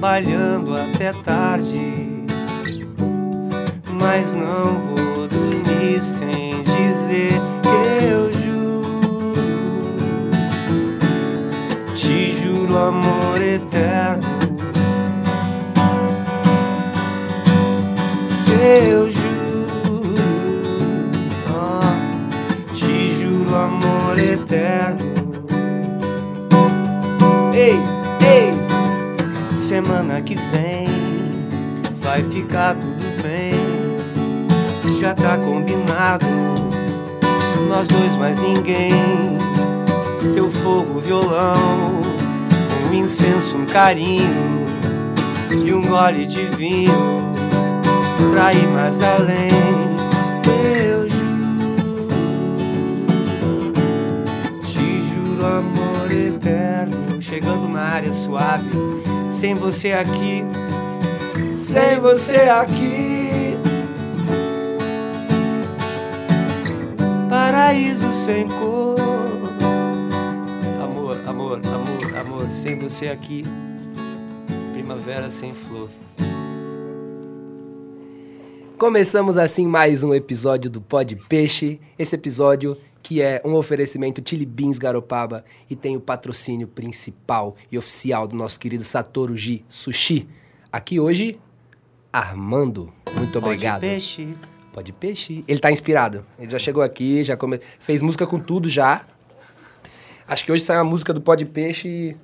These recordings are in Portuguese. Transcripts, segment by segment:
trabalhando até tarde. Mas não tá combinado, nós dois mais ninguém. Teu fogo, violão, um incenso, um carinho e um gole de vinho pra ir mais além. Eu juro, te juro amor eterno, chegando na área suave, sem você aqui, sem você aqui. Sem cor. Amor, amor, amor, amor, sem você aqui. Primavera sem flor. Começamos assim mais um episódio do Pod Peixe. Esse episódio que é um oferecimento Chili Beans Garopaba e tem o patrocínio principal e oficial do nosso querido Satoru Ji Sushi. Aqui hoje, Armando. Muito obrigado. Pode peixe. Pode Peixe. Ele tá inspirado. Ele já chegou aqui, já come... fez música com tudo já. Acho que hoje sai uma música do Pod Peixe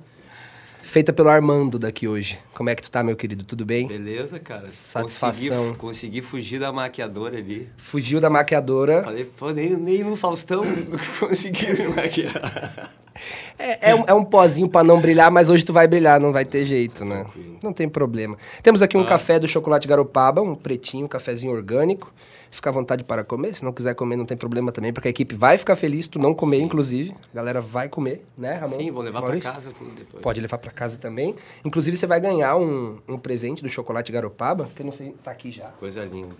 feita pelo Armando daqui hoje. Como é que tu tá, meu querido? Tudo bem? Beleza, cara. Satisfação. Consegui, consegui fugir da maquiadora ali. Fugiu da maquiadora. Falei, pô, nem, nem no Faustão consegui me maquiar. É, é, um, é um pozinho pra não brilhar, mas hoje tu vai brilhar, não vai ter jeito, né? Tranquilo. Não tem problema. Temos aqui um Ah. café do Chocolate Garopaba, um pretinho, um cafezinho orgânico. Fica à vontade para comer. Se não quiser comer, não tem problema também, porque a equipe vai ficar feliz tu não comer, inclusive. A galera vai comer, né, Ramon? Sim, vou levar pra casa tudo depois. Pode levar pra casa também. Inclusive, você vai ganhar um, um presente do Chocolate Garopaba, que eu não sei, tá aqui já. Coisa linda.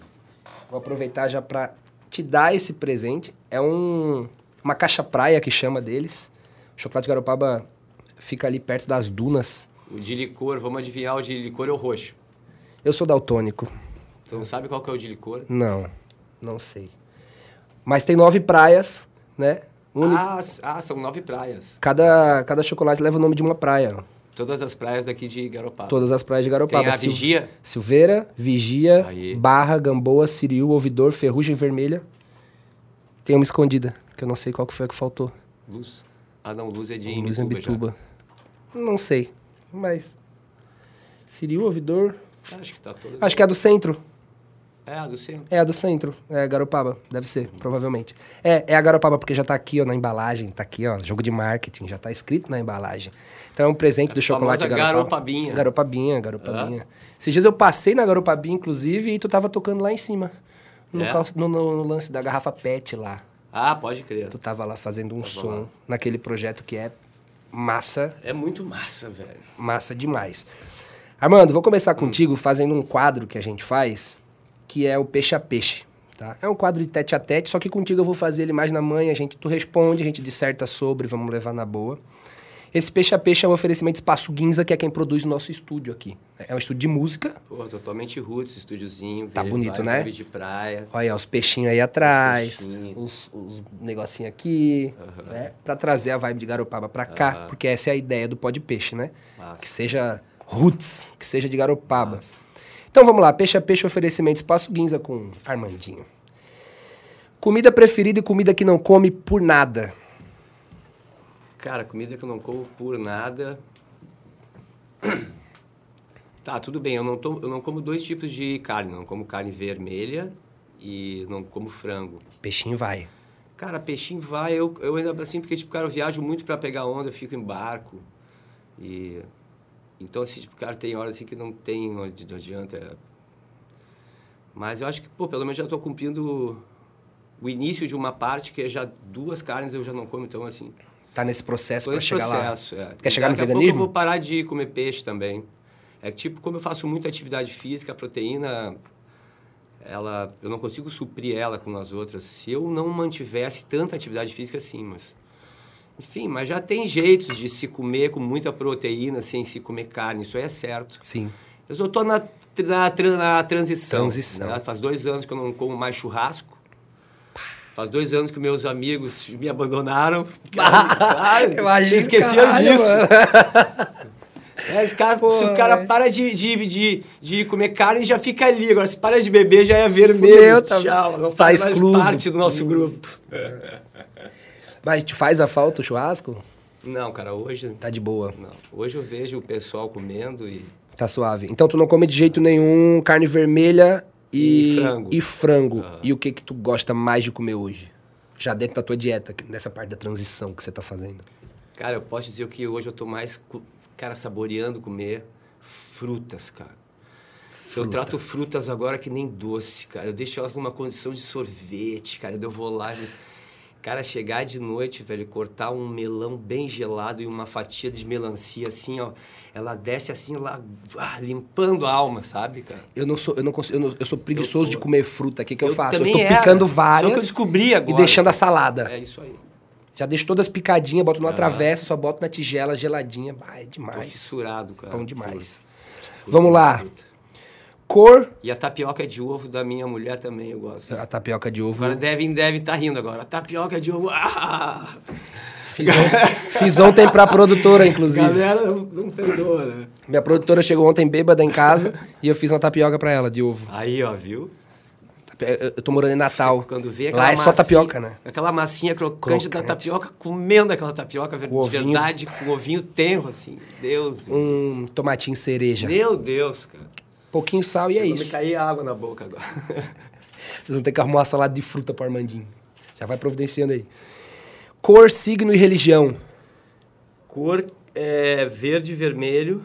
Vou aproveitar já pra te dar esse presente. É um, uma caixa praia que chama deles. O Chocolate Garopaba fica ali perto das dunas. O de licor, vamos adivinhar, o de licor é o roxo. Eu sou daltônico. Você não sabe qual que é o de licor? Não, não sei. Mas tem nove praias, né? Uni- Ah, ah, são nove praias. Cada, cada chocolate leva o nome de uma praia. Todas as praias daqui de Garopaba. Todas as praias de Garopaba. Tem a Sil- Vigia. Silveira, Vigia, Aí. Barra, Gamboa, Siriu, Ouvidor, Ferrugem Vermelha. Tem uma escondida, que eu não sei qual que foi a que faltou. Luz. Ah, não, Luz é de Imbituba já. Ambituba. Não sei, mas... Siriu, Ouvidor... Acho que tá todas. Acho que é a do centro. É, a do centro. É a do centro. É Garopaba. Deve ser, provavelmente. É, é a Garopaba, porque já tá aqui, ó, na embalagem. Tá aqui, ó, jogo de marketing. Já tá escrito na embalagem. Então é um presente do chocolate Garopaba. Garopabinha. Garopabinha, Garopabinha. Esses dias eu passei na Garopabinha, inclusive, e tu tava tocando lá em cima. No, É? cal- no- no- no lance da garrafa PET lá. Ah, pode crer. Tu tava lá fazendo um Tava som lá. naquele projeto que é massa, É muito massa, velho. massa demais. Armando, vou começar contigo fazendo um quadro que a gente faz, que é o peixe a peixe. Tá? É um quadro de tete a tete, só que contigo eu vou fazer ele mais na manhã, a gente, tu responde, a gente disserta sobre, vamos levar na boa. Esse peixe a peixe é um oferecimento de Espaço Guinza, que é quem produz o nosso estúdio aqui. É um estúdio de música. Pô, totalmente roots, estúdiozinho. Tá bonito, né? de praia. Olha, os peixinhos aí atrás, peixinhos. os, os negocinhos aqui, né? Pra trazer a vibe de Garopaba pra cá, Aham. porque essa é a ideia do Pó de Peixe, né? Massa. Que seja roots, que seja de Garopaba. Massa. Então vamos lá, peixe a peixe oferecimento Espaço Guinza com Armandinho. Comida preferida e comida que não come por nada. Cara, comida que eu não como por nada. Tá, tudo bem. Eu não, eu não como dois tipos de carne. Não como carne vermelha e não como frango. Peixinho vai. Cara, peixinho vai, eu, eu ainda assim, porque, tipo, cara, eu viajo muito pra pegar onda, eu fico em barco. E. Então, assim, tipo, cara, tem horas assim que não tem, não adi- não adianta. é. Mas eu acho que, pô, pelo menos já tô cumprindo o início de uma parte que é já duas carnes eu já não como, então, assim. Tá nesse processo esse chegar processo, lá. é. Quer chegar no Daqui pouco veganismo? eu vou parar de comer peixe também. É que, tipo, como eu faço muita atividade física, a proteína, ela, eu não consigo suprir ela com as outras. Se eu não mantivesse tanta atividade física, sim, mas... Enfim, mas já tem jeitos de se comer com muita proteína sem se comer carne, isso aí é certo. Sim. Eu só tô na, na, na transição. Transição. né? Faz dois anos que eu não como mais churrasco. Faz dois anos que meus amigos me abandonaram. Ah, Imagina, caralho, disso. É, cara- Pô, se o cara é. para de, de, de, de comer carne, já fica ali. Agora, se para de beber, já é vermelho. Fudeu, tá- Tchau, não tá faz mais excluso. parte do nosso grupo. Mas te faz a falta o churrasco? Não, cara, hoje... Tá de boa. Não. Hoje eu vejo o pessoal comendo e... Tá suave. Então tu não come de jeito nenhum carne vermelha e, E frango. E, frango. Aham. E o que que tu gosta mais de comer hoje? Já dentro da tua dieta, nessa parte da transição que você tá fazendo. Cara, eu posso dizer que hoje eu tô mais, cara, saboreando comer frutas, cara. Eu Fruta. trato frutas agora que nem doce, cara. Eu deixo elas numa condição de sorvete, cara. Eu vou lá. Cara, chegar de noite, velho, cortar um melão bem gelado e uma fatia de melancia assim, ó. Ela desce assim, lá, limpando a alma, sabe, cara? Eu não sou, eu não consigo, eu, não- eu sou preguiçoso tô- de comer fruta. O que que eu, faço? Eu também tô era. picando Só várias que eu descobri e agora. deixando a salada. É isso aí. Já deixo todas picadinhas, boto numa Ah. travessa, só boto na tigela geladinha. Ah, é Tô demais. fissurado, cara. Bom demais. Vamos lá. fruta. Cor. E a tapioca de ovo da minha mulher também eu gosto. A tapioca de ovo. Agora devem devem estar rindo agora. A tapioca de ovo. Ah! Fiz, on- fiz ontem pra produtora, inclusive. Galera não, não perdoa, né? Minha produtora chegou ontem bêbada em casa e eu fiz uma tapioca pra ela de ovo. Aí, ó, viu? Eu, tô morando em Natal. Quando vê Lá é só massinha- tapioca, né? Aquela massinha crocante, da Crocante. tapioca, comendo aquela tapioca ver- de verdade, com ovinho tenro, assim. Deus, meu. Um tomatinho cereja. Meu Deus, cara. Pouquinho sal e é Chegou a Me isso. cair água na boca agora. Vocês vão ter que arrumar uma salada de fruta pro Armandinho. Já vai providenciando aí. Cor, signo e religião. Cor é verde e vermelho.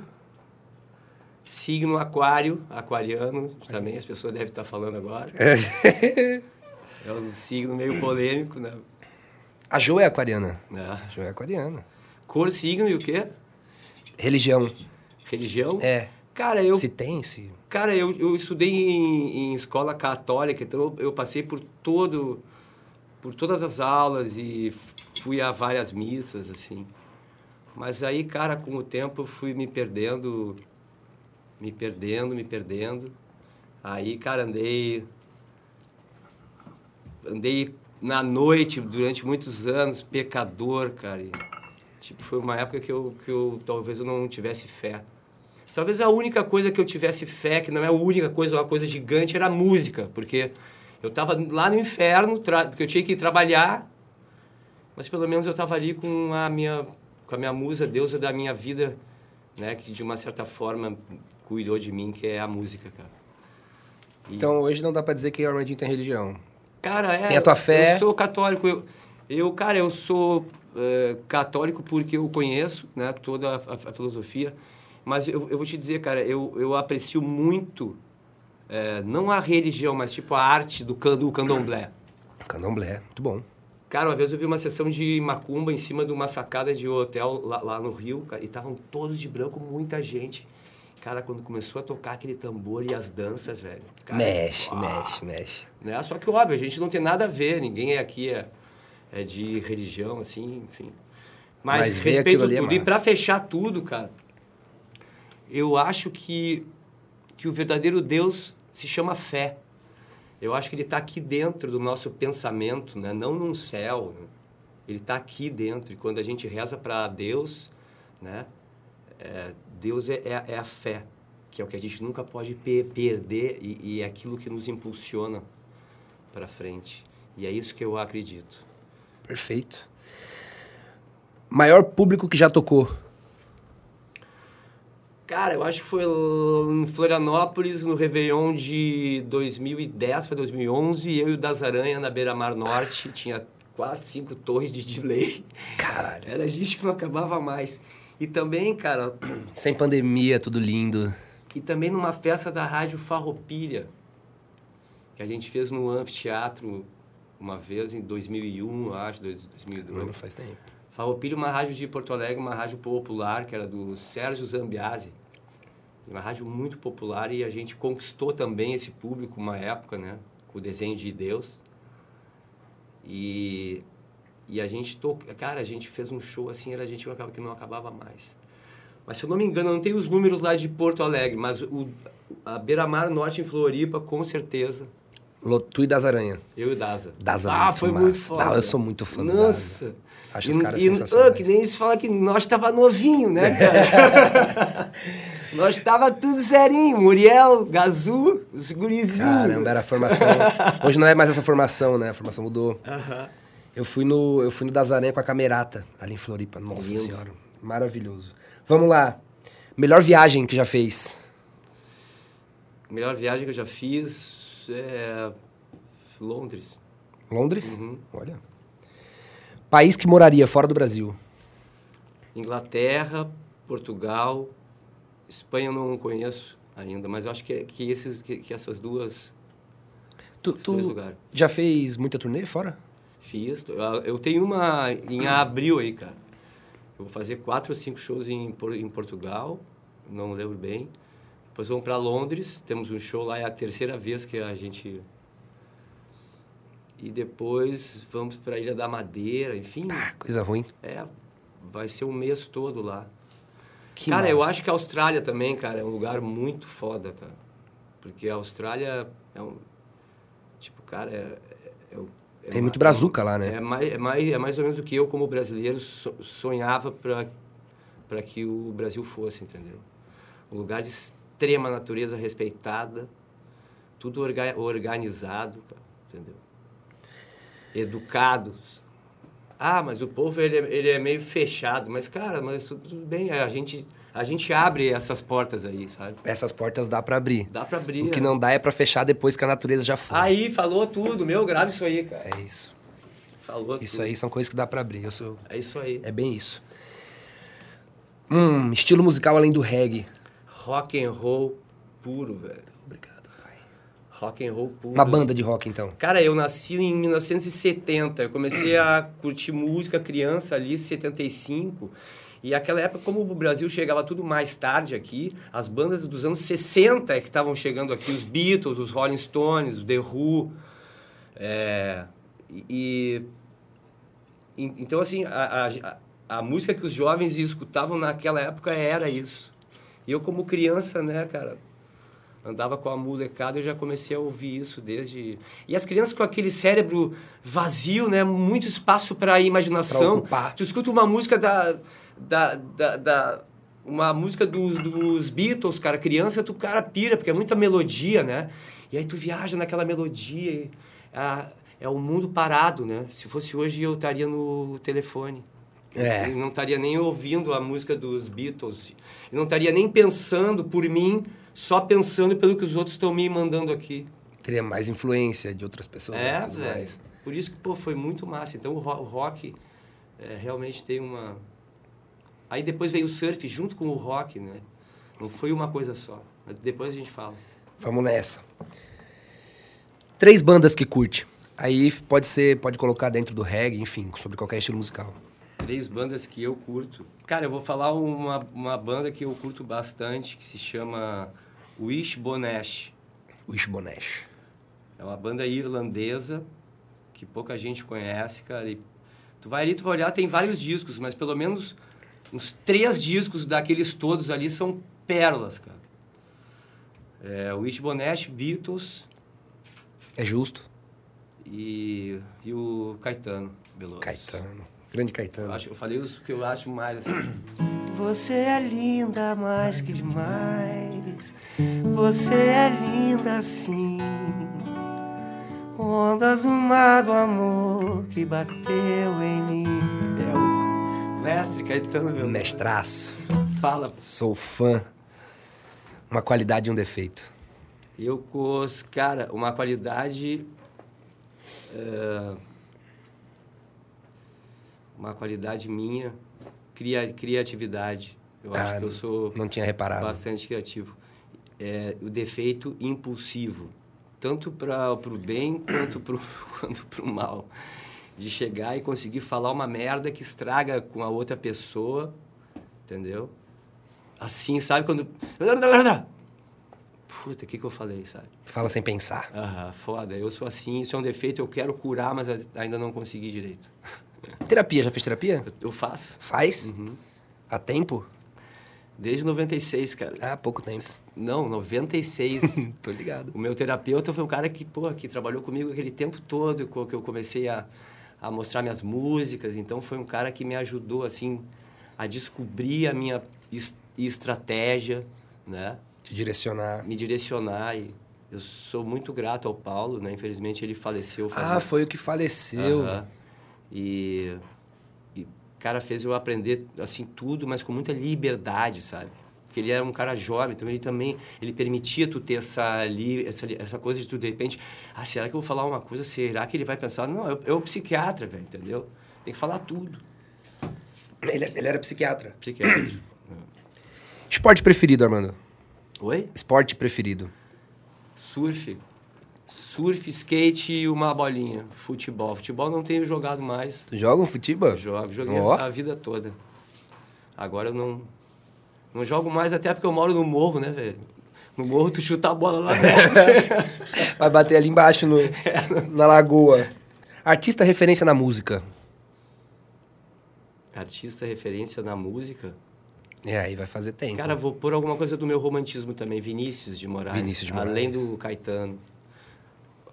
Signo aquário, aquariano, também as pessoas devem estar falando agora. É um signo meio polêmico, né? A Jo é aquariana. É. A Jo é aquariana. Cor, signo e o quê? Religião. Religião? É. Cara, eu, Se tem, se... cara, eu, eu estudei em, em escola católica, então eu, passei por todo, por todas as aulas e fui a várias missas, assim. Mas aí, cara, com o tempo eu fui me perdendo, me perdendo, me perdendo. Aí, cara, andei, andei na noite durante muitos anos, pecador, cara. E, tipo, foi uma época que eu, que eu talvez eu não tivesse fé. Talvez a única coisa que eu tivesse fé, que não é a única coisa, uma coisa gigante, era a música, porque eu estava lá no inferno, porque eu tinha que ir trabalhar, mas pelo menos eu estava ali com a minha com a minha musa, deusa da minha vida, né, que de uma certa forma cuidou de mim, que é a música, cara. E- Então hoje não dá pra dizer que o Armandinho tem religião. Cara, é. Tem a tua fé? Eu sou católico. Eu, eu cara, eu sou eh, católico porque eu conheço né, toda a- a filosofia. Mas eu, eu vou te dizer, cara, eu, eu aprecio muito, eh, não a religião, mas tipo a arte do, can, do candomblé. Candomblé, muito bom. Cara, uma vez eu vi uma sessão de macumba em cima de uma sacada de hotel lá, lá no Rio, cara, e estavam todos de branco, muita gente. Cara, quando começou a tocar aquele tambor e as danças, velho. Cara, mexe, uau. mexe, mexe. Né? Só que, óbvio, a gente não tem nada a ver, ninguém aqui é, é de religião, assim, enfim. Mas, Mas respeito é tudo. e massa. para fechar tudo, cara, eu acho que, que o verdadeiro Deus se chama fé. Eu acho que ele está aqui dentro do nosso pensamento, né? não num céu. né? Ele está aqui dentro. E quando a gente reza para Deus, né? É, Deus é, é, é a fé, que é o que a gente nunca pode pe- perder e, e é aquilo que nos impulsiona para frente. E é isso que eu acredito. Perfeito. Maior público que já tocou. Cara, eu acho que foi em Florianópolis, no Réveillon de 2010 para 2011, eu e o Das Aranha na Beira Mar Norte, tinha quatro, cinco torres de delay. Caralho. Era gente que não acabava mais. E também, cara, Sem pandemia, tudo lindo. e também numa festa da Rádio Farroupilha, que a gente fez no anfiteatro uma vez em 2001, eu acho, dois- 2002. Não faz tempo. Farroupilha, uma rádio de Porto Alegre, uma rádio popular, que era do Sérgio Zambiasi. Uma rádio muito popular e a gente conquistou também esse público uma época, né? Com o desenho de Deus. E, E a gente toca, cara, a gente fez um show assim, era a gente que não acabava mais. Mas se eu não me engano, eu não tenho os números lá de Porto Alegre, mas o, a Beira-Mar Norte em Floripa, com certeza. Lotu e das Aranha. Eu e o Daza. Daza ah, foi massa. muito foda. Ah, eu sou muito fã do Nossa. Daza. Acho e, os caras e, sensacionais. ah, que nem se fala que nós tava novinho, né, cara? nós tava tudo zerinho. Muriel, Gazu, os gurizinhos. Caramba, era a formação. Hoje não é mais essa formação, né? A formação mudou. Eu fui no, eu fui no Aranha com a Camerata, ali em Floripa. Nossa Lindo. senhora. Maravilhoso. Vamos lá. Melhor viagem que já fez? Melhor viagem que eu já fiz é Londres. Londres? Uhum. Olha. País que moraria fora do Brasil? Inglaterra, Portugal, Espanha eu não conheço ainda, mas eu acho que, que, esses, que, que essas duas Tu, tu já fez muita turnê fora? Fiz. Eu tenho uma em abril aí, cara. Eu vou fazer quatro ou cinco shows em, em Portugal, não lembro bem. Depois vamos para Londres, temos um show lá, é a terceira vez que a gente. E depois vamos para a Ilha da Madeira, enfim. Coisa ruim. É, vai ser um mês todo lá. Que cara, eu massa. acho que a Austrália também, cara, é um lugar muito foda, cara. Porque a Austrália é um. Tipo, cara, é. é- é- é Tem uma- muito brazuca lá, né? É mais, é, mais, é mais ou menos o que eu, como brasileiro, so- sonhava para que o Brasil fosse, entendeu? Um lugar de extrema natureza respeitada, tudo orga, organizado, cara, entendeu? Educados. Ah, mas o povo ele, é- ele é meio fechado. Mas, cara, mas tudo bem, a gente, a gente abre essas portas aí, sabe? Essas portas dá pra abrir. Dá pra abrir. O que né? não dá é pra fechar depois que a natureza já foi. Aí, falou tudo. Meu, grave isso aí, cara. É isso. Falou Isso tudo. aí são coisas que dá pra abrir. Eu sou... É isso aí. É bem isso. Hum, estilo musical além do reggae. Rock and roll puro, velho. Rock and roll puro. Uma banda de rock, então. Cara, eu nasci em 1970. Eu comecei a curtir música criança ali, 75. E aquela época, como o Brasil chegava tudo mais tarde aqui, as bandas dos anos 60 é que estavam chegando aqui, os Beatles, os Rolling Stones, o The Who. É, e, e- então, assim, a, a, a música que os jovens escutavam naquela época era isso. E eu, como criança, né, cara, andava com a molecada e já comecei a ouvir isso desde. E as crianças com aquele cérebro vazio, né, muito espaço para Pra imaginação. ocupar. Tu escuta uma música da. da, da, da- uma música dos, dos Beatles, cara, criança, tu cara pira, porque é muita melodia, né? E aí tu viaja naquela melodia. Ah, é o mundo parado, né? Se fosse hoje eu estaria no telefone. É. E não estaria nem ouvindo a música dos Beatles. E não estaria nem pensando por mim, só pensando pelo que os outros estão me mandando aqui. Teria mais influência de outras pessoas. É, velho. Por isso que, pô, foi muito massa. Então o ro- o rock é, realmente tem uma. Aí depois veio o surf junto com o rock, né? Não foi uma coisa só. Depois a gente fala. Vamos nessa. Três bandas que curte. Aí pode ser, pode colocar dentro do reggae, enfim, sobre qualquer estilo musical. Três bandas que eu curto. Cara, eu vou falar uma, uma banda que eu curto bastante, que se chama Wish Bonesh. Wishbonesh. É uma banda irlandesa que pouca gente conhece, cara. E tu vai ali, tu vai olhar, tem vários discos, mas pelo menos uns três discos daqueles todos ali são pérolas, cara. É, o Wish Bonesh, Beatles É justo. e, e o Caetano Veloso. Caetano. Grande Eu, Caetano. acho, eu falei os que eu acho mais assim. Você é linda mais que demais. Você é linda assim. Ondas do mar do amor que bateu em mim. É o mestre Caetano Veloso. Mestraço. Fala. Sou fã. Uma qualidade e um defeito. Eu cos, cara, uma qualidade. é, uma qualidade minha, cria, criatividade. Eu Ah, acho que eu sou Não tinha reparado. bastante criativo. É, o defeito impulsivo, tanto para o bem quanto para quanto o mal. De chegar e conseguir falar uma merda que estraga com a outra pessoa, entendeu? Assim, sabe? Quando. Puta, o que, que eu falei, sabe? Fala sem pensar. Aham, foda. Eu sou assim, isso é um defeito, eu quero curar, mas ainda não consegui direito. Terapia, já fez terapia? Eu, eu faço. Faz? Uhum. Há tempo? Desde 96, cara. Ah, pouco tempo. Não, 96. Tô ligado. o meu terapeuta foi um cara que, pô, que trabalhou comigo aquele tempo todo, que eu comecei a, a mostrar minhas músicas. Então, foi um cara que me ajudou, assim, a descobrir a minha est estratégia, né? Te direcionar. Me direcionar e eu sou muito grato ao Paulo, né? Infelizmente ele faleceu. Ah, foi o que faleceu. Uh -huh. E, e cara fez eu aprender assim tudo, mas com muita liberdade, sabe? Porque ele era um cara jovem, então ele também ele permitia tu ter essa essa, essa coisa de tu de repente, ah, será que eu vou falar uma coisa? Será que ele vai pensar? Não, eu, eu psiquiatra, velho, entendeu? Tem que falar tudo. Ele, ele era psiquiatra. Psiquiatra. Esporte preferido, Armando? Oi? Esporte preferido. Surf. Surf, skate e uma bolinha. Futebol. Futebol não tenho jogado mais. Tu joga um futebol? Jogo. Joguei oh. a vida toda. Agora eu não... Não jogo mais até porque eu moro no morro, né, velho? No morro tu chuta a bola lá dentro. Vai bater ali embaixo no, na lagoa. Artista referência na música. Artista referência na música? É, aí vai fazer tempo. Cara, vou pôr alguma coisa do meu romantismo também. Vinícius de Moraes. Vinícius de Moraes. Além do Caetano.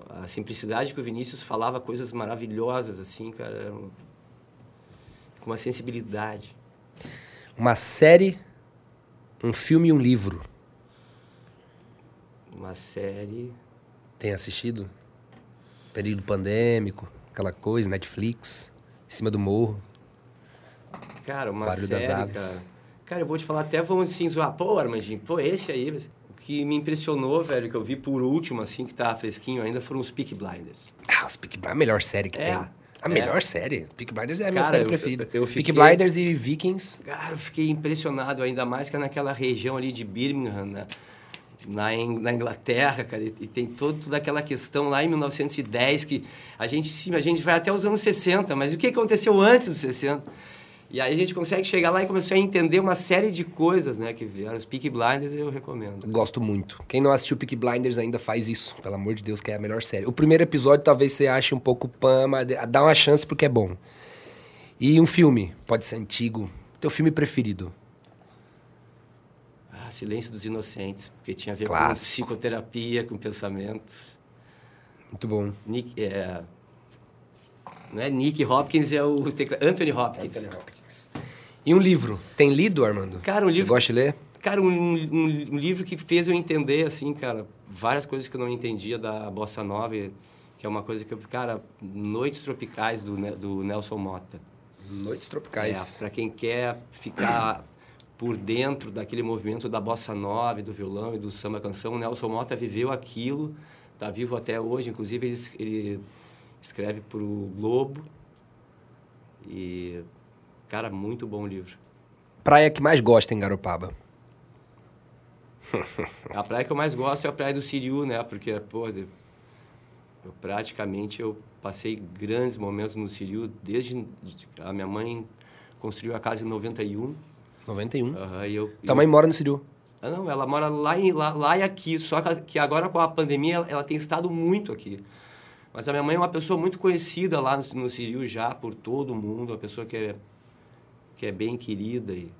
A simplicidade que o Vinícius falava coisas maravilhosas, assim, cara. Com uma sensibilidade. Uma série, um filme e um livro. Uma série... Tem assistido? Período pandêmico, aquela coisa, Netflix, em cima do morro. Cara, uma Barulho série, das aves. cara... Cara, eu vou te falar, até vamos assim zoar. Pô, Armandinho, pô, esse aí. O que me impressionou, velho, que eu vi por último, assim, que tá fresquinho ainda, foram os Peak Blinders. Ah, os Peak Blinders é a melhor série que É, tem. A é. melhor série. Peak Blinders é a minha Cara, série eu- preferida. eu Peak fiquei- Blinders e Vikings. Cara, eu fiquei impressionado, ainda mais que é naquela região ali de Birmingham, né? Na, Ing- na Inglaterra, cara, e, e tem todo, toda aquela questão lá em 1910 que a gente, sim, a gente vai até os anos 60, mas o que aconteceu antes dos 60? E aí a gente consegue chegar lá e começar a entender uma série de coisas, né, que vieram. Os Peak Blinders eu recomendo. Gosto muito. Quem não assistiu Peak Blinders ainda faz isso. Pelo amor de Deus, que é a melhor série. O primeiro episódio talvez você ache um pouco pan, mas dá uma chance porque é bom. E um filme, pode ser antigo. Teu filme preferido? Ah, Silêncio dos Inocentes, porque tinha a ver Clássico. com psicoterapia, com pensamento. Muito bom. Nick, é, não é Nick Hopkins, é o Anthony Hopkins. Hopkins. E um livro? Tem lido, Armando? Cara, um Você livro- gosta de ler? Cara, um, um- um livro que fez eu entender, assim, cara, várias coisas que eu não entendia da Bossa Nova, que é uma coisa que eu... Cara, Noites Tropicais, do, do Nelson Mota. Noites É, Tropicais. para quem quer ficar por dentro daquele movimento da Bossa Nova, do violão e do samba canção, o Nelson Mota viveu aquilo, tá vivo até hoje, inclusive ele, ele escreve para o Globo. E, cara, muito bom livro. Praia que mais gosta em Garopaba? A praia que eu mais gosto é a praia do Siriu, né? Porque, pô, eu praticamente eu passei grandes momentos no Siriu desde de- a minha mãe construiu a casa em 91. 91. aham, e eu, Tua mãe mora no Siriu. Ah, não, ela mora lá, em, lá, lá e aqui, só que, que agora com a pandemia ela, ela tem estado muito aqui. Mas a minha mãe é uma pessoa muito conhecida lá no, no Siriu já por todo mundo, uma pessoa que é, que é bem querida. E,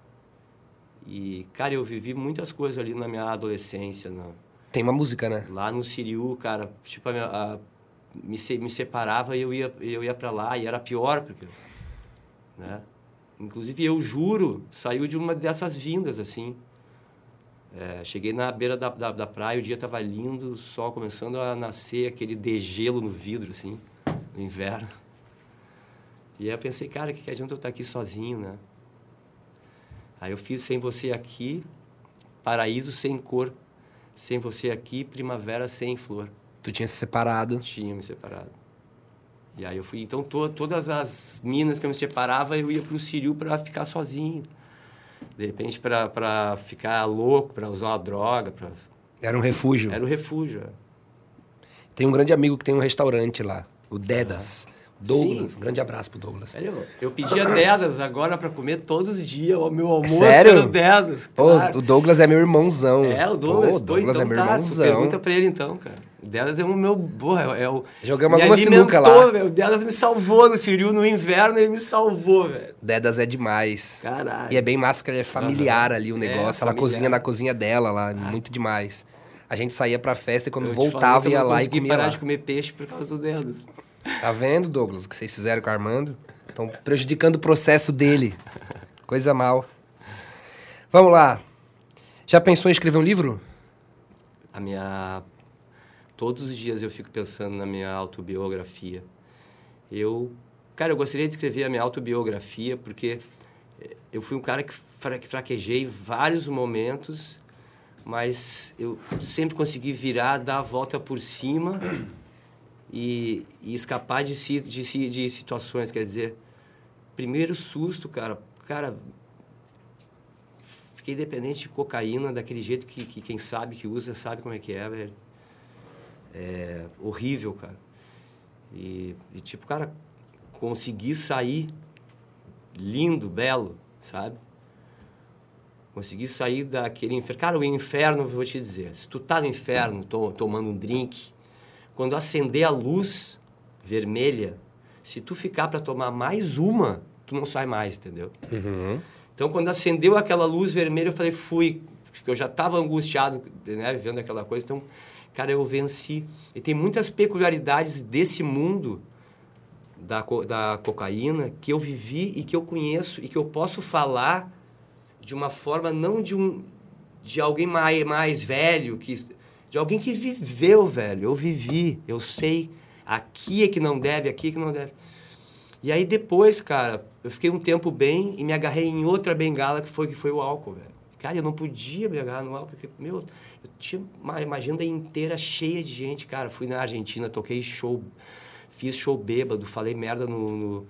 e, cara, eu vivi muitas coisas ali na minha adolescência, na, Tem uma música, né? lá no Siriu, cara, tipo, a minha- a- me, se- me separava e eu ia, eu ia para lá, e era pior, porque, né? Inclusive, eu juro, saiu de uma dessas vindas, assim. É, cheguei na beira da, da, da praia, o dia estava lindo, o sol começando a nascer, aquele degelo no vidro, assim, no inverno. E aí eu pensei, cara, o que, que adianta eu estar aqui sozinho, né? Aí eu fiz Sem Você Aqui, Paraíso Sem Cor. Sem Você Aqui, Primavera Sem Flor. Tu tinha se separado. Tinha me separado. E aí eu fui, então to, todas as minas que eu me separava, eu ia pro Siriu para ficar sozinho. De repente para ficar louco, para usar uma droga, pra... Era um refúgio. era o refúgio. é. Tem um grande amigo que tem um restaurante lá, o Dedas. Douglas, Sim. grande abraço pro Douglas. Sério, eu pedia dedas agora para comer todos os dias. O meu almoço Sério? era o dedas. Pô, claro. o Douglas é meu irmão. É, o Douglas. Pô, o Douglas Pô, é então meu tá, irmãozão. Pergunta para ele então, cara. Delas é o meu. Porra, é o. Jogamos me alguma sinuca lá. velho. O Delas me salvou no Siriu no inverno, ele me salvou, velho. Dedas é demais. Caralho. E é bem massa que é familiar Aham. ali o É, negócio. ela familiar. cozinha na cozinha dela lá, muito demais. A gente saía pra festa e quando Eu falei voltava eu ia lá e consegui comia parar lá. de comer peixe por causa do Delas. Tá vendo, Douglas, o que vocês fizeram com o Armando? Estão prejudicando o processo dele. Coisa mal. Vamos lá. Já pensou em escrever um livro? A minha. Todos os dias eu fico pensando na minha autobiografia. Eu. Cara, eu gostaria de escrever a minha autobiografia porque eh, eu fui um cara que, que fraquejei vários momentos, mas eu sempre consegui virar, dar a volta por cima e, e escapar de, si, de, si, de situações. Quer dizer, primeiro susto, cara. Cara, fiquei dependente de cocaína daquele jeito que, que quem sabe que usa sabe como é que é, velho. É horrível, cara. E, e, tipo, cara, consegui sair lindo, belo, sabe? Consegui sair daquele inferno. Cara, o inferno, vou te dizer, se tu tá no inferno to- tomando um drink, quando acender a luz vermelha, se tu ficar para tomar mais uma, tu não sai mais, entendeu? Então, quando acendeu aquela luz vermelha, eu falei, fui. Porque eu já estava angustiado, né, vendo aquela coisa. Então, cara, eu venci. E tem muitas peculiaridades desse mundo da, co- da cocaína que eu vivi e que eu conheço e que eu posso falar de uma forma não de um de alguém mais, mais velho que de alguém que viveu velho. Eu vivi eu sei. Aqui é que não deve aqui é que não deve. E aí depois cara eu fiquei um tempo bem e me agarrei em outra bengala que foi que foi o álcool velho. Cara eu não podia me agarrar no álcool porque meu eu tinha uma, uma agenda inteira cheia de gente cara. Fui na Argentina toquei show fiz show bêbado falei merda no, no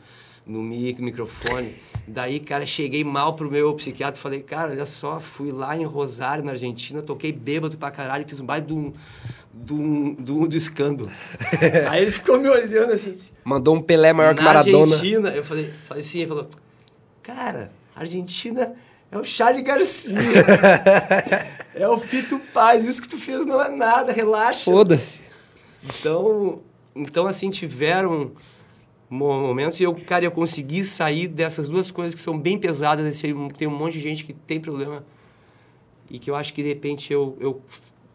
no mi- microfone. Daí, cara, cheguei mal pro meu psiquiatra e falei, cara, olha só, fui lá em Rosário, na Argentina, toquei bêbado pra caralho, fiz um baita do, do, do, do escândalo. Aí ele ficou me olhando assim, Mandou um Pelé maior que na Maradona. Argentina, eu falei, falei assim, ele falou, cara, a Argentina é o Charlie Garcia. é o Fito Paz, isso que tu fez não é nada, relaxa. Foda-se. Então, então assim, tiveram momentos e eu, cara, eu consegui sair dessas duas coisas que são bem pesadas. Esse, tem um monte de gente que tem problema e que eu acho que, de repente, eu, eu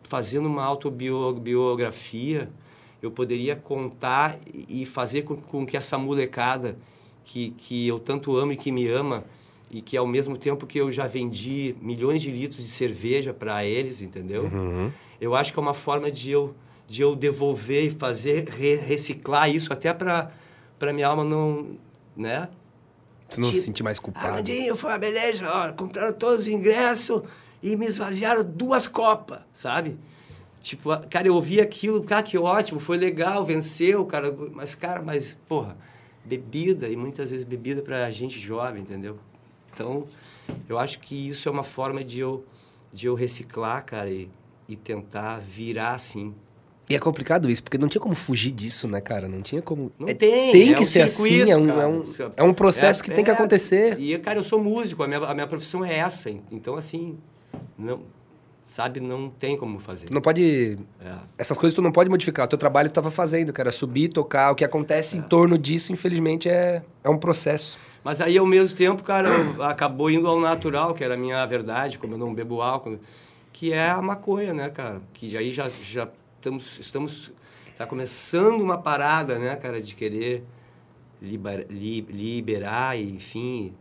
fazendo uma autobiografia, eu poderia contar e fazer com, com que essa molecada que, que eu tanto amo e que me ama e que, ao mesmo tempo que eu já vendi milhões de litros de cerveja para eles, entendeu? Eu acho que é uma forma de eu, de eu devolver e fazer, re- reciclar isso até para minha alma não, né? Você não se Tipo, sentir mais culpado. Armandinho, foi uma beleza, ó, compraram todos os ingressos e me esvaziaram duas copas, sabe? Tipo, a- cara, eu ouvi aquilo, cara, que ótimo, foi legal, venceu, cara, mas, cara, mas, porra, bebida, e muitas vezes bebida pra gente jovem, entendeu? Então, eu acho que isso é uma forma de eu, de eu reciclar, cara, e, e tentar virar assim. E é complicado isso, porque não tinha como fugir disso, né, cara? Não tinha como. Não É- tem, Tem é que um ser circuito, assim, é um, é, um, é um processo que tem que é, acontecer. E, cara, eu sou músico, a minha, a minha profissão é essa. Então, assim, não, sabe, não tem como fazer. Tu não pode. É. Essas coisas tu não pode modificar. O teu trabalho tu tava fazendo, cara. Subir, tocar. O que acontece em torno disso, infelizmente, é, é um processo. Mas aí, ao mesmo tempo, cara, acabou indo ao natural, que era a minha verdade, como eu não bebo álcool, que é a maconha, né, cara? Que aí já, já estamos, estamos... Tá começando uma parada, né, cara, de querer liber, li- liberar, e, enfim,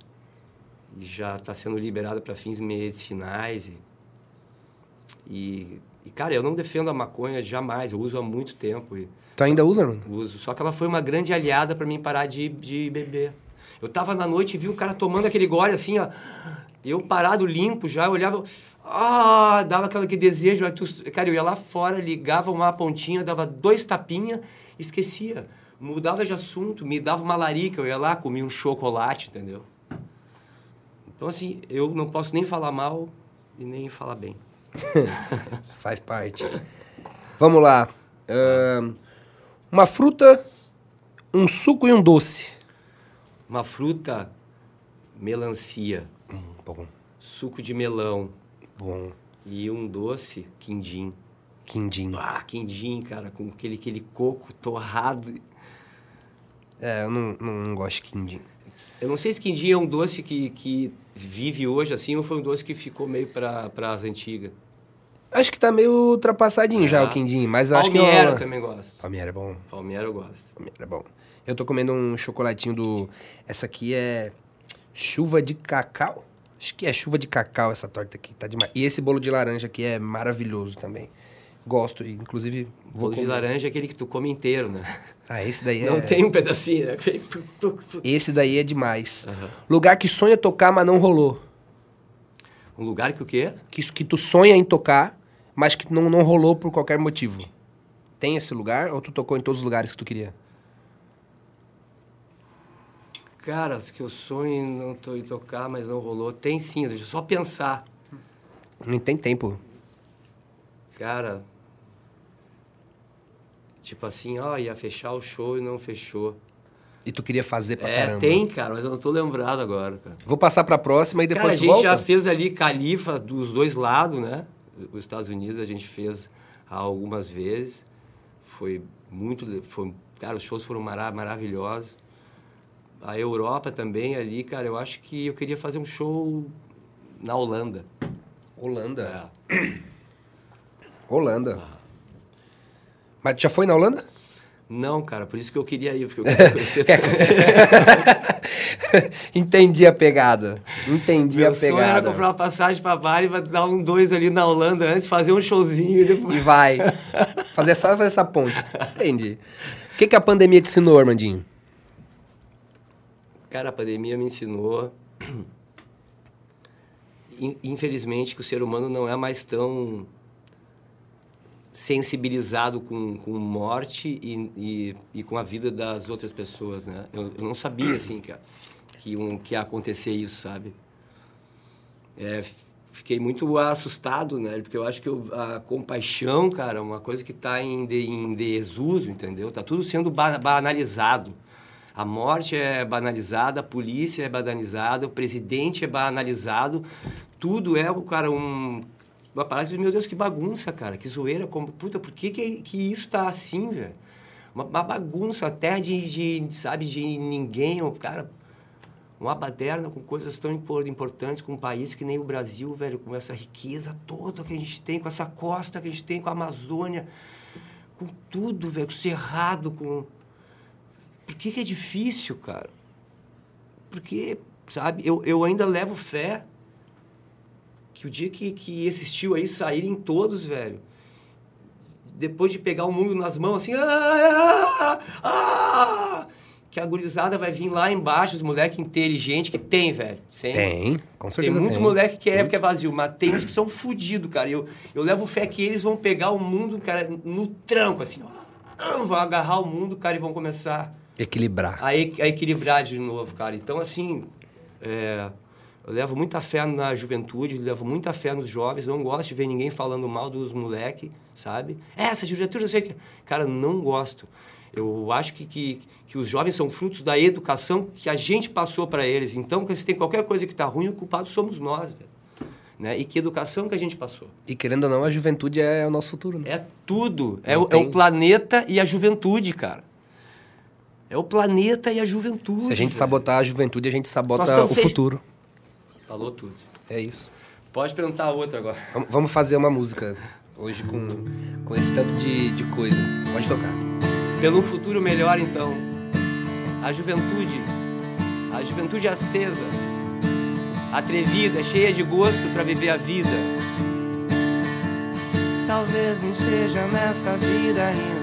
e já está sendo liberada para fins medicinais. E, e, e, cara, eu não defendo a maconha jamais, eu uso há muito tempo. E, Tu ainda usa, mano? uso. Só que ela foi uma grande aliada para mim parar de, de beber. Eu tava na noite e vi o cara tomando aquele gole assim, ó. Eu parado, limpo já, eu olhava, ah, dava aquele, aquele desejo. tu- cara, eu ia lá fora, ligava uma pontinha, dava dois tapinha, esquecia. Mudava de assunto, me dava uma larica, eu ia lá, comia um chocolate, entendeu? Então, assim, eu não posso nem falar mal e nem falar bem. Faz parte. Vamos lá. Ahn, uma fruta, um suco e um doce. Uma fruta, melancia. Bom, suco de melão bom. e um doce, quindim. Quindim. Ah, quindim, cara, com aquele, aquele coco torrado. É, eu não, não, não gosto de quindim. Eu não sei se quindim é um doce que, que vive hoje assim ou foi um doce que ficou meio para as antigas. Acho que tá meio ultrapassadinho já o quindim, mas eu acho que... Palmiera eu também gosto. Palmiera é bom. Palmiera eu gosto. Palmiera é bom. Eu tô comendo um chocolatinho do... Essa aqui é chuva de cacau. Acho que é chuva de cacau essa torta aqui, tá demais. E esse bolo de laranja aqui é maravilhoso também. Gosto, inclusive... O bolo de comer. laranja é aquele que tu come inteiro, né? Ah, esse daí é... Não tem um pedacinho, né? Esse daí é demais. Aham. Lugar que sonha tocar, mas não rolou. Um lugar que o quê? Que, isso- que tu sonha em tocar, mas que não, não rolou por qualquer motivo. Tem esse lugar ou tu tocou em todos os lugares que tu queria? Cara, os que eu sonho não tô em tocar, mas não rolou. Tem sim, deixa eu só pensar. Nem tem tempo. Cara, tipo assim, ó, ia fechar o show e não fechou. E tu queria fazer pra é, caramba. tem, cara, mas eu não tô lembrado agora, cara. Vou passar pra próxima e depois cara, a gente volta. já fez ali Califa dos dois lados, né? Os Estados Unidos a gente fez algumas vezes. Foi muito. Foi, cara, os shows foram mara maravilhosos. A Europa também ali, cara, eu acho que eu queria fazer um show na Holanda. Holanda. É. Holanda. Mas tu já foi na Holanda? Não, cara, por isso que eu queria ir, porque eu queria conhecer Entendi a pegada. Entendi Meu a sonho pegada. era comprar uma passagem pra Bali e dar um dois ali na Holanda antes, fazer um showzinho e depois. E vai. fazer só fazer essa ponte. Entendi. O que, que a pandemia te ensinou, Armandinho? Cara, a pandemia me ensinou, in- infelizmente, que o ser humano não é mais tão sensibilizado com, com morte e, e, e com a vida das outras pessoas, né? Eu, eu não sabia, assim, cara, que, um, que ia acontecer isso, sabe? É, fiquei muito assustado, né? Porque eu acho que eu- a compaixão, cara, é uma coisa que está em, de, em desuso, entendeu? Tá tudo sendo ba- banalizado. A morte é banalizada, a polícia é banalizada, o presidente é banalizado. Tudo é, cara, um... Uma parada de, meu Deus, que bagunça, cara. Que zoeira. Como, puta, por que, que, que isso tá assim, velho? Uma, uma bagunça, até de, de, sabe, de ninguém. ó, Cara, uma baderna com coisas tão impor- importantes, com um país que nem o Brasil, velho, com essa riqueza toda que a gente tem, com essa costa que a gente tem, com a Amazônia, com tudo, velho, com o Cerrado, com... Por que, que é difícil, cara? Porque, sabe, eu, eu ainda levo fé que o dia que, que esses tio aí saírem todos, velho, depois de pegar o mundo nas mãos, assim, ah, ah, que a gurizada vai vir lá embaixo, os moleques inteligentes que tem, velho. Tem, com Tem certeza muito moleque que é, que é vazio, mas tem uns que são fodidos, cara. Eu, eu levo fé que eles vão pegar o mundo, cara, no tranco, assim, ó. Vão agarrar o mundo, cara, e vão começar Equilibrar. a, a equilibrar de novo, cara. Então, assim, é, eu levo muita fé na juventude, levo muita fé nos jovens. Não gosto de ver ninguém falando mal dos moleques, sabe? "É, Essa juventude, não sei o que. Cara, não gosto. Eu acho que, que, que os jovens são frutos da educação que a gente passou para eles. Então, se tem qualquer coisa que tá ruim, o culpado somos nós, velho. Né? E que educação que a gente passou. E querendo ou não, a juventude é o nosso futuro, né? É tudo. É o, é o planeta e a juventude, cara. É o planeta e a juventude. Se a gente velho. sabotar a juventude, a gente sabota o fech- futuro. Falou tudo. É isso. Pode perguntar outra agora. Vamos- fazer uma música hoje com, com esse tanto de, de coisa. Pode tocar. Pelo um futuro melhor, então. A juventude. A juventude acesa. Atrevida, cheia de gosto para viver a vida. Talvez não seja nessa vida ainda,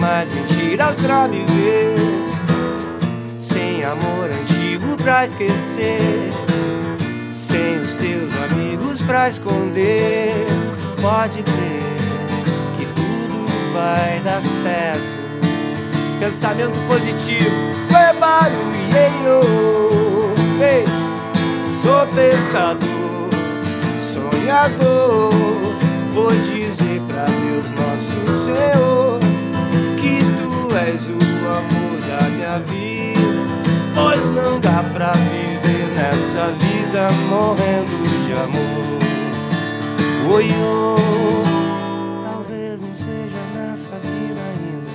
Mais mentiras pra viver, sem amor antigo pra esquecer, sem os teus amigos pra esconder. Pode crer. vai dar certo. Pensamento positivo, é barulheiro. Ei, sou pescador, sonhador. Vou dizer pra Deus, nosso Senhor, que és o amor da minha vida. Pois não dá pra viver nessa vida morrendo de amor. Oi, oh, talvez não seja nessa vida ainda,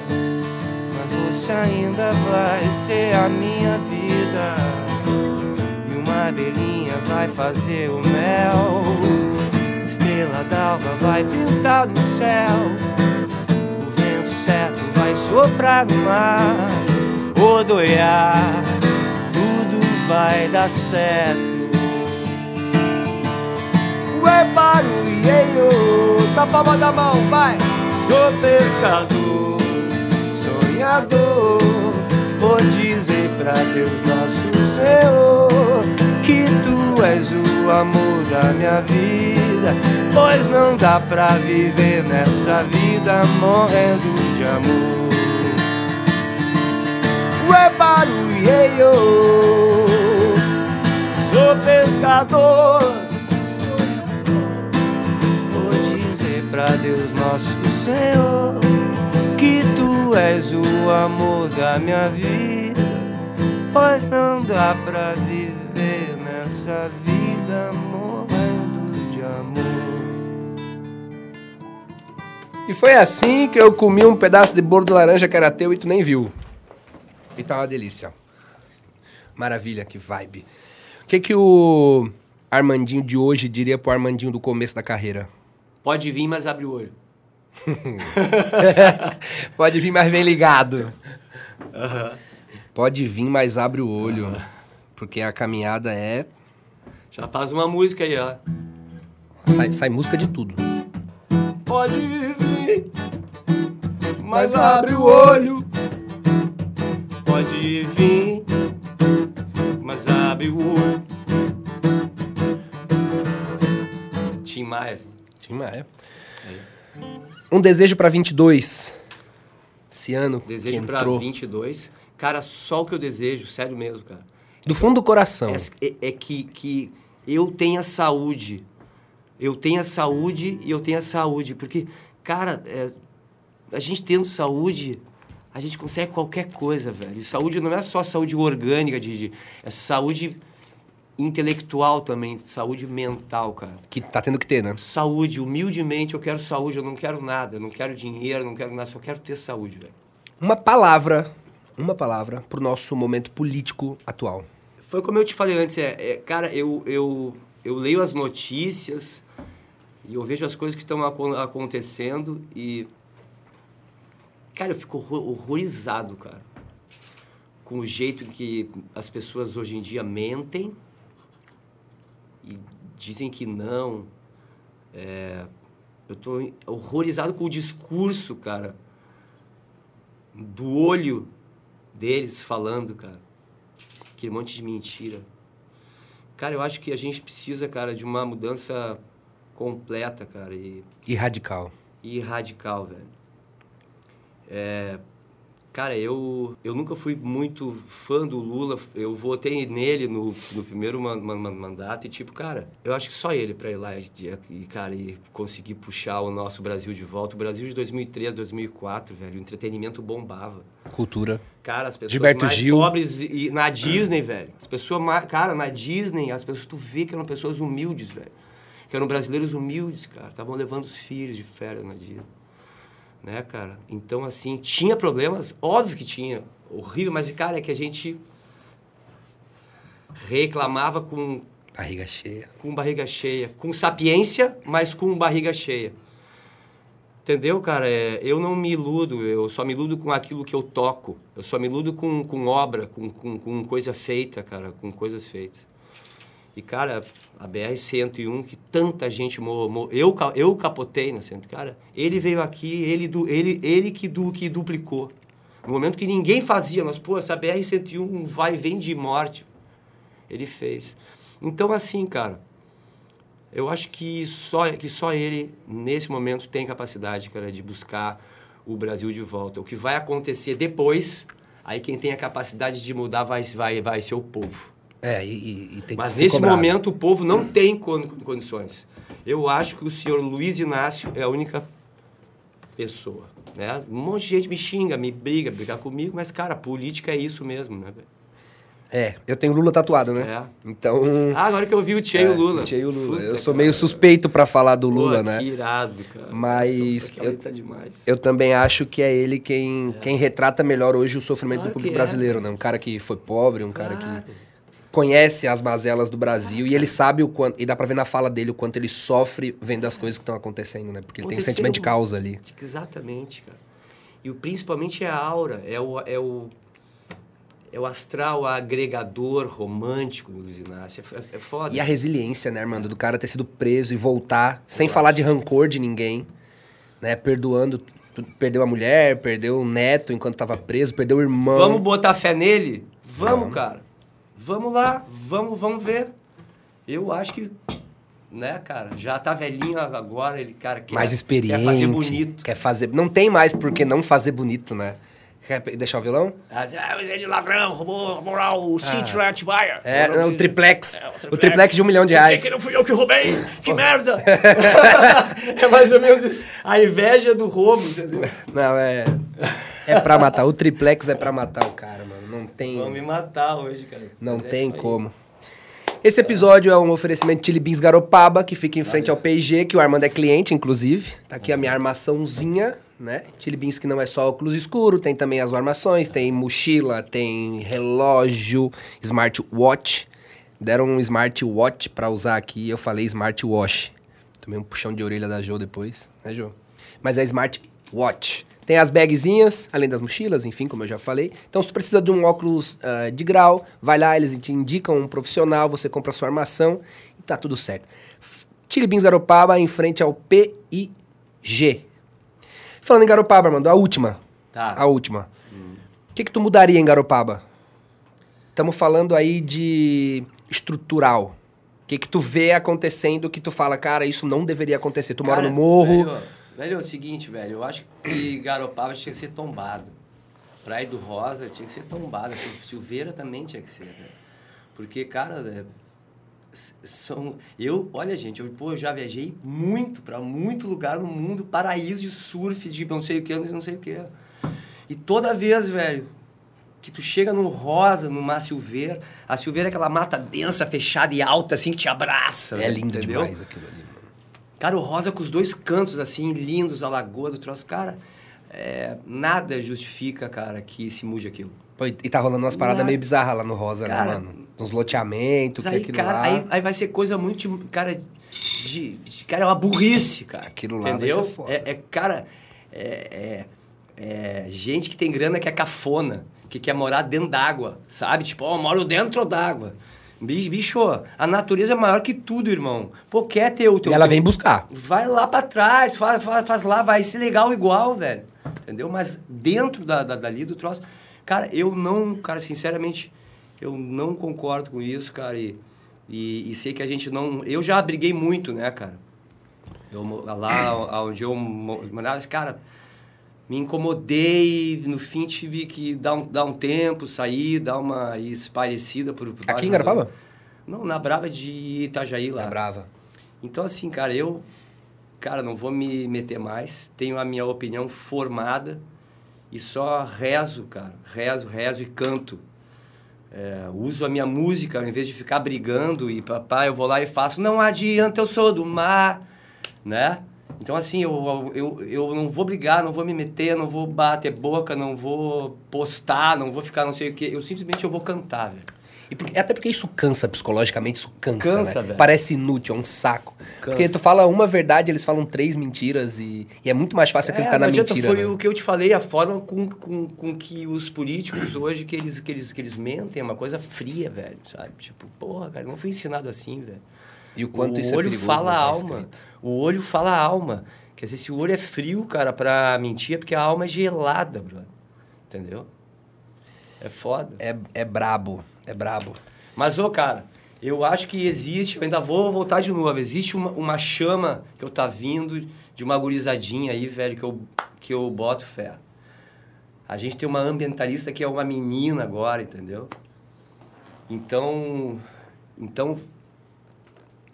mas você ainda vai ser a minha vida. E uma abelhinha vai fazer o mel, estrela d'alva vai pintar no céu. O vento certo no mar, rodoiar, tudo vai dar certo. Ué, barulheiro, na palma da mão, vai. Sou pescador, sonhador. Vou dizer pra Deus, nosso Senhor, que tu és o amor da minha vida. Pois não dá pra viver nessa vida morrendo de amor. Ué, barulheiro, sou pescador. pra Deus nosso Senhor que tu és o amor da minha vida, pois não dá pra viver nessa vida morrendo de amor. E foi assim que eu comi um pedaço de bolo de laranja que era teu e tu nem viu. E tá uma delícia. Maravilha, que vibe. O que que o Armandinho de hoje diria pro Armandinho do começo da carreira? Pode vir, mas abre o olho. Pode vir, mas vem ligado. Pode vir, mas abre o olho. Porque a caminhada é. Já faz uma música aí, ó. Sai, sai música de tudo. Pode vir, mas abre o olho. Pode vir, mas abre o olho. Tim Maia. Tim Maia. Um desejo pra 22. Esse ano. Desejo entrou. 22. Cara, só o que eu desejo, sério mesmo, cara. Do fundo do coração. É, é que, que eu tenha saúde. Eu tenha saúde e eu tenha saúde. Porque, cara, é, a gente tendo saúde, a gente consegue qualquer coisa, velho. Saúde não é só saúde orgânica, de, de- é saúde intelectual também, saúde mental, cara. Que tá tendo que ter, né? Saúde, humildemente eu quero saúde, eu não quero nada, eu não quero dinheiro, eu não quero nada, só quero ter saúde, velho. Uma palavra. Uma palavra pro nosso momento político atual. Foi como eu te falei antes, é, é, cara, eu, eu, eu leio as notícias e eu vejo as coisas que estão acon- acontecendo e. Cara, eu fico horror- horrorizado, cara. Com o jeito que as pessoas hoje em dia mentem e dizem que não. É, eu tô horrorizado com o discurso, cara, do olho deles falando, cara aquele monte de mentira. Cara, eu acho que a gente precisa, cara, de uma mudança completa, cara, e, E radical. e radical, velho. É, cara, eu, eu nunca fui muito fã do Lula. Eu votei nele no, no primeiro man- man- man- mandato e, tipo, cara, eu acho que só ele pra ir lá e, e, cara, e conseguir puxar o nosso Brasil de volta. O Brasil de 2003, 2004, velho, o entretenimento bombava. Cultura. Cara, as pessoas Gilberto mais Gil. pobres e na Disney, velho. As pessoas mais, cara, na Disney, as pessoas tu vê que eram pessoas humildes, velho. Que eram brasileiros humildes, cara. Estavam levando os filhos de férias na Disney. Né, cara? Então assim, tinha problemas, óbvio que tinha, horrível, mas cara, é que a gente reclamava com Barriga cheia. com barriga cheia, com sapiência, mas com barriga cheia. Entendeu, cara? É, eu não me iludo, eu só me iludo com aquilo que eu toco. Eu só me iludo com, com obra, com, com, com coisa feita, cara, com coisas feitas. E, cara, a BR-101, que tanta gente morreu. Eu, eu capotei na centro. Cara, ele veio aqui, ele, ele, ele que, du, que duplicou. No momento que ninguém fazia, nós, pô, essa BR-101 vai vem de morte. Ele fez. Então, assim, cara, eu acho que só, que só ele, nesse momento, tem capacidade, cara, de buscar o Brasil de volta. O que vai acontecer depois, aí quem tem a capacidade de mudar vai, vai, vai ser o povo. É, e, e- e Mas nesse cobrado. momento o povo não tem con- condições. Eu acho que o senhor Luiz Inácio é a única pessoa. Né? Um monte de gente me xinga, me briga, brigar comigo, mas, cara, política é isso mesmo, né? É, eu tenho Lula tatuado, né? É. Então. Ah, agora que eu vi o Tchê e é, o Lula. o Tchê e o Lula. Puta, eu sou cara. meio suspeito pra falar do Pô, Lula, né? Que irado, cara. Mas Nossa, eu- tá demais. Eu também acho que é ele quem, quem retrata melhor hoje o sofrimento Claro do público é. brasileiro, né? Um cara que foi pobre, um cara Claro. que conhece as mazelas do Brasil e ele sabe o quanto. E dá pra ver na fala dele o quanto ele sofre vendo as coisas que estão acontecendo, né? Porque ele tem um sentimento de causa ali. Exatamente, cara. E o, principalmente é a aura, é o, é o, é o astral agregador romântico do Luiz Inácio. É, f- é foda. E a resiliência, né, Armando? Do cara ter sido preso e voltar sem falar de rancor de ninguém, né? Perdoando. Perdeu a mulher, perdeu o neto enquanto tava preso, perdeu o irmão. Vamos botar fé nele? Vamos, cara. Vamos lá, vamos, vamos ver. Eu acho que, né, cara, já tá velhinho agora, ele, cara, quer, mais experiente. quer fazer bonito. Quer fazer. Não tem mais por que não fazer bonito, né? Quer deixar o violão? Ah, mas ele ladrão, roubou, roubou lá o sítio lá em Atibaia. É, não, o triplex. É, o triplex de um milhão de Por que reais. que não fui eu que roubei? Que merda! é mais ou menos isso. A inveja do roubo, entendeu? Não, é. É pra matar. O triplex é pra matar o cara, mano. Não tem. Vão me matar hoje, cara. Não Mas é tem como. Esse episódio é um oferecimento de Chili Beans Garopaba, que fica em frente ao P&G, que o Armando é cliente, inclusive. Tá aqui a minha armaçãozinha, né? Chili Beans que não é só óculos escuro, tem também as armações, tem mochila, tem relógio, smartwatch. Deram um smartwatch pra usar aqui, eu falei smartwatch. Tomei um puxão de orelha da Jo depois, né, Jo? Mas é smartwatch. Tem as bagzinhas, além das mochilas, enfim, como eu já falei. Então, se tu precisa de um óculos ah, de grau, vai lá, eles te indicam um profissional, você compra a sua armação e tá tudo certo. Beans Garopaba em frente ao PIG. Falando em Garopaba, Armando, a última. Tá. A última. O que, que tu mudaria em Garopaba? Estamos falando aí de estrutural. O que, que tu vê acontecendo que tu fala, cara, isso não deveria acontecer. Tu mora Cara, no morro. Velho, velho, é o seguinte, velho. Eu acho que Garopaba tinha que ser tombado. Praia do Rosa tinha que ser tombada. Sil- Silveira também tinha que ser, velho. Porque, cara, é, são... Eu, olha, gente, eu, pô, eu já viajei muito pra muito lugar no mundo. Paraíso de surf, de não sei o que, não sei o que. E toda vez, velho, que tu chega no rosa, numa silveira, a silveira é aquela mata densa, fechada e alta, assim, que te abraça. É lindo entendeu? demais aquilo ali, mano. Cara, o rosa com os dois cantos, assim, lindos, a lagoa do troço. Cara, é, nada justifica, cara, que se mude aquilo. Pô, e tá rolando umas paradas Nada. meio bizarras lá no Rosa, Cara, né, mano? Uns loteamentos, aí, aquilo cara, lá... aí, aí vai ser coisa muito, cara, de, de- Cara, é uma burrice, cara. Aquilo lá vai entendeu? ser foda. É, é, cara, é, é- é gente que tem grana que é cafona, que quer morar dentro d'água, sabe? Tipo, ó, eu moro dentro d'água. Bi- Bicho, a natureza é maior que tudo, irmão. Pô, quer ter o teu... E ela vem buscar. Vai lá pra trás, faz, faz, faz lá, vai ser legal igual, velho. Entendeu? Mas dentro da, da, dali do troço. Cara, eu não, cara, sinceramente, eu não concordo com isso, cara. E, e, e sei que a gente não. Eu já briguei muito, né, cara? Eu, lá onde eu mo- morava, cara, me incomodei, no fim tive que dar um, dar um tempo, sair, dar uma esparecida por. por Aqui em razões. Não, na Brava de Itajaí lá. Tá brava. Então, assim, cara, eu, cara, não vou me meter mais. Tenho a minha opinião formada e só rezo, cara. Rezo, rezo e canto. É, uso a minha música, ao invés de ficar brigando e papai, eu vou lá e faço. Não adianta, eu sou do mar, né? Então, assim, eu, eu, eu não vou brigar, não vou me meter, não vou bater boca, não vou postar, não vou ficar não sei o quê. Eu simplesmente eu vou cantar, velho. E porque- até porque isso cansa psicologicamente, isso cansa, Cansa, né? velho. Parece inútil, é um saco. Porque Cansa. tu fala uma verdade, eles falam três mentiras e, e é muito mais fácil acreditar É, na adianta, mentira. Foi né? o que eu te falei, a forma com, com, com que os políticos hoje, que eles, que, eles, que eles mentem, é uma coisa fria, velho, sabe? Tipo, porra, cara, não fui ensinado assim, velho. E o quanto o isso é olho perigoso, fala a alma. escrito. O olho fala a alma. Quer dizer, se o olho é frio, cara, pra mentir, é porque a alma é gelada, brother. Entendeu? É foda. É, é brabo, é brabo. Mas, ô, cara, Eu acho que existe, eu ainda vou voltar de novo, existe uma, uma chama que eu tá vindo de uma gurizadinha aí, velho, que eu, que eu boto fé. A gente tem uma ambientalista que é uma menina agora, entendeu? Então, então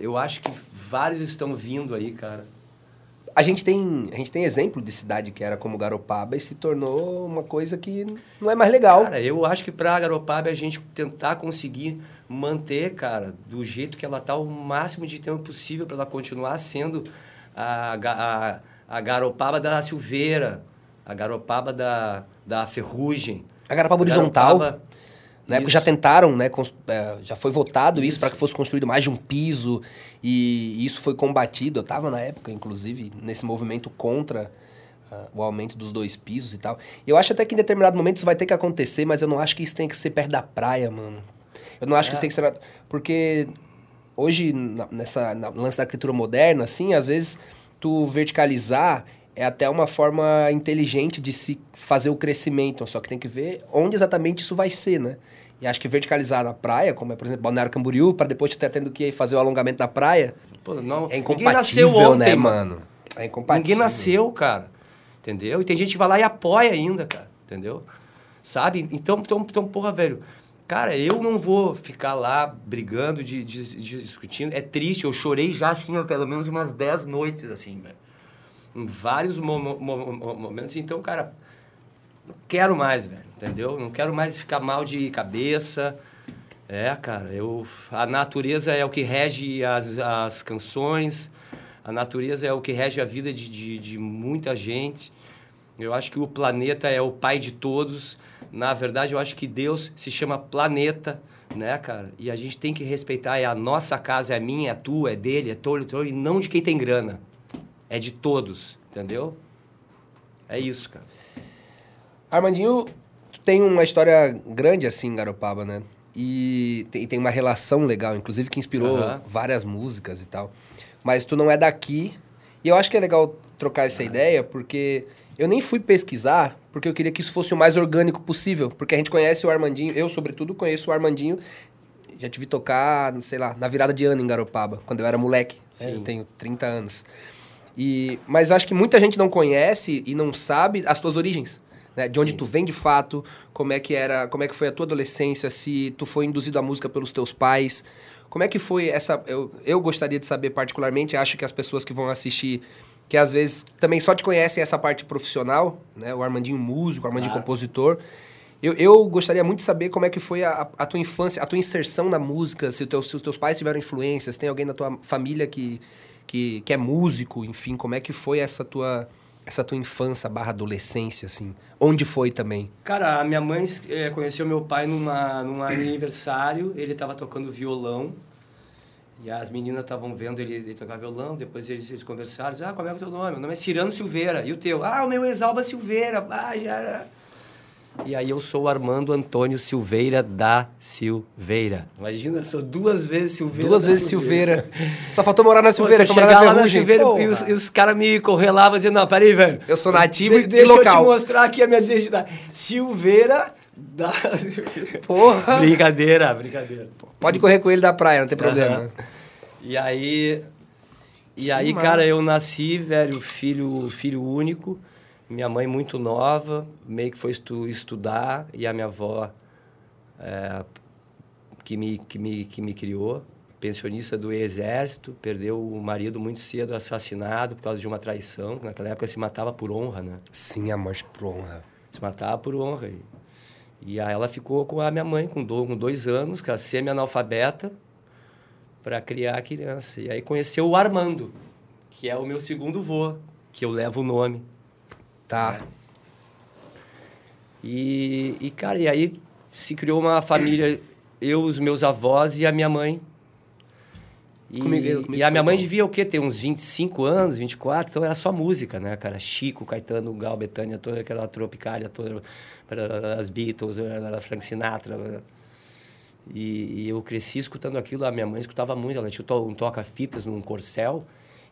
eu acho que vários estão vindo aí, cara. A gente tem, a gente tem exemplo de cidade que era como Garopaba e se tornou uma coisa que não é mais legal. Cara, eu acho que para Garopaba a gente tentar conseguir manter, cara, do jeito que ela tá o máximo de tempo possível para ela continuar sendo a, a, a Garopaba da Silveira, a Garopaba da, da Ferrugem. A Garopaba horizontal. Garopaba, né? Já tentaram, né? É, já foi votado isso, isso para que fosse construído mais de um piso e isso foi combatido. Eu estava na época, inclusive, nesse movimento contra uh, o aumento dos dois pisos e tal. Eu acho até que em determinado momento isso vai ter que acontecer, mas eu não acho que isso tem que ser perto da praia, mano. Eu não acho é. que isso tem que ser. Porque hoje, na, nessa na lance da arquitetura moderna, assim, às vezes tu verticalizar é até uma forma inteligente de se fazer o crescimento, só que tem que ver onde exatamente isso vai ser, né? E acho que verticalizar na praia, como é, por exemplo, Balneário Camboriú, para depois tu ter tendo que fazer o alongamento da praia, Pô, não, é incompatível, né, ontem, né, mano? É incompatível. Ninguém nasceu, cara. Entendeu? E tem gente que vai lá e apoia ainda, cara. Entendeu? Sabe? Então, então, então porra, velho. Cara, eu não vou ficar lá brigando, de, de, de discutindo. É triste, eu chorei já, assim, pelo menos umas 10 noites, assim, velho em vários mo mo momentos. Então, cara, não quero mais, velho, entendeu? Não quero mais ficar mal de cabeça. É, cara, eu, a natureza é o que rege as, as canções, a natureza é o que rege a vida de, de, de muita gente. Eu acho que o planeta é o pai de todos. Na verdade, eu acho que Deus se chama planeta, né, cara? E a gente tem que respeitar. É a nossa casa, é a minha, é a tua, é dele, é todo, e não de quem tem grana é de todos, entendeu? É isso, cara. Armandinho, tu tem uma história grande assim em Garopaba, né? E tem, tem uma relação legal, inclusive que inspirou uhum. várias músicas e tal. Mas tu não é daqui. E eu acho que é legal trocar essa uhum. ideia, porque eu nem fui pesquisar, porque eu queria que isso fosse o mais orgânico possível. Porque a gente conhece o Armandinho, eu, sobretudo, conheço o Armandinho. Já te vi tocar, sei lá, na virada de ano em Garopaba, quando eu era moleque. Né? Eu tenho 30 anos. E, mas acho que muita gente não conhece e não sabe as tuas origens. Né? De onde Sim. tu vem de fato, como é que era, como é que foi a tua adolescência, se tu foi induzido à música pelos teus pais. Como é que foi essa. Eu, eu gostaria de saber particularmente, acho que as pessoas que vão assistir, que às vezes também só te conhecem essa parte profissional, né? O Armandinho músico, o Armandinho claro. compositor. Eu, eu gostaria muito de saber como é que foi a, a tua infância, a tua inserção na música, se, teu, se os teus pais tiveram influências, tem alguém na tua família que, que, que é músico, enfim, como é que foi essa tua essa tua infância barra adolescência, assim? Onde foi também? Cara, a minha mãe é, conheceu meu pai numa, num aniversário, ele estava tocando violão, e as meninas estavam vendo ele, ele, tocar violão, depois eles, eles conversaram, ah, como é, é o teu nome? Meu nome é Cirano Silveira, e o teu? Ah, o meu é Exalba Silveira, ah, já... E aí eu sou o Armando Antônio Silveira da Silveira. Imagina, sou duas vezes Silveira. Duas vezes Silveira. Silveira. Só faltou morar na Silveira. Pô, chegar lá na Silveira e os, e os caras me correlavam dizendo, não, peraí, velho. Eu sou nativo de, e deixa local. Deixa eu te mostrar aqui a minha identidade. Silveira da... Porra. brincadeira, brincadeira. Pode correr com ele da praia, não tem problema. Uhum. E aí... E aí, cara, eu nasci, velho, filho, filho único. Minha mãe muito nova, meio que foi estu estudar, e a minha avó, é, que, me, que, me, que me criou, pensionista do exército, perdeu o marido muito cedo, assassinado por causa de uma traição, que naquela época se matava por honra, né? Sim, a morte por honra. Se matava por honra. E, e aí ela ficou com a minha mãe, com, do, com dois anos, que era semi-analfabeta, para criar a criança. E aí conheceu o Armando, que é o meu segundo vô, que eu levo o nome. Tá. E, e, cara, e aí se criou uma família, eu, os meus avós e a minha mãe. E, comigo, comigo e a minha mãe bom. devia o quê? Ter uns 25 anos, 24, então era só música, né, cara? Chico, Caetano, Gal, Betânia, toda aquela tropicália, toda, as Beatles, Frank Sinatra. E, e, eu cresci escutando aquilo, a minha mãe escutava muito, ela tinha um toca-fitas num corcel,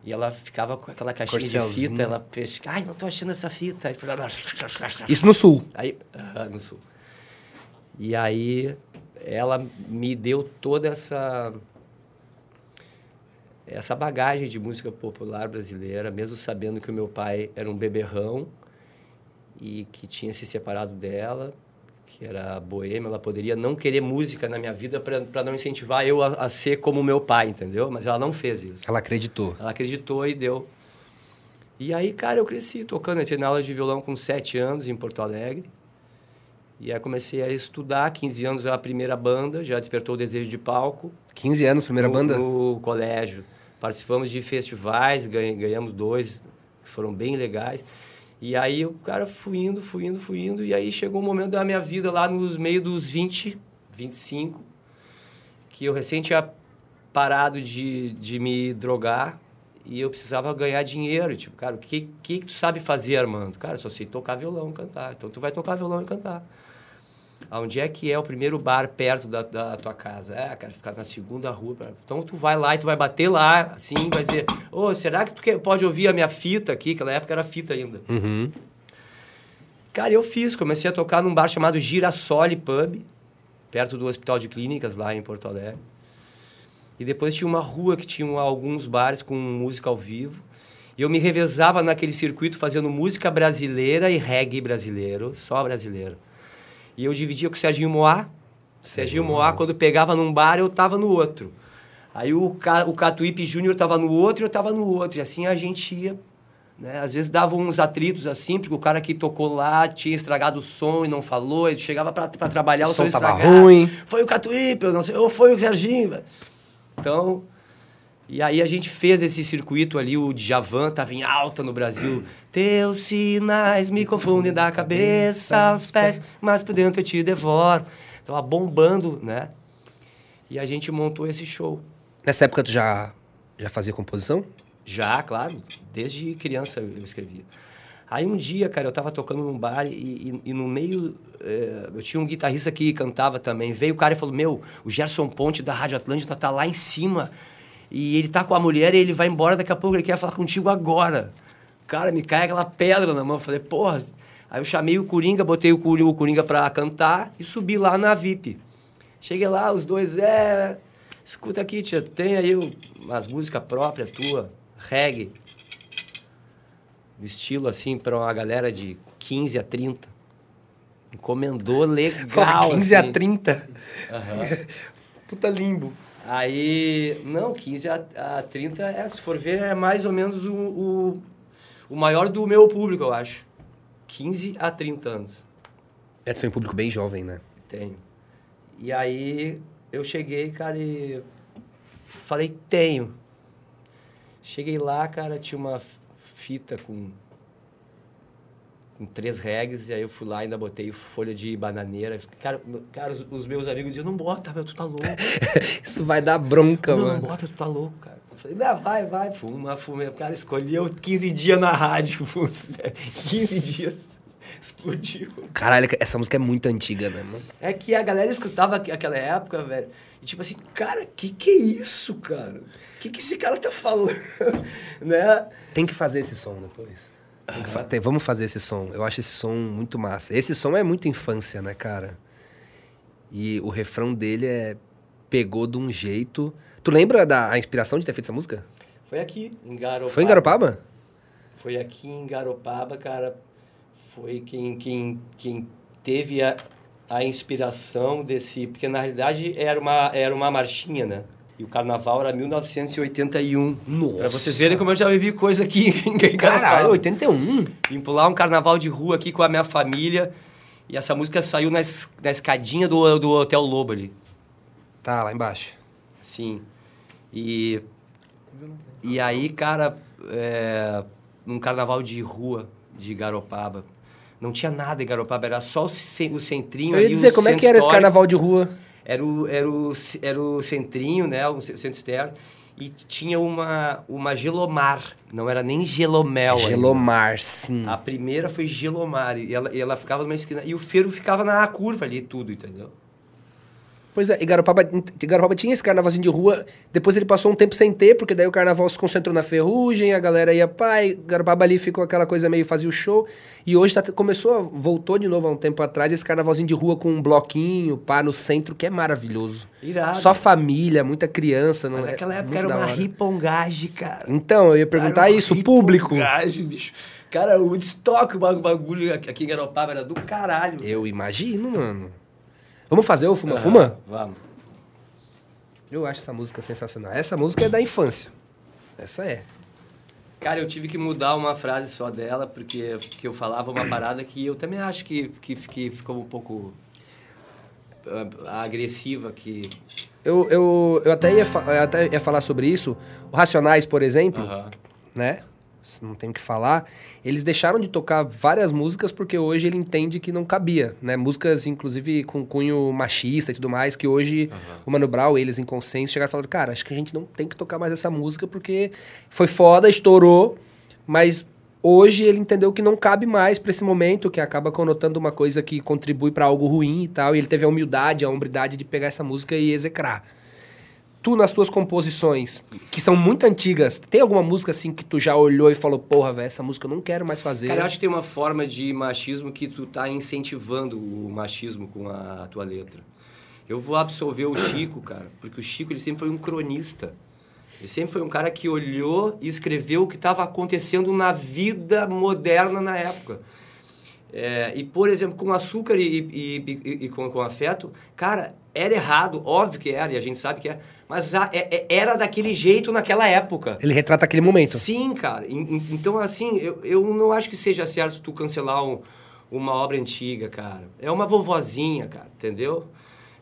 e ela ficava com aquela caixinha de fita, ela fez, ai, não tô achando essa fita. Isso no sul? Aí, uh, no sul. E aí, ela me deu toda essa essa bagagem de música popular brasileira, mesmo sabendo que o meu pai era um beberrão e que tinha se separado dela, que era boêmia, ela poderia não querer música na minha vida para não incentivar eu a, a, ser como meu pai, entendeu? Mas ela não fez isso. Ela acreditou. Ela acreditou e deu. E aí, cara, eu cresci tocando. Entrei na aula de violão com sete anos em Porto Alegre. E aí comecei a estudar, 15 anos a primeira banda, já despertou o desejo de palco. 15 anos, primeira no, banda? No colégio. Participamos de festivais, ganhamos dois, que foram bem legais. E aí o cara fui indo, fui indo, fui indo. E aí chegou um momento da minha vida lá nos meio dos 20, 25, que eu recém tinha parado de, de me drogar e eu precisava ganhar dinheiro. Tipo, cara, o que, que, que tu sabe fazer, Armando? Cara, só sei tocar violão cantar. Então tu vai tocar violão e cantar. Onde é que é o primeiro bar perto da, da tua casa? É, cara, ficar na segunda rua. Então tu vai lá e tu vai bater lá, assim, vai dizer: Ô, oh, será que tu quer, pode ouvir a minha fita aqui? Aquela época era fita ainda. Uhum. Cara, eu fiz. Comecei a tocar num bar chamado Girassole Pub, perto do Hospital de Clínicas, lá em Porto Alegre. E depois tinha uma rua que tinha alguns bares com música ao vivo. E eu me revezava naquele circuito fazendo música brasileira e reggae brasileiro, só brasileiro. E eu dividia com o Serginho Moá. O Serginho Moá, quando pegava num bar, eu tava no outro. Aí o, Ca, o Catuípe Júnior tava no outro e eu tava no outro. E assim a gente ia. Né? Às vezes dava uns atritos assim, porque o cara que tocou lá tinha estragado o som e não falou. Ele chegava para trabalhar, o, o som, som tava estragado. ruim. Foi o Catuípe, eu não sei. Ou foi o Serginho. Então, e aí a gente fez esse circuito ali, o Djavan estava em alta no Brasil. Teus sinais me confundem da cabeça aos pés, mas por dentro eu te devoro. Tava bombando, né? E a gente montou esse show. Nessa época tu já, já fazia composição? Já, claro. Desde criança eu escrevia. Aí um dia, cara, eu tava tocando num bar e, e, e no meio... É, eu tinha um guitarrista que cantava também. Veio o cara e falou, meu, o Gerson Ponte da Rádio Atlântida tá lá em cima e ele tá com a mulher e ele vai embora daqui a pouco, ele quer falar contigo agora. Cara, me cai aquela pedra na mão. Eu falei, porra. Aí eu chamei o Coringa, botei o Coringa, pra cantar e subi lá na VIP. Cheguei lá, os dois, é. Escuta aqui, tia, tem aí umas músicas próprias tua, reggae. Estilo assim pra uma galera de 15 a 30. Encomendou legal. 15 assim. a 30? Uhum. Puta limbo. Aí, não, 15 a, a 30, é, se for ver, é mais ou menos o, o, o maior do meu público, eu acho. 15 a 30 anos. É, tu tem um público bem jovem, né? Tenho. E aí, eu cheguei, cara, e falei, tenho. Cheguei lá, cara, tinha uma fita com com três regs, e aí eu fui lá e ainda botei folha de bananeira. Cara, cara os, os meus amigos diziam, não bota, meu, tu tá louco. Isso vai dar bronca, não, mano. Não bota, tu tá louco, cara. Eu falei, não, vai, vai, fuma, fuma. O cara escolheu 15 dias na rádio, 15 dias. Explodiu. Caralho, essa música é muito antiga, né, mano? É que a galera escutava aquela época, velho. E tipo assim, cara, que que é isso, cara? Que que esse cara tá falando? né? Tem que fazer esse som depois. Uhum. Vamos fazer esse som. Eu acho esse som muito massa. Esse som é muito infância, né, cara? E o refrão dele é pegou de um jeito. Tu lembra da inspiração de ter feito essa música? Foi aqui, em Garopaba. Foi em Garopaba? Foi aqui em Garopaba, cara. Foi quem, quem, quem teve a, a inspiração desse. Porque na realidade era uma, era uma marchinha, né? E o carnaval era 1981. Nossa! Pra vocês verem como eu já vivi coisa aqui em Caralho, 81? Vim pular um carnaval de rua aqui com a minha família. E essa música saiu na, es na escadinha do, do Hotel Lobo ali. Tá, lá embaixo. Sim. E. E aí, cara, é, num carnaval de rua de Garopaba. Não tinha nada em Garopaba, era só o, centrinho Eu ia dizer, como é que era esse carnaval de rua? Era o, era o, era o centrinho, né? O centro externo. E tinha uma, uma gelomar. Não era nem gelomel. Gelomar, ainda. sim. A primeira foi gelomar. E ela, e ela ficava numa esquina. E o feiro ficava na curva ali, tudo, entendeu? Pois é, e Garopaba, Garopaba tinha esse carnavalzinho de rua, depois ele passou um tempo sem ter, porque daí o carnaval se concentrou na ferrugem, a galera ia, pai, Garopaba ali ficou aquela coisa meio fazia o show, e hoje tá, começou, voltou de novo há um tempo atrás, esse carnavalzinho de rua com um bloquinho, pá, no centro, que é maravilhoso. Irado. Só família, muita criança. Não Mas é, naquela época era uma ripongagem, cara. Então, eu ia perguntar isso, público. ripongagem, bicho. Cara, o estoque, o bagulho aqui em Garopaba era do caralho. Eu imagino, mano. Vamos fazer o Fuma Aham, Fuma? Vamos. Eu acho essa música sensacional. Essa música é da infância. Essa é. Cara, eu tive que mudar uma frase só dela, porque, porque eu falava uma parada que eu também acho que, que, que ficou um pouco ah, agressiva, que... Eu, eu, eu, até ia eu até ia falar sobre isso. O Racionais, por exemplo, Aham. né? Não tem o que falar. Eles deixaram de tocar várias músicas porque hoje ele entende que não cabia, né? Músicas, inclusive, com cunho machista e tudo mais, que hoje o Mano Brown, eles em consenso, chegaram e falaram, cara, acho que a gente não tem que tocar mais essa música porque foi foda, estourou, mas hoje ele entendeu que não cabe mais pra esse momento, que acaba conotando uma coisa que contribui pra algo ruim e tal, e ele teve a humildade, a hombridade de pegar essa música e execrar. Tu, nas tuas composições, que são muito antigas, tem alguma música assim que tu já olhou e falou, porra, velho, essa música eu não quero mais fazer? Cara, eu acho que tem uma forma de machismo que tu tá incentivando o machismo com a tua letra. Eu vou absolver o Chico, cara, porque o Chico ele sempre foi um cronista. Ele sempre foi um cara que olhou e escreveu o que estava acontecendo na vida moderna na época. É, e, por exemplo, com açúcar e, e- e- e com, com afeto, cara, era errado, óbvio que era, e a gente sabe que é, mas a- é- é- era daquele jeito naquela época. Ele retrata aquele momento. Sim, cara. En- Então, assim, eu, eu não acho que seja certo tu cancelar um- uma obra antiga, cara. É uma vovozinha, cara, entendeu?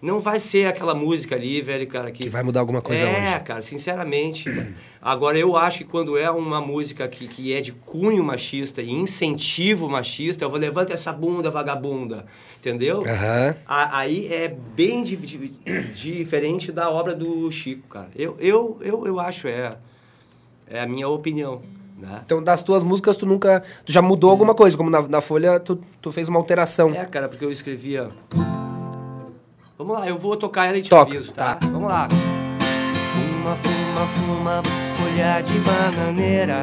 Não vai ser aquela música ali, velho, cara, que... Que vai mudar alguma coisa é, hoje. cara, sinceramente. cara. Agora, eu acho que quando é uma música que, que é de cunho machista e incentivo machista, eu vou levanta essa bunda, vagabunda, entendeu? Aham. A- Aí é bem di- di- diferente da obra do Chico, cara. Eu, eu, eu, eu acho, é, é a minha opinião, né? Então, das tuas músicas, tu nunca. Tu já mudou alguma coisa, como na, na Folha, tu, tu fez uma alteração. É, cara, porque eu escrevia... Vamos lá, eu vou tocar ela e te Toca, aviso, tá? tá. Vamos lá. Fuma, fuma, fuma, folha de bananeira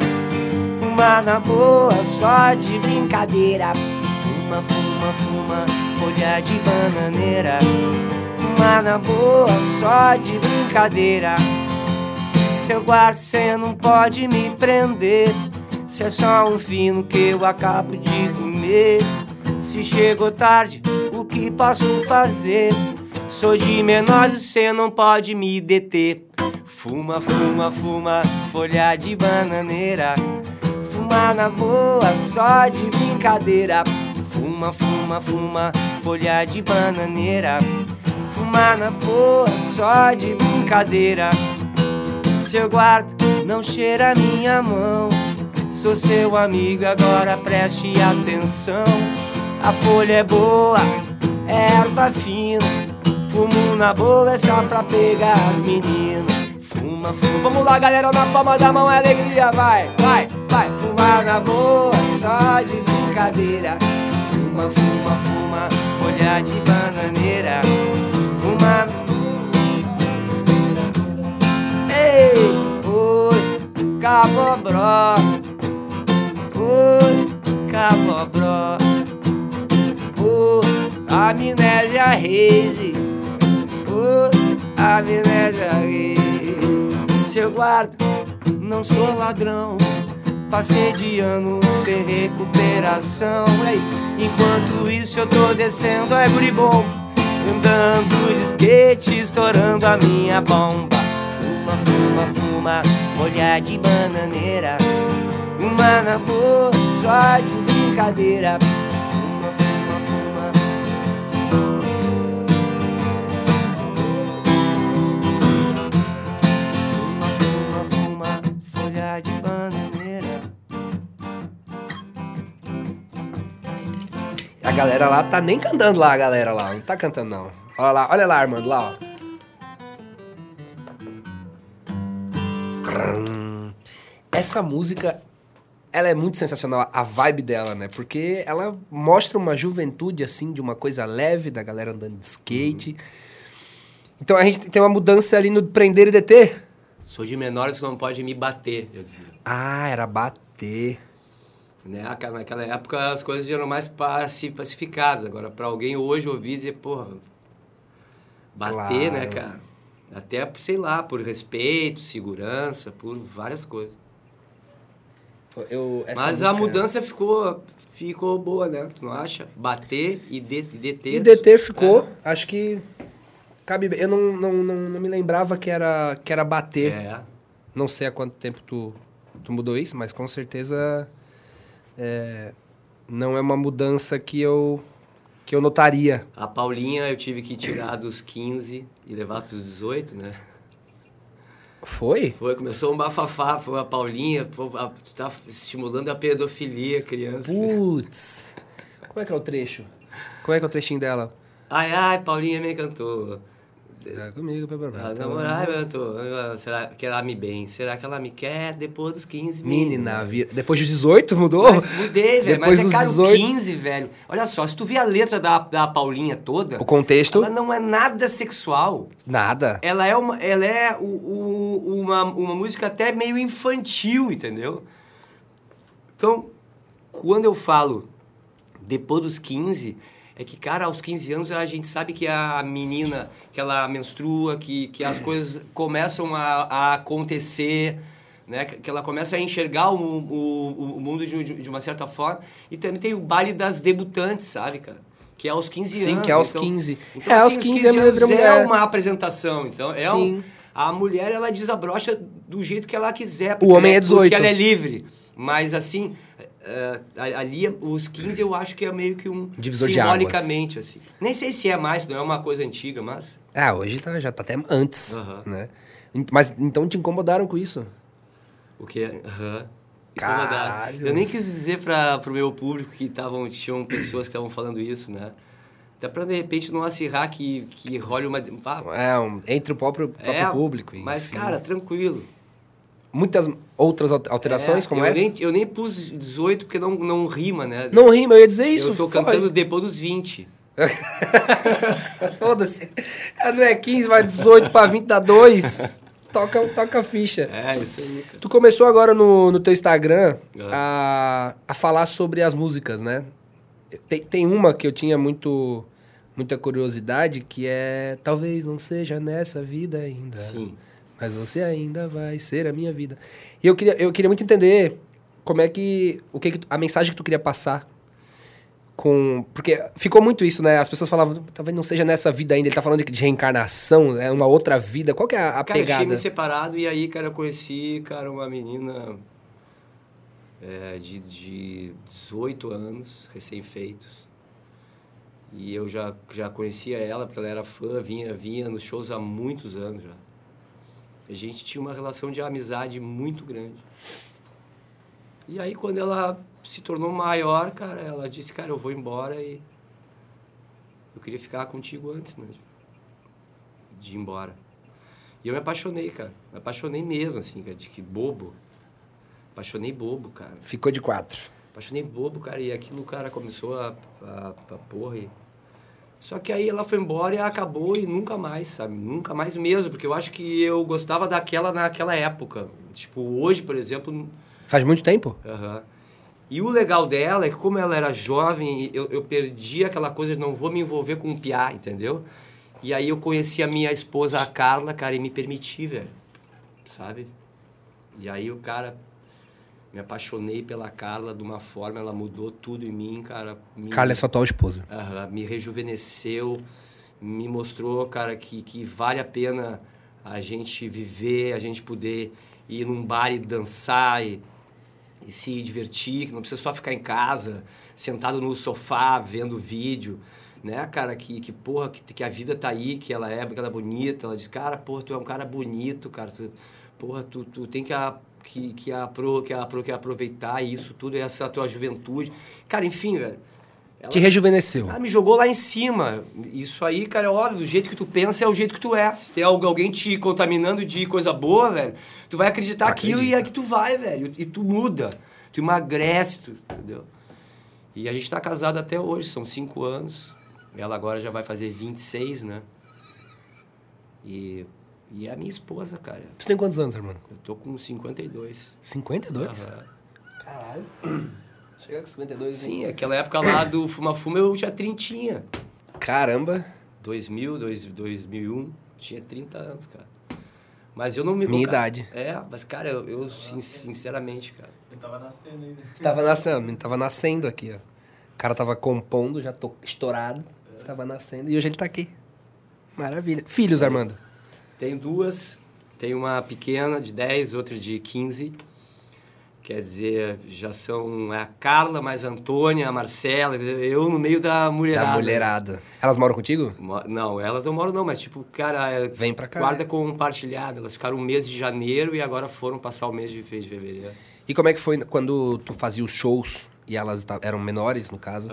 Fuma na boa, só de brincadeira Fuma, fuma, fuma, folha de bananeira Fuma na boa, só de brincadeira Se eu guardo, cê não pode me prender Se é só um fino que eu acabo de comer Se chegou tarde, o que posso fazer? Sou de menor, você não pode me deter. Fuma, fuma, fuma, folha de bananeira. Fuma na boa, só de brincadeira. Fuma, fuma, fuma, folha de bananeira. Fuma na boa, só de brincadeira. Se eu guardo, não cheira minha mão. Sou seu amigo, agora preste atenção. A folha é boa, erva fina Fumo na boa, é só pra pegar as meninas. Fuma, fuma, vamos lá galera, na palma da mão é alegria, vai, vai, vai. Fumar na boa, só de brincadeira. Fuma, fuma, fuma, folha de bananeira. Fuma. Ei, oi, cabobró. Oi, cabobró. Oi, amnésia reise Oi, amnésia reise Se eu guardo, não sou ladrão. Passei de ano sem recuperação. Enquanto isso eu tô descendo, é guri bom. Andando de skate, estourando a minha bomba. Fuma, fuma, fuma, folha de bananeira. Uma na boa, só de brincadeira galera lá tá nem cantando lá, a galera lá. Não tá cantando, não. Olha lá, olha lá, Armando, lá, ó. Essa música, ela é muito sensacional, a vibe dela, né? Porque ela mostra uma juventude, assim, de uma coisa leve, da galera andando de skate. Então a gente tem uma mudança ali no prender e deter? Sou de menor, você não pode me bater, eu dizia. Ah, era bater. Né? Naquela época as coisas eram mais pacificadas. Agora, para alguém hoje ouvir dizer, porra, bater, né, claro. né, cara? Até, sei lá, por respeito, segurança, por várias coisas. Eu, Mas a mudança ficou, ficou boa, né? Tu não acha? Bater e, de, e deter. E deter ficou. É. Acho que cabe Eu não, não, não, não, me lembrava que era, que era bater. É. Não sei há quanto tempo tu, tu mudou isso, mas com certeza é, não é uma mudança que eu que eu notaria. A Paulinha eu tive que tirar dos 15 e levar para os 18, né? Foi? Foi, começou um bafafá, foi a Paulinha, tá estimulando a pedofilia, criança. Putz! Como é que é o trecho? Como é que é o trechinho dela? Ai, ai, Paulinha me encantou. É comigo, Pepe Ela namorar, eu tô. Será que ela me bem? Será que ela me quer depois dos 15? Menina, menina. depois dos 18 mudou? Mas mudei, velho. Mas é caro 18... 15, velho. Olha só, se tu vê a letra da, da Paulinha toda. O contexto. Ela não é nada sexual. Nada. Ela é uma, ela é o, o, uma, uma música até meio infantil, entendeu? Então, quando eu falo depois dos 15 é que, cara, aos 15 anos a gente sabe que a menina, que ela menstrua, que, que as coisas começam a, a acontecer, né? Que ela começa a enxergar o, o, o mundo de, de, uma certa forma. E também tem o baile das debutantes, sabe, cara? Que é aos 15 Sim, anos. Sim, que é aos então, 15. Então, é, assim, aos 15, 15 anos é, é uma apresentação. Então, é um, a mulher, ela desabrocha do jeito que ela quiser. O homem é 18. Porque ela é livre. Mas, assim, Uh, ali, os 15 eu acho que é meio que um. Divisor simbolicamente, assim. Nem sei se é mais, não é uma coisa antiga, mas. Ah, hoje tá, já tá até antes. Uhum. Né? Mas então te incomodaram com isso? O que? Aham. Uhum. Eu nem quis dizer para o meu público que tavam, tinham pessoas que estavam falando isso, né? Até para de repente não acirrar que, que role uma. Ah, é, um, entre o próprio, próprio é, público. Mas, enfim. cara, tranquilo muitas outras alterações, é, como eu essa? Nem, eu nem pus 18 porque não, não rima, né? Não rima, eu ia dizer isso. Eu tô cantando depois dos 20. Foda-se. Ah, não é 15, vai 18 para 20 dá 2. Toca, toca a ficha. É, isso aí. Cara. Tu começou agora no, no teu Instagram é. a, a falar sobre as músicas, né? Tem, tem uma que eu tinha muito muita curiosidade que é talvez não seja nessa vida ainda. Sim mas você ainda vai ser a minha vida. E eu queria, eu queria muito entender como é que, o que, que a mensagem que tu queria passar com, porque ficou muito isso, né? As pessoas falavam, talvez não seja nessa vida ainda, ele tá falando de reencarnação, é uma outra vida. Qual que é a, a cara, pegada? Eu tinha me separado e aí, cara, eu conheci, cara, uma menina é, de, de 18 anos, recém-feitos. E eu já, já conhecia ela, porque ela era fã, vinha, vinha nos shows há muitos anos já. A gente tinha uma relação de amizade muito grande. E aí, quando ela se tornou maior, cara, ela disse, cara, eu vou embora e eu queria ficar contigo antes, né? De ir embora. E eu me apaixonei, cara. Me apaixonei mesmo, assim, cara, de que bobo. Apaixonei bobo, cara. Ficou de quatro. Apaixonei bobo, cara, e aquilo, cara, começou a, a, a porra. E só que aí ela foi embora e acabou e nunca mais, sabe? Nunca mais mesmo, porque eu acho que eu gostava daquela naquela época. Tipo, hoje, por exemplo. Faz muito tempo? Aham. E o legal dela é que, como ela era jovem, eu, eu perdi aquela coisa de não vou me envolver com um piá, entendeu? E aí eu conheci a minha esposa, a Carla, cara, e me permiti, velho. Sabe? E aí o cara me apaixonei pela Carla de uma forma, ela mudou tudo em mim, cara. Me, Carla é sua atual esposa. Me rejuvenesceu, me mostrou, cara, que, que vale a pena a gente viver, a gente poder ir num bar e dançar e, e se divertir, que não precisa só ficar em casa, sentado no sofá, vendo vídeo né, cara, que, que porra, que, que a vida tá aí, que ela é, que ela é bonita. Ela diz, cara, porra, tu é um cara bonito, cara. Tu, porra, tu, tu tem que a, que, que, apro, que, apro, que aproveitar isso tudo, essa tua juventude. Cara, enfim, velho. Ela, Te rejuvenesceu. Ela me jogou lá em cima. Isso aí, cara, é óbvio, do jeito que tu pensa é o jeito que tu é. Se tem alguém te contaminando de coisa boa, velho, tu vai acreditar aquilo e é que tu vai, velho. E tu muda. Tu emagrece, tu, entendeu? E a gente tá casado até hoje, são cinco anos. Ela agora já vai fazer 26, né? E, e é a minha esposa, cara. Tu tem quantos anos, irmão? Eu tô com 52. 52? Aham. Caralho. Chega com 52 Sim, aquela época lá do Fuma Fuma eu tinha trintinha. Caramba. 2000, dois- 2001, tinha 30 anos, cara. Mas eu não me... Minha cara, idade. É, mas cara, eu, eu sin- sinceramente, cara... Ele tava nascendo ainda. Tava nascendo, tava nascendo aqui, ó. O cara tava compondo, já tô estourado. Tava nascendo e hoje ele tá aqui. Maravilha. Filhos, Armando. Tenho duas. Tenho uma pequena de 10, outra de 15. Quer dizer, já são a Carla, mais a Antônia, a Marcela. Eu no meio da mulherada. Da mulherada. Elas moram contigo? Mo- Não, elas não moram não, mas tipo, cara, é Vem pra cá. guarda compartilhada. Elas ficaram um mês de janeiro e agora foram passar o mês de fevereiro. E como é que foi quando tu fazia os shows e elas eram menores, no caso?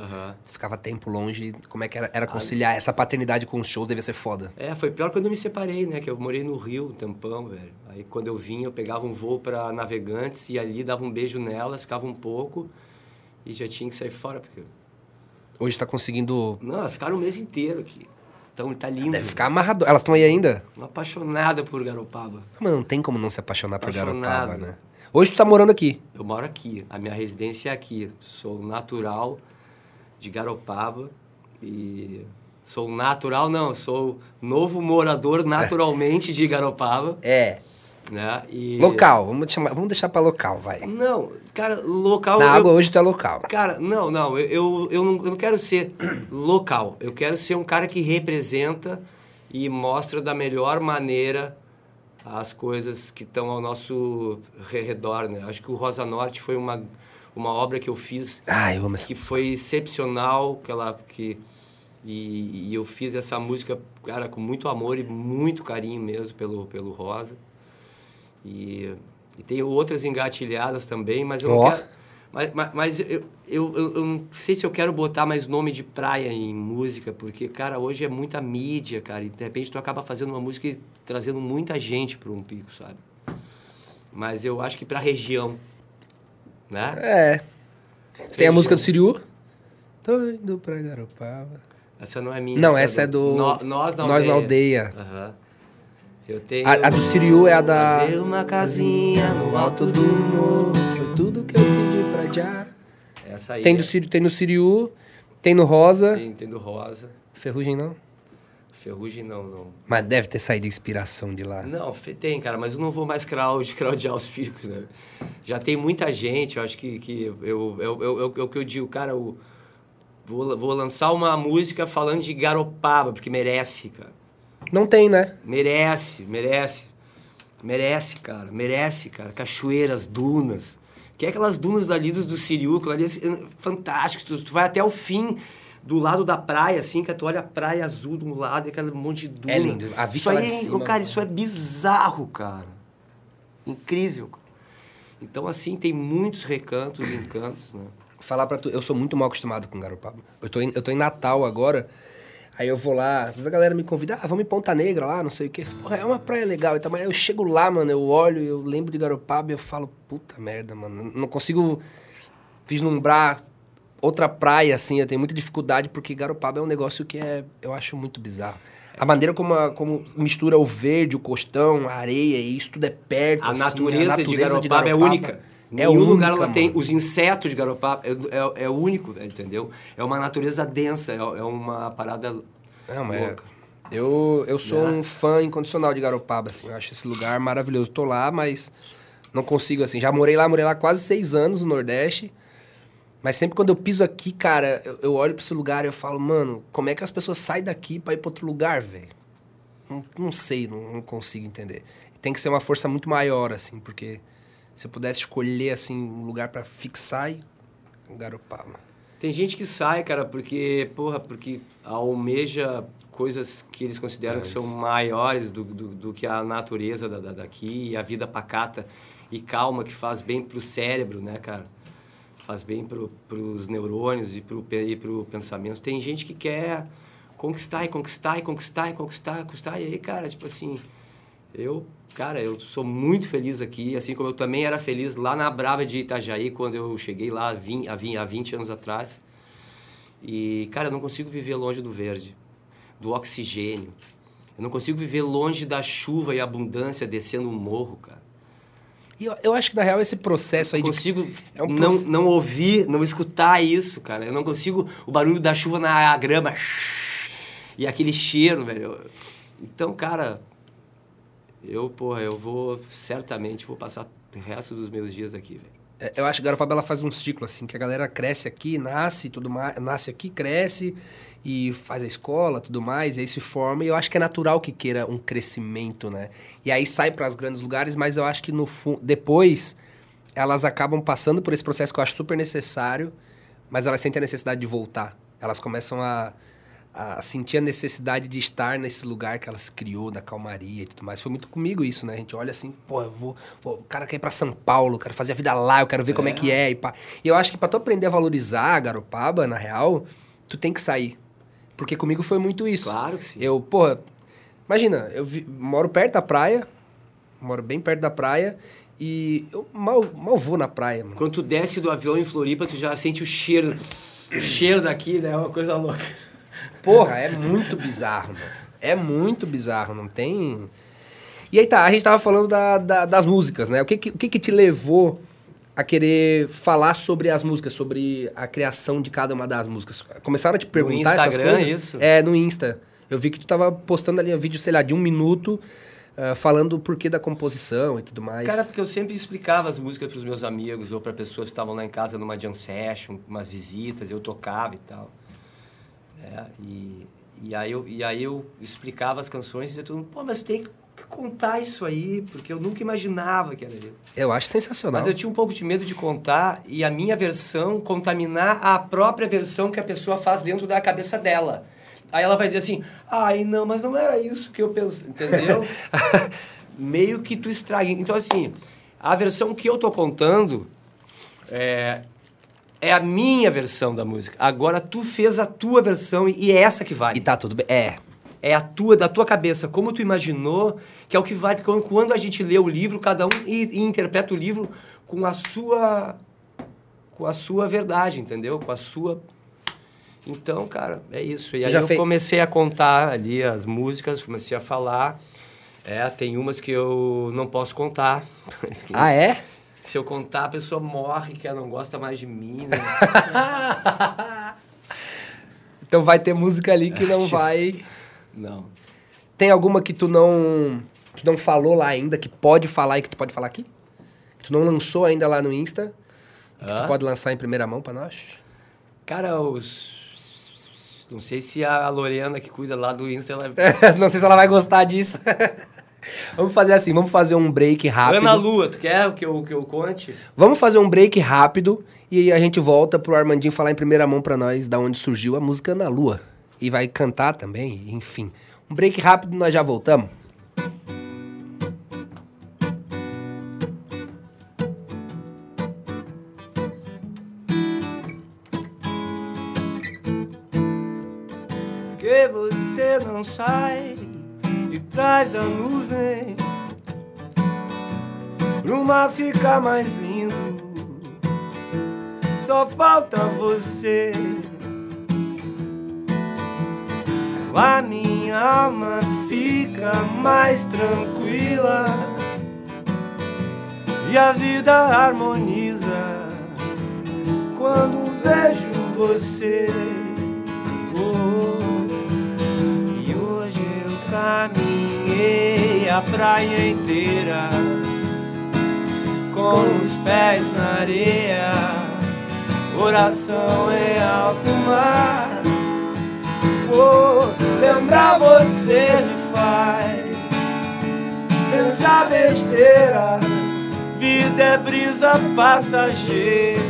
Tu ficava tempo longe. Como é que era, era conciliar essa paternidade com os shows? Devia ser foda. É, foi pior quando eu me separei, né? Que eu morei no Rio um tempão, velho. Aí quando eu vinha, eu pegava um voo para Navegantes e ali dava um beijo nelas, ficava um pouco e já tinha que sair fora, porque... Hoje tá conseguindo... Não, elas ficaram o mês inteiro aqui. Então tá lindo. Deve ficar amarrado. Elas estão aí ainda? Apaixonada por Garopaba. Mas não tem como não se apaixonar por Apaixonado. Garopaba, né? Hoje tu tá morando aqui. Eu moro aqui, a minha residência é aqui. Sou natural de Garopaba e sou natural não, sou novo morador naturalmente de Garopaba, É. né? E Local. Vamos, chamar, vamos deixar pra local, vai. Não, cara, local Na eu- água hoje tu é local. Cara, não, não, eu, eu, eu, não, eu não quero ser local. Eu quero ser um cara que representa e mostra da melhor maneira as coisas que estão ao nosso re- redor, né? Acho que o Rosa Norte foi uma, uma obra que eu fiz Ah, eu que foi excepcional, que ela que e, e eu fiz essa música, cara, com muito amor e muito carinho mesmo pelo pelo Rosa. E, e tenho outras engatilhadas também, mas eu não Ó. quero, mas, mas, mas eu, eu, eu, eu não sei se eu quero botar mais nome de praia em música, porque, cara, hoje é muita mídia, cara, e de repente tu acaba fazendo uma música e trazendo muita gente para um pico, sabe? Mas eu acho que pra região, né? É. Tem a música do Siriu? Tô indo pra Garopaba. Essa não é minha. Não, essa é do... No- nós na Nós aldeia. na Aldeia. Aham. Eu tenho. A, a do Siriu é a da... Fazer uma casinha no alto do morro. Foi tudo que eu já. Essa aí. Tem, é- do Siriu, tem no Siriu, tem no Rosa. Tem, tem do rosa. Ferrugem não? Ferrugem não, não. Mas deve ter saído inspiração de lá. Não, tem, cara, mas eu não vou mais crowd, crowdear os picos, né? Já tem muita gente, eu acho que, que eu, eu, eu, eu, eu, que eu digo, cara, vou, vou lançar uma música falando de Garopaba, porque merece, cara. Não tem, né? Merece, merece. Merece, cara. Merece, cara. Cachoeiras, dunas. Que é aquelas dunas dali do, do Siriu, aquilo ali é assim, fantástico. Tu, tu vai até o fim do lado da praia, assim, que tu olha a praia azul de um lado e aquele monte de duna. É lindo. A vista isso lá aí, de é- cima, cara, né? isso é bizarro, cara. Incrível. cara. Então, assim, tem muitos recantos e encantos, né? Falar pra tu, eu sou muito mal acostumado com Garopaba. Eu tô em, eu tô em Natal agora, aí eu vou lá, às vezes a galera me convida, ah, vamos em Ponta Negra lá, não sei o quê. Porra, é uma praia legal e tal, mas eu chego lá, mano, eu olho, eu lembro de Garopaba e eu falo, puta merda, mano, não consigo vislumbrar outra praia, assim, eu tenho muita dificuldade, porque Garopaba é um negócio que é, eu acho muito bizarro. A maneira como, a- como mistura o verde, o costão, a areia, e isso tudo é perto. A assim, natureza, de, Garopaba é única. É única, lugar ela tem. Os insetos de Garopaba é, é, é único, entendeu? É uma natureza densa, é, é uma parada Não, mas louca. eu, eu sou um fã incondicional de Garopaba, assim. Eu acho esse lugar maravilhoso. Tô lá, mas não consigo, assim. Já morei lá, morei lá quase seis anos no Nordeste. Mas sempre quando eu piso aqui, cara, eu, eu olho pra esse lugar e eu falo, mano, como é que as pessoas saem daqui pra ir pra outro lugar, velho? Não, não sei, não, não consigo entender. Tem que ser uma força muito maior, assim, porque se eu pudesse escolher, assim, um lugar pra fixar, e Garopaba. Tem gente que sai, cara, porque, porra, porque almeja coisas que eles consideram que são maiores do, do, do que a natureza da, da- daqui e a vida pacata e calma que faz bem pro cérebro, né, cara? Faz bem pro, pros neurônios e pro, e pro pensamento. Tem gente que quer conquistar e conquistar e conquistar e conquistar e conquistar. E aí, cara, tipo assim, eu, cara, eu sou muito feliz aqui, assim como eu também era feliz lá na Brava de Itajaí, quando eu cheguei lá há 20, há 20, há 20 anos atrás. E, cara, eu não consigo viver longe do verde, do oxigênio. Eu não consigo viver longe da chuva e abundância descendo um morro, cara. E eu, eu acho que, na real, esse processo aí Eu consigo é um não, proce- não ouvir, não escutar isso, cara. Eu não consigo o barulho da chuva na grama e aquele cheiro, velho. Então, cara, eu, porra, eu vou certamente vou passar o resto dos meus dias aqui, velho. É, Eu acho que Garopaba ela faz um ciclo assim, que a galera cresce aqui, nasce, tudo mais, nasce aqui, cresce e faz a escola, tudo mais, e aí se forma. E eu acho que é natural que queira um crescimento, né? E aí sai para os grandes lugares, mas eu acho que no depois elas acabam passando por esse processo que eu acho super necessário, mas elas sentem a necessidade de voltar. Elas começam a, a sentir a necessidade de estar nesse lugar que elas criou, da calmaria e tudo mais. Foi muito comigo isso, né? A gente olha assim, pô, eu vou, pô, o cara quer ir pra São Paulo, eu quero fazer a vida lá, eu quero ver como é que é. E, pá. e eu acho que pra tu aprender a valorizar a Garopaba, na real, tu tem que sair. Porque comigo foi muito isso. Claro que sim. Eu, porra, imagina, eu vi- moro perto da praia, moro bem perto da praia, e eu mal, mal vou na praia, mano. Quando tu desce do avião em Floripa, tu já sente o cheiro, o cheiro daqui, né? É uma coisa louca. Porra, é muito bizarro, mano. É muito bizarro, não tem. E aí tá, a gente tava falando da- da- das músicas, né? O que que, o que que te levou a querer falar sobre as músicas, sobre a criação de cada uma das músicas? Começaram a te perguntar essas Instagram, coisas? isso? É, no Insta. Eu vi que tu tava postando ali um vídeo, sei lá, de um minuto, ah, falando o porquê da composição e tudo mais. Cara, porque eu sempre explicava as músicas pros meus amigos ou para pessoas que estavam lá em casa numa jam session, umas visitas, eu tocava e tal. É, e, e, aí eu, e aí eu explicava as canções e todo mundo, pô, mas tem que contar isso aí, porque eu nunca imaginava que era isso. Eu acho sensacional. Mas eu tinha um pouco de medo de contar e a minha versão contaminar a própria versão que a pessoa faz dentro da cabeça dela. Aí ela vai dizer assim, ai, não, mas não era isso que eu pensei, entendeu? Meio que tu estraga. Então, assim, a versão que eu tô contando é, é a minha versão da música. Agora, tu fez a tua versão e, e é essa que vale E tá tudo bem. É. é a tua, da tua cabeça, como tu imaginou, que é o que vai, porque quando a gente lê o livro, cada um e, e interpreta o livro com a sua com a sua verdade, entendeu? Com a sua Então, cara, é isso. E aí já eu fez- comecei a contar ali as músicas, comecei a falar. É, tem umas que eu não posso contar. Ah, é? Se eu contar, a pessoa morre, que ela não gosta mais de mim, né? Então vai ter música ali que não Acho- vai. Não. Tem alguma que tu não. Tu não falou lá ainda, que pode falar e que tu pode falar aqui? Que tu não lançou ainda lá no Insta? Que tu pode lançar em primeira mão pra nós? Cara, os... Não sei se a Lorena que cuida lá do Insta, ela... não sei se ela vai gostar disso. vamos fazer assim, vamos fazer um break rápido. Ana Lua, tu quer que eu, que eu conte? Vamos fazer um break rápido e aí a gente volta pro Armandinho falar em primeira mão pra nós da onde surgiu a música Ana Lua. E vai cantar também, enfim. Um break rápido, nós já voltamos. Que você não sai trás da nuvem. Pro mar ficar mais lindo. Só falta você. A minha alma fica mais tranquila. E a vida harmoniza Quando vejo você. Oh, eu caminhei a praia inteira com os pés na areia, oração em alto mar. Oh, lembrar você me faz pensar besteira. Vida é brisa passageira,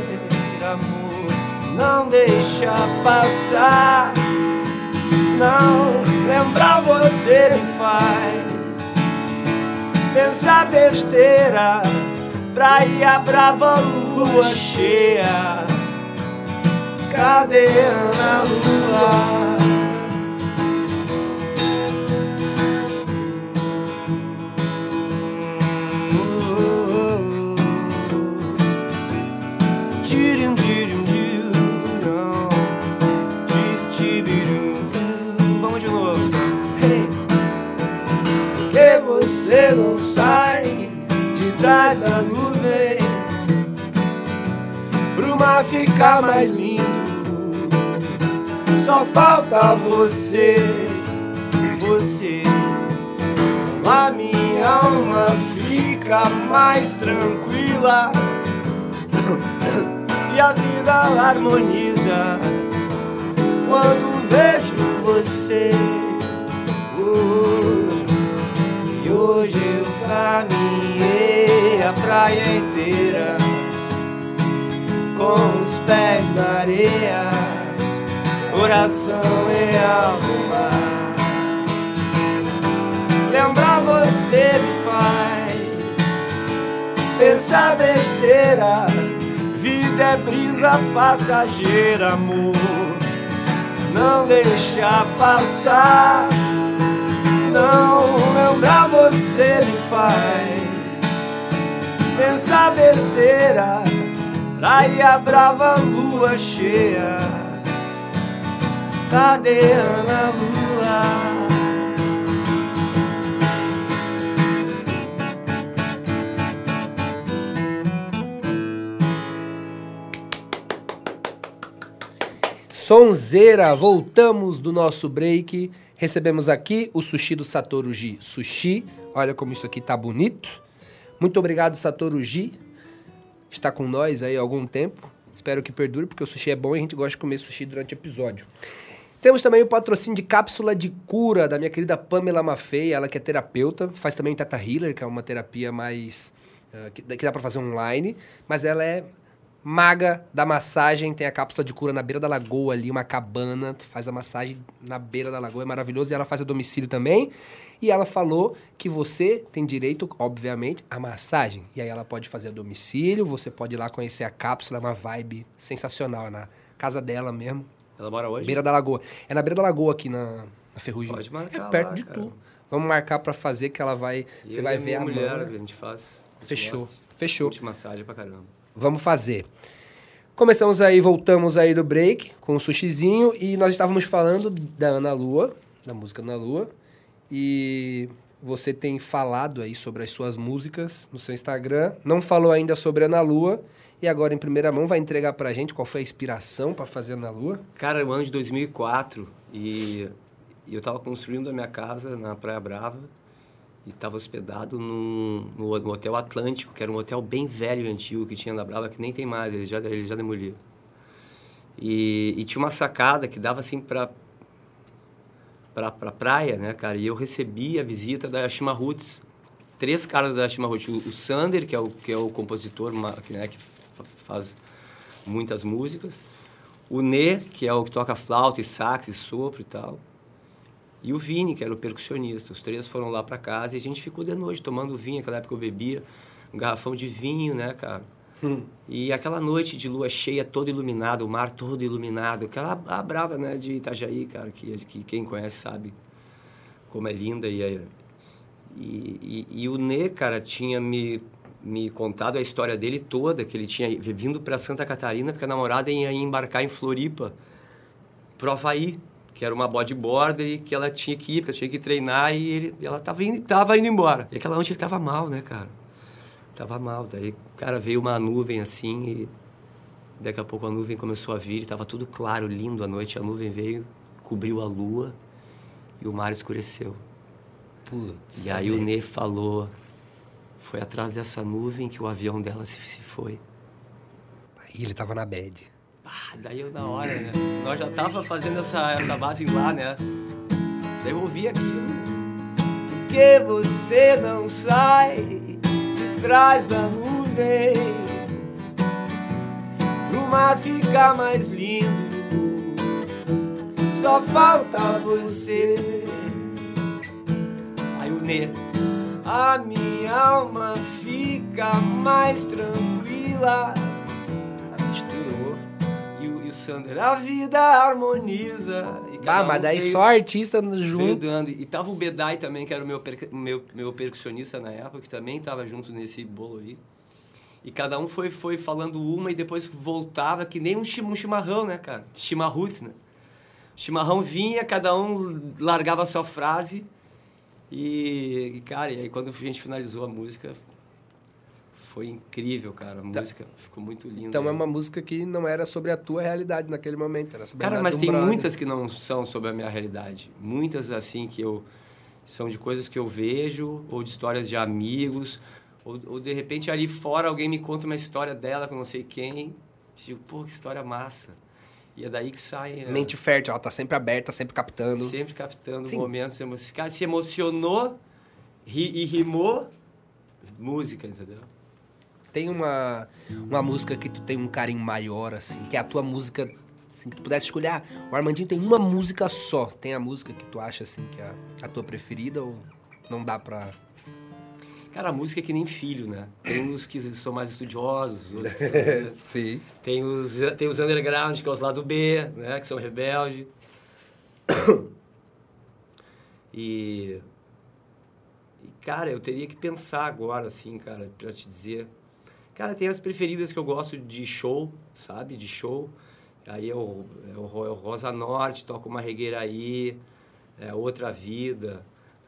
amor. Não deixa passar. Não, lembrar você me faz pensar besteira. Praia brava, lua cheia. Cadê Ana Lua? Falta você, você. A minha alma fica mais tranquila e a vida harmoniza quando vejo você. Oh, e hoje eu caminhei a praia inteira com os pés na areia, coração em alma. Lembrar você me faz pensar besteira. Vida é brisa passageira, amor. Não deixa passar. Não lembrar você me faz pensar besteira. Praia brava, lua cheia. Cadê Ana Lua? Sonzeira, voltamos do nosso break. Recebemos aqui o sushi do Satoru Ji Sushi. Olha como isso aqui tá bonito. Muito obrigado, Satoru Ji. Está com nós aí há algum tempo. Espero que perdure, porque o sushi é bom e a gente gosta de comer sushi durante o episódio. Temos também o patrocínio de cápsula de cura da minha querida Pamela Maffei, ela que é terapeuta, faz também Teta Healer, que é uma terapia mais. Uh, que, que dá para fazer online, mas ela é maga da massagem, tem a cápsula de cura na beira da lagoa ali, uma cabana, faz a massagem na beira da lagoa, é maravilhoso, e ela faz a domicílio também. E ela falou que você tem direito, obviamente, à massagem. E aí ela pode fazer a domicílio, você pode ir lá conhecer a cápsula, é uma vibe sensacional, é na casa dela mesmo. Ela mora hoje? Beira da lagoa. É na beira da lagoa aqui na, na Ferrugem. Pode marcar É perto lá, de cara. tu. Vamos marcar pra fazer que ela vai, E você vai ver a mulher, mão. a gente faz. a gente Fechou. gosta. Fechou. Curte massagem pra caramba. Vamos fazer. Começamos aí, voltamos aí do break com o sushizinho e nós estávamos falando da Ana Lua, da música Ana Lua. E você tem falado aí sobre as suas músicas no seu Instagram. Não falou ainda sobre Ana Lua e agora em primeira mão vai entregar pra gente qual foi a inspiração pra fazer Ana Lua. Cara, é o ano de 2004 e, e eu tava construindo a minha casa na Praia Brava e tava hospedado no, no Hotel Atlântico, que era um hotel bem velho e antigo que tinha na Brava, que nem tem mais, eles já, eles já demoliram. E, e tinha uma sacada que dava assim pra, pra, pra praia, né, cara? E eu recebi a visita da Yashima Roots. Três caras da Yashima Roots. O, Sander, que é o, que é o compositor, né, que faz muitas músicas. O Nê, que é o que toca flauta e sax e sopro e tal. E o Vini, que era o percussionista. Os três foram lá pra casa e a gente ficou de noite tomando vinho. Naquela época eu bebia um garrafão de vinho, né, cara? E aquela noite de lua cheia, todo iluminado, o mar todo iluminado. Aquela a brava, né, de Itajaí, cara, que, que quem conhece sabe como é linda. E, é- e, e, e o Nê, cara, tinha me, me contado a história dele toda, que ele tinha vindo para Santa Catarina porque a namorada ia embarcar em Floripa pro Havaí, que era uma bodyboarder e que ela tinha que ir, porque ela tinha que treinar e, ele, e ela tava indo, tava indo embora. E aquela noite ele tava mal, né, cara? Tava mal. Daí, cara, veio uma nuvem assim e daqui a pouco a nuvem começou a vir e tava tudo claro, lindo a noite. A nuvem veio, cobriu a lua e o mar escureceu. Putz. E aí o Nê falou, foi atrás dessa nuvem que o avião dela se, se foi. E ele tava na bad. Ah, daí eu na hora, né? Nós já tava fazendo essa, essa base lá, né? Daí eu ouvi aquilo. Por que você não sai de trás da nuvem? Pro mar ficar mais lindo. Só falta você. Aí o Nê. A minha alma fica mais tranquila. Misturou. E o, e o Sander, a vida harmoniza. E Ah, mas daí veio- só artista junto. dando. E tava o Bedai também, que era o meu, per- meu, meu percussionista na época, que também tava junto nesse bolo aí. E cada um foi, foi falando uma e depois voltava, que nem um, um chimarrão, né, cara? Chimarruts, né? Chimarrão vinha, cada um largava a sua frase. E, cara, e aí quando a gente finalizou a música, foi incrível, cara. A música ficou muito linda. Então é uma música que não era sobre a tua realidade naquele momento, era sobre a Cara, mas tem brother. muitas que não são sobre a minha realidade. Muitas, assim, que eu... São de coisas que eu vejo, ou de histórias de amigos, ou, ou de repente ali fora alguém me conta uma história dela com não sei quem. Digo, pô, que história massa. E é daí que sai... é, Mente fértil, ela tá sempre aberta, sempre captando. Sempre captando Sim. momentos. Esse cara se emocionou ri, e rimou, música, entendeu? Tem uma, uma música que tu tem um carinho maior, assim, que é a tua música. Assim, que tu pudesse escolher, ah, o Armandinho tem uma música só. Tem a música que tu acha, assim, que é a, a tua preferida ou não dá pra. Cara, a música é que nem filho, né? Tem uns que são mais estudiosos, outros que são... Sim. Tem os, tem os underground, que é os lado B, né? Que são rebelde. E, e, cara, eu teria que pensar agora, assim, cara, pra te dizer. Cara, tem as preferidas que eu gosto de show, sabe? De show. Aí é o, é o, é o Rosa Norte, toca uma regueira aí, é Outra Vida.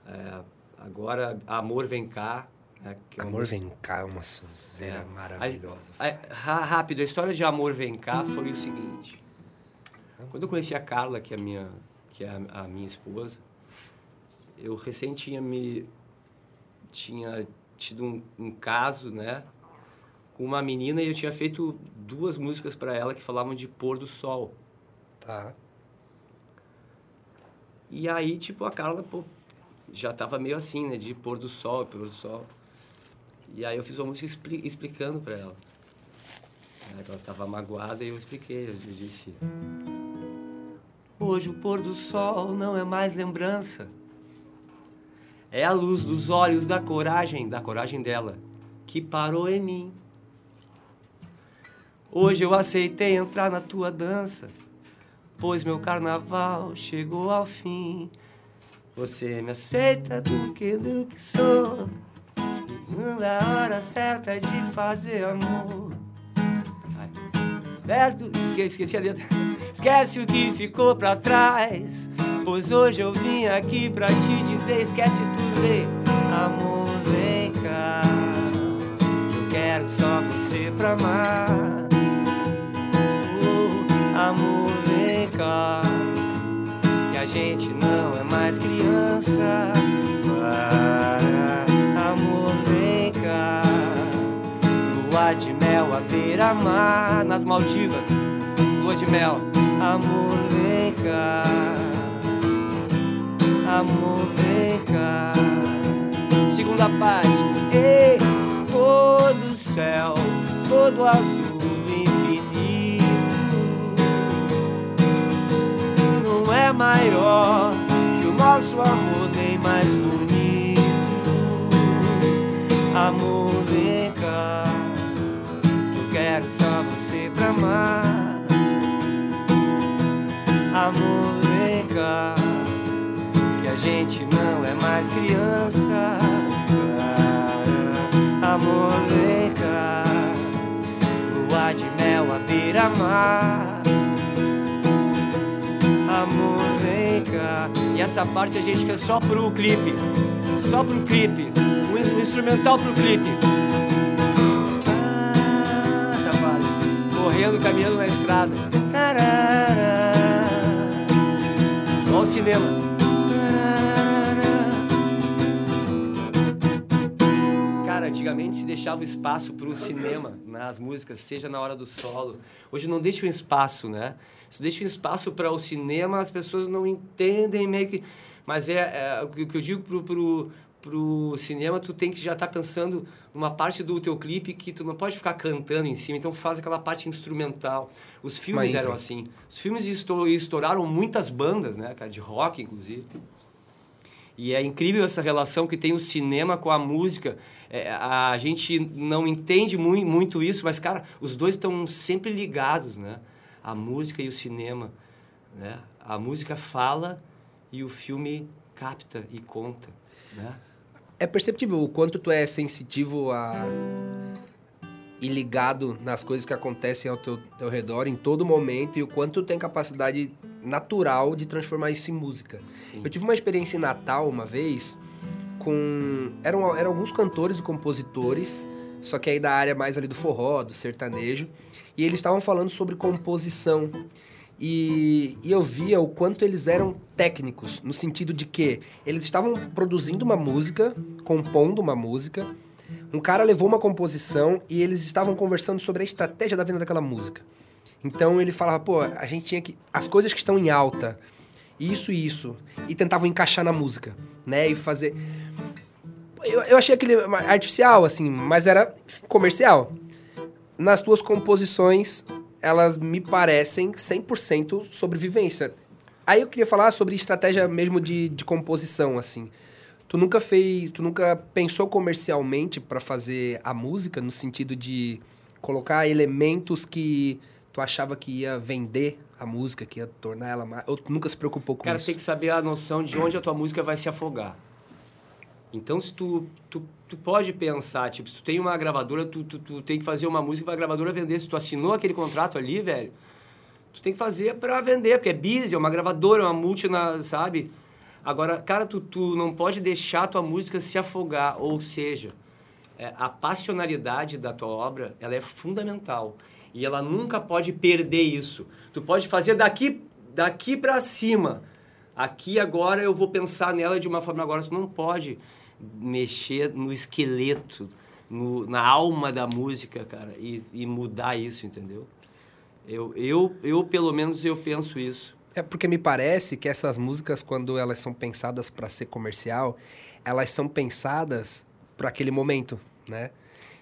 é, agora, Amor Vem Cá. Né, é Amor Vem Cá é uma sonzeira é. maravilhosa. A- a- rápido, a história de Amor Vem Cá foi o seguinte. Quando eu conheci a Carla, que é a minha, que é a, a minha esposa, eu recém tinha me tinha tido um, um caso, né, com uma menina e eu tinha feito duas músicas para ela que falavam de pôr do sol. Tá. E aí, tipo, a Carla, pô, já tava meio assim, né? De pôr do sol, pôr do sol. E aí eu fiz uma música expli explicando pra ela. Ela tava magoada e eu expliquei, eu disse... Hoje o pôr do sol não é mais lembrança. É a luz dos olhos da coragem, da coragem dela, que parou em mim. Hoje eu aceitei entrar na tua dança pois meu carnaval chegou ao fim. Você me aceita do que do que sou, a hora certa de fazer amor. Esperto, esque- esqueci a letra. Esquece o que ficou pra trás, pois hoje eu vim aqui pra te dizer: esquece tudo, ei. amor, vem cá. Eu quero só você pra amar. Oh, amor, vem cá. Que a gente não é mais criança. À beira-mar, nas Maldivas. Lua de mel, amor, vem cá. Amor, vem cá. Segunda parte. Ei, todo céu, todo azul do infinito não é maior que o nosso amor, nem mais bonito. Amor, vem cá, quero só você pra amar. Amor, vem cá, que a gente não é mais criança. Amor, vem cá, lua de mel à beira-mar. Amor, vem cá. E essa parte a gente fez só pro clipe. Só pro clipe. O instrumental pro clipe. Correndo, caminhando na estrada. Tarará. Olha o cinema. Cara, antigamente se deixava espaço para o cinema nas músicas, seja na hora do solo. Hoje não deixa um espaço, né? Se deixa um espaço para o cinema, as pessoas não entendem meio que. Mas é, é o que o que eu digo pro, pro, pro cinema, tu tem que já estar pensando numa parte do teu clipe que tu não pode ficar cantando em cima, então faz aquela parte instrumental. Os filmes eram assim. Os filmes estou- estouraram muitas bandas, né, cara, de rock inclusive. E é incrível essa relação que tem o cinema com a música. É, a gente não entende mui- muito isso, mas, cara, os dois estão sempre ligados, né? A música e o cinema. Né? A música fala e o filme capta e conta, né? É perceptível o quanto tu é sensitivo a e ligado nas coisas que acontecem ao teu, teu redor em todo momento e o quanto tu tem capacidade natural de transformar isso em música. Sim. Eu tive uma experiência em Natal uma vez com eram, eram alguns cantores e compositores só que aí da área mais ali do forró, do sertanejo. E eles estavam falando sobre composição. E, e, eu via o quanto eles eram técnicos, no sentido de que eles estavam produzindo uma música, compondo uma música, um cara levou uma composição e eles estavam conversando sobre a estratégia da venda daquela música. Então ele falava, pô, a gente tinha que. As coisas que estão em alta, isso e isso. E tentavam encaixar na música, né? E fazer. Eu, eu achei aquele artificial, assim, mas era comercial. Nas tuas composições, elas me parecem 100% sobrevivência. Aí eu queria falar sobre estratégia mesmo de, de composição, assim. Tu nunca fez, tu nunca pensou comercialmente para fazer a música no sentido de colocar elementos que tu achava que ia vender a música, que ia tornar ela mais. Ou tu nunca se preocupou com Cara, isso? Cara, tem que saber a noção de onde a tua música vai se afogar. Então, se tu, tu, tu pode pensar, tipo, se tu tem uma gravadora, tu, tu, tu tem que fazer uma música para a gravadora vender. Se tu assinou aquele contrato ali, velho, tu tem que fazer para vender, porque é busy, é uma gravadora, é uma multi, sabe? Agora, cara, tu, tu não pode deixar tua música se afogar, ou seja, é, a passionalidade da tua obra, ela é fundamental. E ela nunca pode perder isso. Tu pode fazer daqui, daqui para cima. Aqui agora eu vou pensar nela de uma forma agora tu não pode mexer no esqueleto, no, na alma da música, cara, e, e mudar isso, entendeu? Eu, eu, eu, pelo menos, eu penso isso. É porque me parece que essas músicas, quando elas são pensadas para ser comercial, elas são pensadas para aquele momento, né?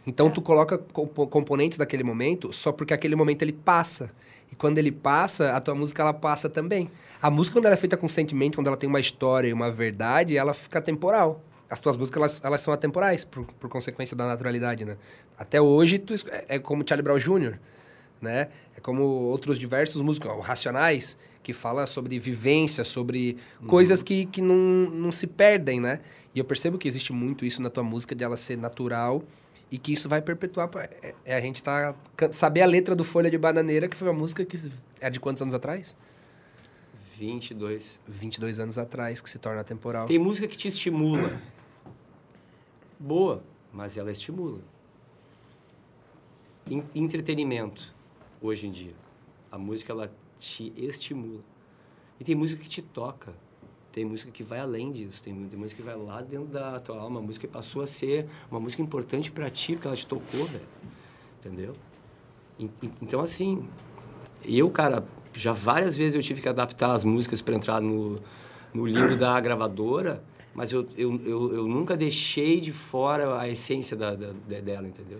Então é. tu coloca componentes daquele momento só porque aquele momento ele passa. E quando ele passa, a tua música ela passa também. A música quando ela é feita com sentimento, quando ela tem uma história e uma verdade, ela fica temporal as tuas músicas elas, elas são atemporais, por, por consequência da naturalidade, né? Até hoje, tu, é, é como Charlie Brown Jr., né? É como outros diversos músicos, ó, Racionais, que fala sobre vivência, sobre uhum. coisas que, que não, não se perdem, né? E eu percebo que existe muito isso na tua música, de ela ser natural e que isso vai perpetuar. É, é a gente tá... Saber a letra do Folha de Bananeira, que foi uma música que é de quantos anos atrás? 22. 22 anos atrás, que se torna temporal. Tem música que te estimula boa, mas ela estimula. Entretenimento, hoje em dia. A música, ela te estimula. E tem música que te toca. Tem música que vai além disso. Tem, tem música que vai lá dentro da tua alma. A música passou a ser uma música importante para ti, porque ela te tocou, velho. Entendeu? E, então, assim, eu, cara, já várias vezes eu tive que adaptar as músicas para entrar no, no livro da gravadora mas eu, eu, eu, eu, nunca deixei de fora a essência da, da dela, entendeu?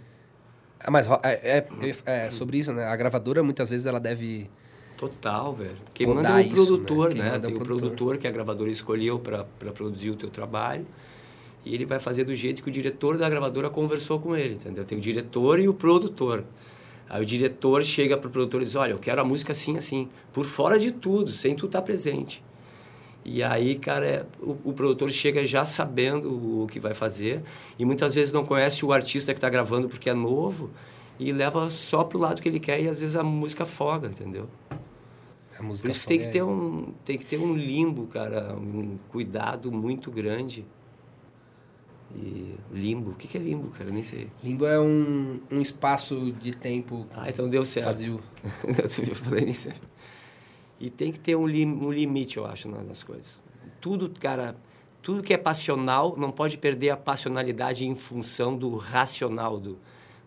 Ah, mas é, é, é, sobre isso, né? A gravadora muitas vezes ela deve. Total, velho. Quem manda é o produtor, isso, né? né? Tem o produtor. produtor que a gravadora escolheu para produzir o teu trabalho. E ele vai fazer do jeito que o diretor da gravadora conversou com ele, entendeu? Tem o diretor e o produtor. Aí o diretor chega para o produtor e diz: Olha, eu quero a música assim, assim, por fora de tudo, sem tu estar tá presente. E aí, cara, é, o, o, produtor chega já sabendo o que vai fazer e muitas vezes não conhece o artista que está gravando porque é novo e leva só pro lado que ele quer e às vezes a música afoga, entendeu? A música Por isso tem que ter um tem que ter um limbo, cara, um cuidado muito grande. E limbo, o que, que é limbo, cara? Eu nem sei. Limbo é um, um espaço de tempo. Ah, então deu certo. Vazio. eu falei nem sei. E tem que ter um, lim, um limite, eu acho, nas coisas. Tudo, cara, tudo que é passional não pode perder a passionalidade em função do racional, do,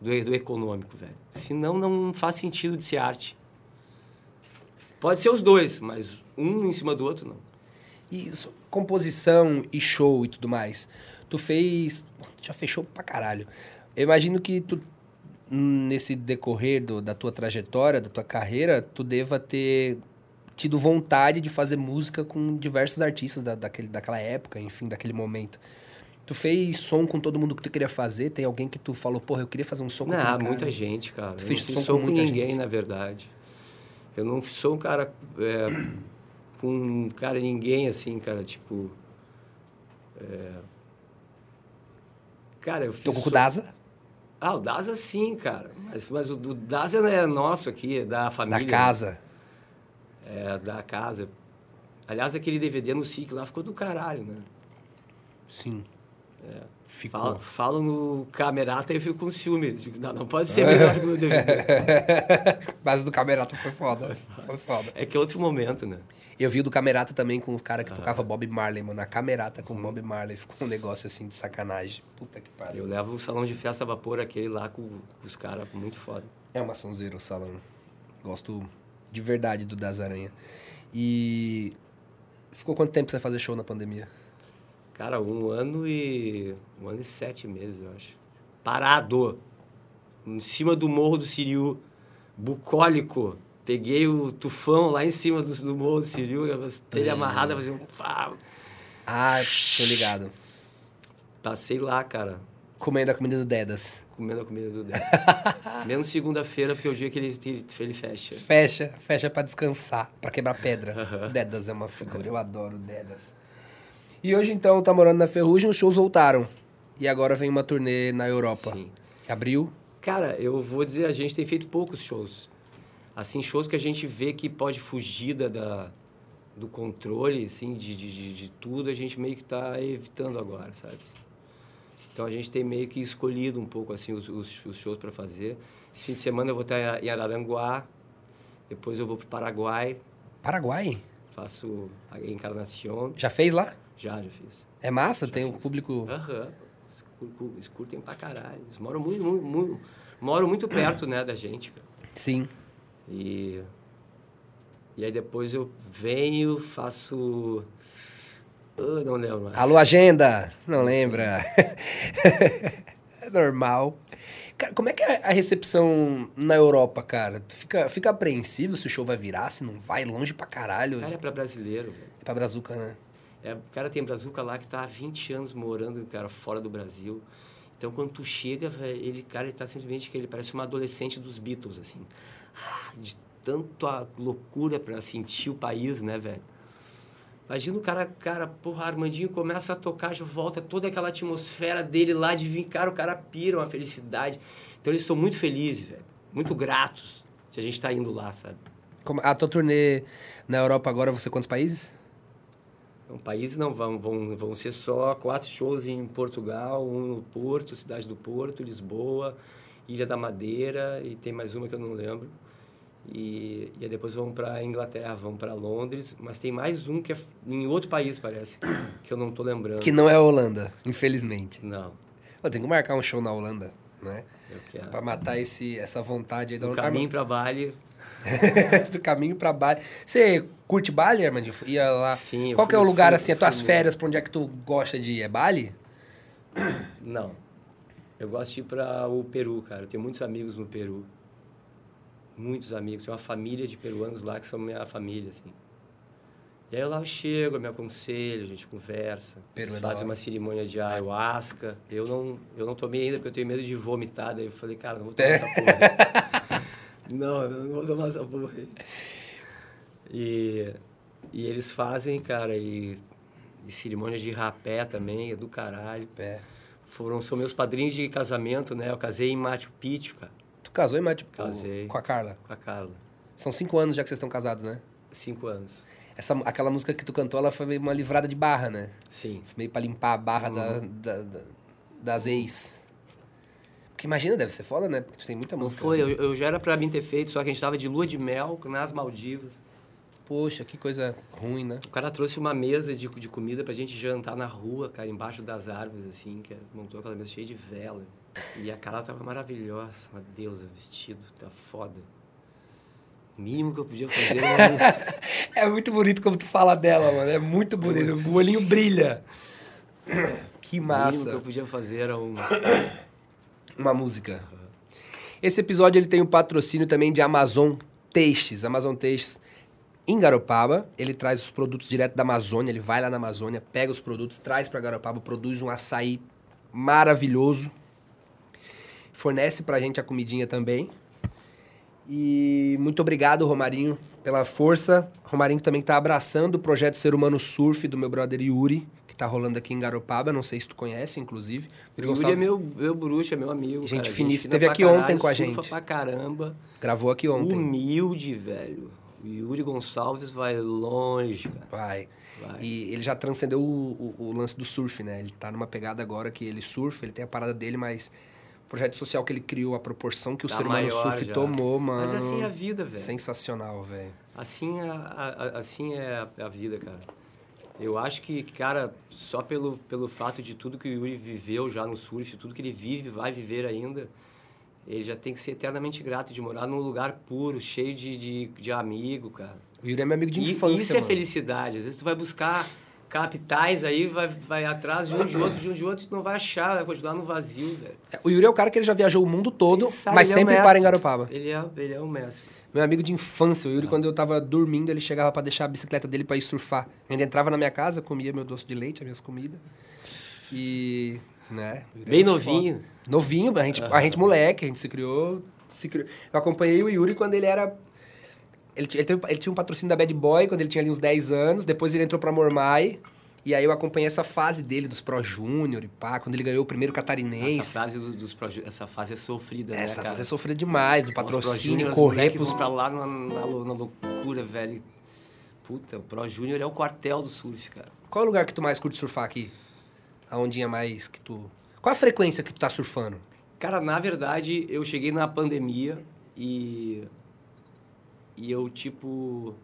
do, do econômico, velho. Senão não faz sentido de ser arte. Pode ser os dois, mas um em cima do outro, não. E isso, composição e show e tudo mais. Tu fez. Já fechou pra caralho. Eu imagino que tu, nesse decorrer do, da tua trajetória, da tua carreira, tu deva ter tido vontade de fazer música com diversos artistas da, daquele, daquela época, enfim, daquele momento. Tu fez som com todo mundo que tu queria fazer? Tem alguém que tu falou, porra, eu queria fazer um som com Não, cara. muita gente, cara. Tu eu fez não som, som com, com ninguém, gente. na verdade. Eu não sou um cara é, com cara ninguém assim, cara, tipo. É... Cara, eu fiz. Tô com o Daza? Ah, o Daza sim, cara. Mas, mas o, o Daza não é nosso aqui, é da família. Da casa é, da casa. Aliás, aquele DVD no SIC lá ficou do caralho, né? Sim. Ficou. Fala, falo no camerata e eu fico com ciúme. Digo, não, não pode ser melhor que o meu DVD. Mas do Camerata foi foda. Foi foda. É que é outro momento, né? Eu vi o do Camerata também com os caras que tocavam Bob Marley, mano. A Camerata com Bob Marley. Ficou um negócio assim de sacanagem. Puta que pariu. Eu levo o salão de festa a vapor aquele lá com, com os caras, muito foda. É uma sonzeira o salão. Gosto de verdade do Das Aranha. E. Ficou quanto tempo você fazer show na pandemia? Cara, um ano e. Um ano e sete meses, eu acho. Parado. Em cima do morro do Siriu. Bucólico. Peguei o tufão lá em cima do, do morro do Siriu, ele amarrado, fazia um. Ah, tô ligado. Passei lá, cara, Comendo a comida do Dedas. comendo a comida do Dedas. Menos segunda-feira, porque é o dia que ele, ele, fecha. Fecha, fecha pra descansar, pra quebrar pedra. O Dedas é uma figura, eu adoro Dedas. E hoje então tá morando na Ferrugem, os shows voltaram. E agora vem uma turnê na Europa. Sim. Abril, Cara, eu vou dizer, a gente tem feito poucos shows. Assim, shows que a gente vê que pode fugir da, da- do controle, assim, de, de, de, de tudo, a gente meio que tá evitando agora, sabe? Então a gente tem meio que escolhido um pouco, assim, os, os, os shows para fazer. Esse fim de semana eu vou estar em Araranguá, depois eu vou pro Paraguai, Paraguai. faço a Encarnação. Já fez lá? Já, já fiz. É massa, tem o fiz. público. Aham. Eles cur- Eles curtem pra caralho. Eles moram muito, muito, muito, moram muito perto, né, da gente, cara. Sim. E, e aí depois eu venho, faço. Eu não lembro mais. Alô, agenda! Não lembra? é normal. Cara, como é que é a recepção na Europa, cara? Tu fica, fica apreensivo se o show vai virar, se não vai longe pra caralho. Cara, é pra brasileiro, velho. É pra Brazuca, né? É, o cara tem brazuca lá que tá há 20 anos morando, cara, fora do Brasil. Então, quando tu chega, velho, ele, cara, ele tá simplesmente que ele parece uma adolescente dos Beatles, assim. Ah, De tanto a loucura pra sentir o país, né, velho? Imagina o cara, cara, porra, Armandinho começa a tocar, já volta toda aquela atmosfera dele lá de vir, cara, o cara pira uma felicidade. Então, eles são muito felizes, velho. Muito gratos de a gente tá indo lá, sabe? Como- a tua turnê na Europa agora, você quantos países? Então, países não vão, vão, vão ser só quatro shows em Portugal, um no Porto, cidade do Porto, Lisboa, Ilha da Madeira e tem mais uma que eu não lembro. E, e aí depois vão para Inglaterra, vão para Londres, mas tem mais um que é em outro país, parece, que eu não tô lembrando. Que não é a Holanda, infelizmente. Não, Eu tenho que marcar um show na Holanda, né? eu quero. Pra matar esse, essa vontade aí da Do caminho para Bali, do caminho pra Bali. Você curte Bali, Armandinho? Ia lá. Sim, Qual que é o lugar, fui- assim, as tuas férias, pra onde é que tu gosta de ir? É Bali? não. Eu gosto de ir para o Peru, cara. Eu tenho muitos amigos no Peru. Muitos amigos. Tem uma família de peruanos lá que são minha família, assim. E aí lá eu chego, eu me aconselho, a gente conversa. Eles hora. uma cerimônia de ayahuasca. Eu não, eu não tomei ainda porque eu tenho medo de vomitar. Daí eu falei, cara, não vou tomar essa porra. não, eu não vou tomar essa porra. E, e eles fazem, cara, e, e cerimônia de rapé também, é do caralho. É. Foram, são meus padrinhos de casamento, né? Eu casei em Machu Picchu, cara, casou, em Machu Casei. Com a Carla. com a Carla. São cinco anos já que vocês estão casados, né? Cinco anos. Essa, aquela música que tu cantou, ela foi meio uma livrada de barra, né? Sim. Meio pra limpar a barra da, Uhum. da- da- das ex. Porque imagina, deve ser foda, né? Porque tu tem muita Não música. foi, eu, eu já era pra mim ter feito, só que a gente tava de lua de mel nas Maldivas. Poxa, que coisa ruim, né? O cara trouxe uma mesa de, de comida pra gente jantar na rua, cara, embaixo das árvores, assim, que montou aquela mesa cheia de vela. E a Carla tava maravilhosa, uma deusa, vestido, tá foda. O mínimo que eu podia fazer era... É muito bonito como tu fala dela, mano. É muito bonito. O olhinho brilha. Que O mínimo que massa. eu podia fazer era um... Uma música. Esse episódio ele tem o patrocínio também de Amazon Textes. Amazon Textes em Garopaba. Ele traz os produtos direto da Amazônia. Ele vai lá na Amazônia, pega os produtos, traz para Garopaba, produz um açaí maravilhoso. Fornece pra gente a comidinha também. E muito obrigado, Romarinho, pela força. Romarinho também tá abraçando o projeto Ser Humano Surf do meu brother Yuri, que tá rolando aqui em Garopaba. Não sei se tu conhece, inclusive. O Yuri é meu, meu bruxo, é meu amigo. Gente finíssima. Teve aqui caralho, ontem com a surfa gente. pra caramba. Gravou aqui ontem. Humilde, velho. O Yuri Gonçalves vai longe, cara. Vai. Vai. E ele já transcendeu o, o, o lance do surf, né? Ele tá numa pegada agora que ele surfa, ele tem a parada dele, mas projeto social que ele criou, a proporção que o Tá ser humano surf já. tomou, mano. Mas assim é a vida, velho. Sensacional, velho. Assim é, assim é a, a vida, cara. Eu acho que, cara, só pelo, pelo fato de tudo que o Yuri viveu já no surf, tudo que ele vive, vai viver ainda, ele já tem que ser eternamente grato de morar num lugar puro, cheio de, de, de amigo, cara. O Yuri é meu amigo de E infância, isso é mano. felicidade. Às vezes tu vai buscar capitais aí, vai, vai atrás de um de outro, de um de outro, e não vai achar, vai continuar no vazio, velho. O Yuri é o cara que ele já viajou o mundo todo, sabe, mas é sempre mestre. para em Garopaba. Ele é, ele é o mestre. Meu amigo de infância, o Ah. Yuri, quando eu tava dormindo, ele chegava pra deixar a bicicleta dele pra ir surfar. Ele entrava na minha casa, comia meu doce de leite, as minhas comidas. E. Né? Bem novinho. foda. Novinho, a gente, a gente moleque, a gente se criou, se criou. Eu acompanhei o Yuri quando ele era. Ele, ele, teve- ele tinha um patrocínio da Bad Boy quando ele tinha ali uns 10 anos, depois ele entrou pra Mormai. E aí eu acompanhei essa fase dele, dos Pro Júnior e pá, quando ele ganhou o primeiro catarinense. Essa fase do- dos proje- essa fase é sofrida, né, Essa cara? fase é sofrida demais, do patrocínio, Pro correr pros... pra lá na, na na loucura, velho. Puta, o Pro Júnior é o quartel do surf, cara. Qual é o lugar que tu mais curte surfar aqui? A ondinha mais que tu... Qual a frequência que tu tá surfando? Cara, na verdade, eu cheguei na pandemia e. E eu, tipo.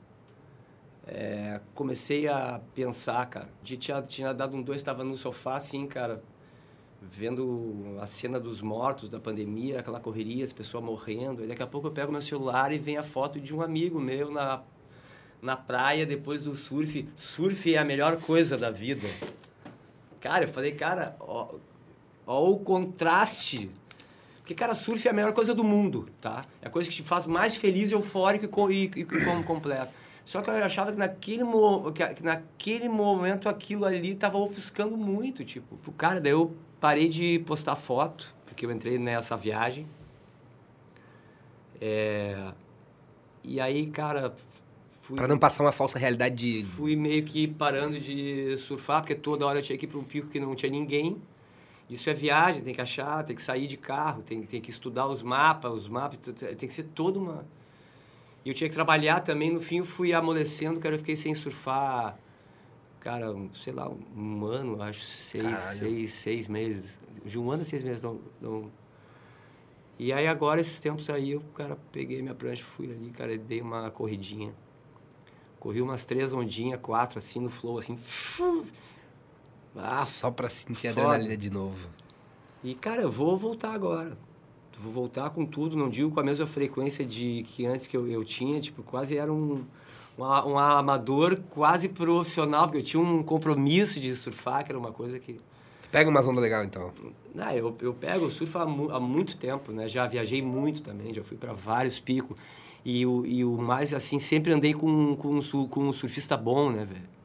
é, comecei a pensar, cara. De- Tinha, tinha dado um dois, tava no sofá, assim, cara. Vendo a cena dos mortos da pandemia, aquela correria, as pessoas morrendo. E daqui a pouco eu pego meu celular e vem a foto de um amigo meu na, na praia depois do surf. Surf é a melhor coisa da vida. Cara, eu falei, cara, ó, ó o contraste. Porque, cara, surf é a melhor coisa do mundo, tá? É a coisa que te faz mais feliz, eufórico e, co- e, e como completo. Só que eu achava que naquele, mo que, que naquele momento aquilo ali tava ofuscando muito, tipo. Pro cara, daí eu parei de postar foto, porque eu entrei nessa viagem. É... E aí, cara, fui Pra não passar uma falsa realidade de... fui meio que parando de surfar, porque toda hora eu tinha que ir para um pico que não tinha ninguém. Isso é viagem, tem que achar, tem que sair de carro, tem, tem que estudar os mapas, os mapas, tem que ser toda uma... E eu tinha que trabalhar também, no fim eu fui amolecendo, cara, eu fiquei sem surfar, cara, sei lá, um ano, acho, seis, Caralho. seis, seis meses. De um ano a seis meses, não, não... E aí agora, esses tempos aí, eu, cara, peguei minha prancha, fui ali, cara, e dei uma corridinha. Corri umas três ondinhas, quatro, assim, no flow, assim. fu- Ah, Só pra sentir a adrenalina de novo. e, cara, eu vou voltar agora. Vou voltar com tudo, não digo com a mesma frequência de que antes que eu, eu tinha, tipo, quase era um, um, um amador quase profissional, porque eu tinha um compromisso de surfar, que era uma coisa que... Tu pega umas ondas legal, então. Ah, eu, eu pego eu surfo há, mu- há muito tempo, né? Já viajei muito também, já fui para vários picos. E o, e o mais, assim, sempre andei com, com, um, com um surfista bom, né, velho?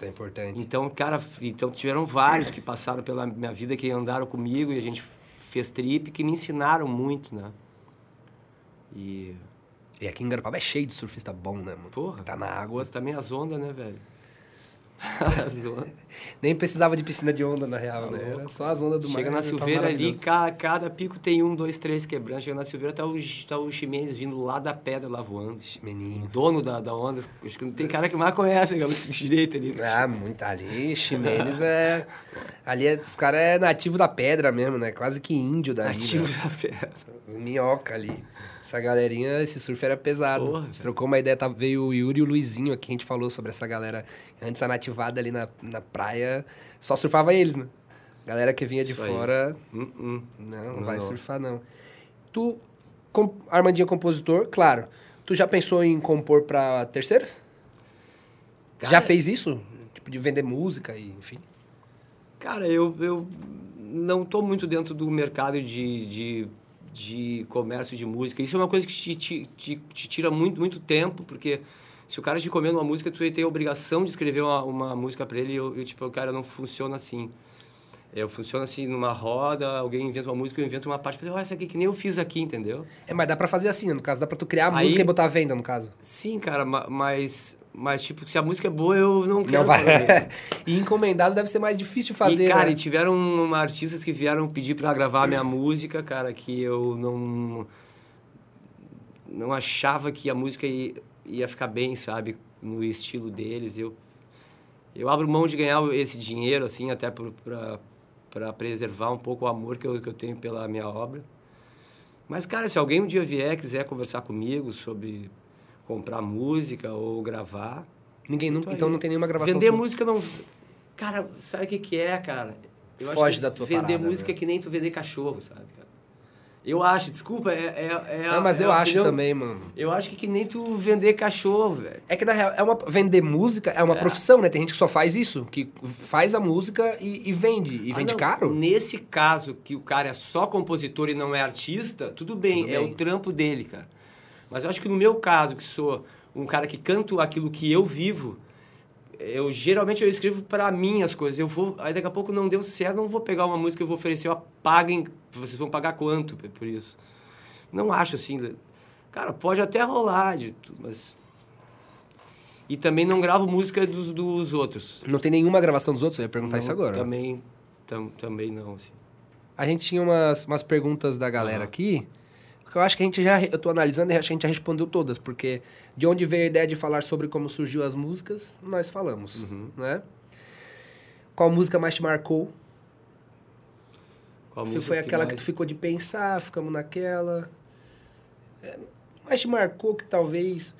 Isso é importante. Então, cara, então tiveram vários que passaram pela minha vida, que andaram comigo e a gente fez trip, que me ensinaram muito, né? E, E aqui em Garopaba é cheio de surfista bom, né, mano? porra, Tá na água. mas também as ondas, né, velho? Nem precisava de piscina de onda, na real, né? Tá Era louco. só as ondas do mar. Chega na Silveira ali, maravilhoso. ca- cada pico tem um, dois, três quebrando. Chega na Silveira, tá o, tá o Ximenes vindo lá da pedra lá voando. O Menino. dono da, da onda, acho que não tem cara que mais conhece aquela direito ali. Ah, muito ali. Ximenes é. Ali é, os caras é nativo da pedra mesmo, né? Quase que índio da Ativo vida. da pedra. Minhoca ali. Essa galerinha, esse surf era pesado. Porra, trocou uma ideia, tá, veio o Yuri e o Luizinho aqui, a gente falou sobre essa galera. Antes a nativada ali na, na praia, só surfava eles, né? Galera que vinha de Isso fora, Hum, hum. não, não Não, vai não. surfar não. Tu, com, Armandinho compositor, claro. Tu já pensou em compor pra terceiros? Cara- já fez isso? Tipo, de vender música e enfim. Cara, eu, eu não tô muito dentro do mercado de, de, de comércio de música. Isso é uma coisa que te, te, te, te tira muito, muito tempo, porque se o cara te comendo uma música, tu tem a obrigação de escrever uma, uma música para ele e eu, eu, tipo, o cara não funciona assim. Eu funciono assim numa roda, alguém inventa uma música, eu invento uma parte, falei, olha, essa aqui que nem eu fiz aqui, entendeu? É, mas dá pra fazer assim, né? no caso, dá pra tu criar a Aí- música e botar à venda, no caso. Sim, cara, ma- mas, mas tipo, se a música é boa, eu não quero Não vai. fazer. e encomendado deve ser mais difícil fazer. E, cara, né? e tiveram um, artistas que vieram pedir pra gravar minha música, cara, que eu não. Não achava que a música ia, ia ficar bem, sabe, no estilo deles. Eu eu abro mão de ganhar esse dinheiro assim até para preservar um pouco o amor que eu, que eu tenho pela minha obra. Mas cara, se alguém um dia vier quiser conversar comigo sobre comprar música ou gravar, ninguém nunca, então não tem nenhuma gravação. Vender música não Cara, sabe o que que é, cara? Eu Foge da tua vender parada, música né? é que nem tu vender cachorro, sabe, cara? Eu acho, desculpa, é. é, é não, mas é eu acho também, mano. Eu acho que que nem tu vender cachorro, velho. É que na real, é uma, vender música é uma é. profissão, né? Tem gente que só faz isso, que faz a música e, e vende. E ah, vende não. caro. Nesse caso, que o cara é só compositor e não é artista, tudo bem, tudo é bem. o trampo dele, cara. Mas eu acho que no meu caso, que sou um cara que canto aquilo que eu vivo, eu geralmente eu escrevo para mim as coisas. Eu vou, aí daqui a pouco não deu certo, não vou pegar uma música eu vou oferecer, eu paguem, vocês vão pagar quanto por isso? Não acho assim. Cara, pode até rolar de tudo, mas e também não gravo música dos, dos outros. Não tem nenhuma gravação dos outros? Eu ia perguntar não, isso agora. Também, tam, também não, assim. A gente tinha umas, umas perguntas da galera aqui. Porque eu acho que a gente já. Eu tô analisando e acho que a gente já respondeu todas. Porque de onde veio a ideia de falar sobre como surgiu as músicas, nós falamos. Uhum. Né? Qual música mais te marcou? Qual música foi aquela que, mais... que tu ficou de pensar, ficamos naquela. É, mas te marcou que talvez.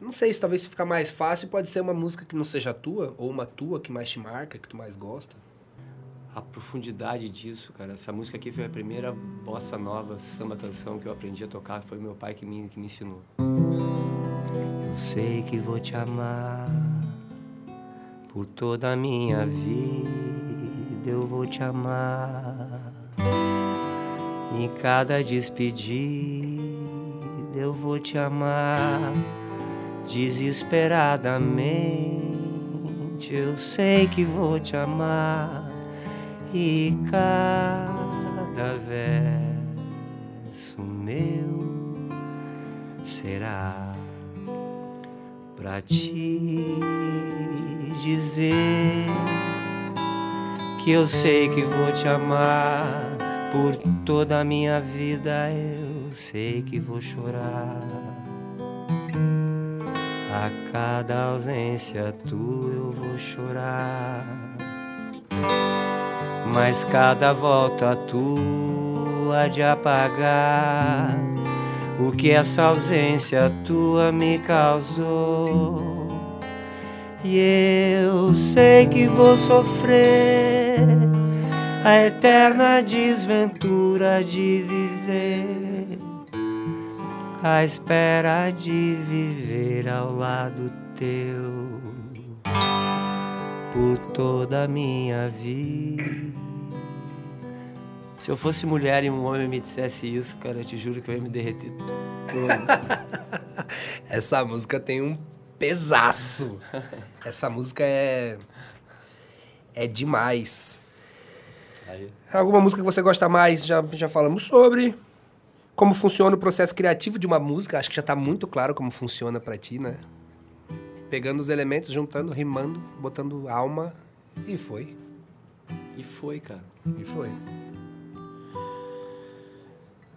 Não sei se talvez ficar mais fácil pode ser uma música que não seja tua, ou uma tua que mais te marca, que tu mais gosta a profundidade disso, cara. Essa música aqui foi a primeira bossa nova, samba canção que eu aprendi a tocar. Foi meu pai que me, que me ensinou. Eu sei que vou te amar por toda a minha vida. Eu vou te amar em cada despedida. Eu vou te amar desesperadamente. Eu sei que vou te amar e cada verso meu será para te dizer que eu sei que vou te amar por toda a minha vida. Eu sei que vou chorar a cada ausência tua. Eu vou chorar mas cada volta tua de apagar o que essa ausência tua me causou. E eu sei que vou sofrer a eterna desventura de viver, a espera de viver ao lado teu por toda a minha vida. Se eu fosse mulher e um homem me dissesse isso, cara, eu te juro que eu ia me derreter todo. Essa música tem um pesaço. Essa música é. É demais. Aí. Alguma música que você gosta mais? Já, já falamos sobre. Como funciona o processo criativo de uma música? Acho que já está muito claro como funciona para ti, né? Pegando os elementos, juntando, rimando, botando alma e foi. E foi, cara. E foi.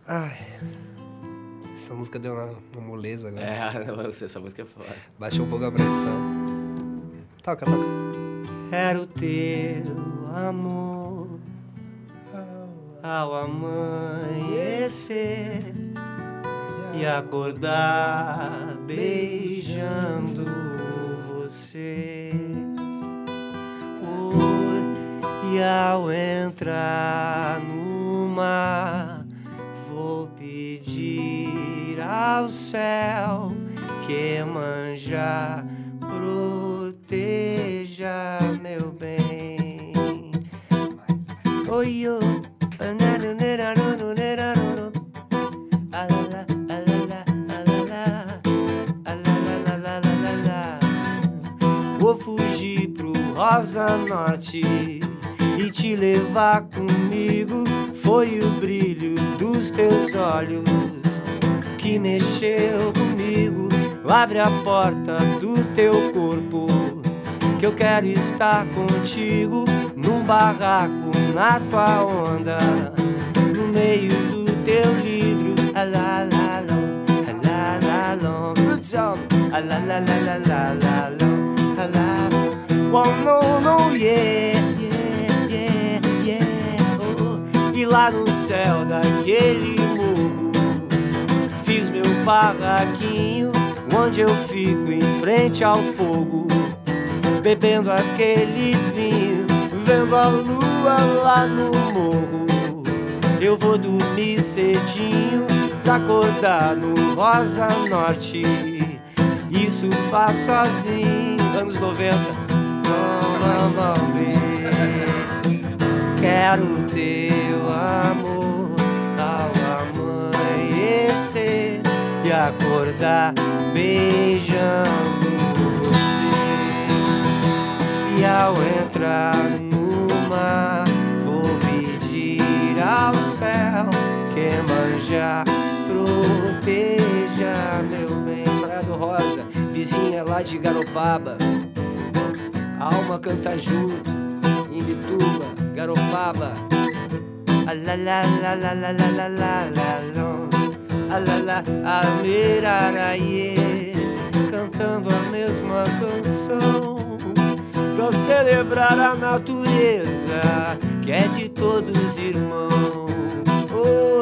Ai. Essa música deu uma, uma moleza agora. É, essa música é foda. Baixou um pouco a pressão. Toca, toca. Quero teu amor ao amanhecer e acordar beijando você. Oh, e ao entrar no mar vou pedir ao céu que manja proteja meu bem. Oi, oh, Vou fugir pro Rosa Norte e te levar comigo foi o brilho dos teus olhos que mexeu comigo. Abre a porta do teu corpo, que eu quero estar contigo num barraco na tua onda, no meio do teu livro. Ah, lá, lá, long, ah, lá, lá, long. A la la la la la la la la la. Oh no no yeah yeah Lá no céu daquele morro fiz meu barraquinho onde eu fico em frente ao fogo bebendo aquele vinho, vendo a lua lá no morro. Eu vou dormir cedinho pra acordar no Rosa Norte. Isso faço sozinho, anos 90. Quero teu amor ao amanhecer e acordar beijando você. E ao entrar no mar, vou pedir ao céu que manja proteja meu bem. Praia do Rosa, vizinha lá de Garopaba. Alma canta junto, Imbituba, Garopaba. Alalalalalalalalo. Alala, amiraraie. Cantando a mesma canção. Pra celebrar a natureza que é de todos irmãos. Oh,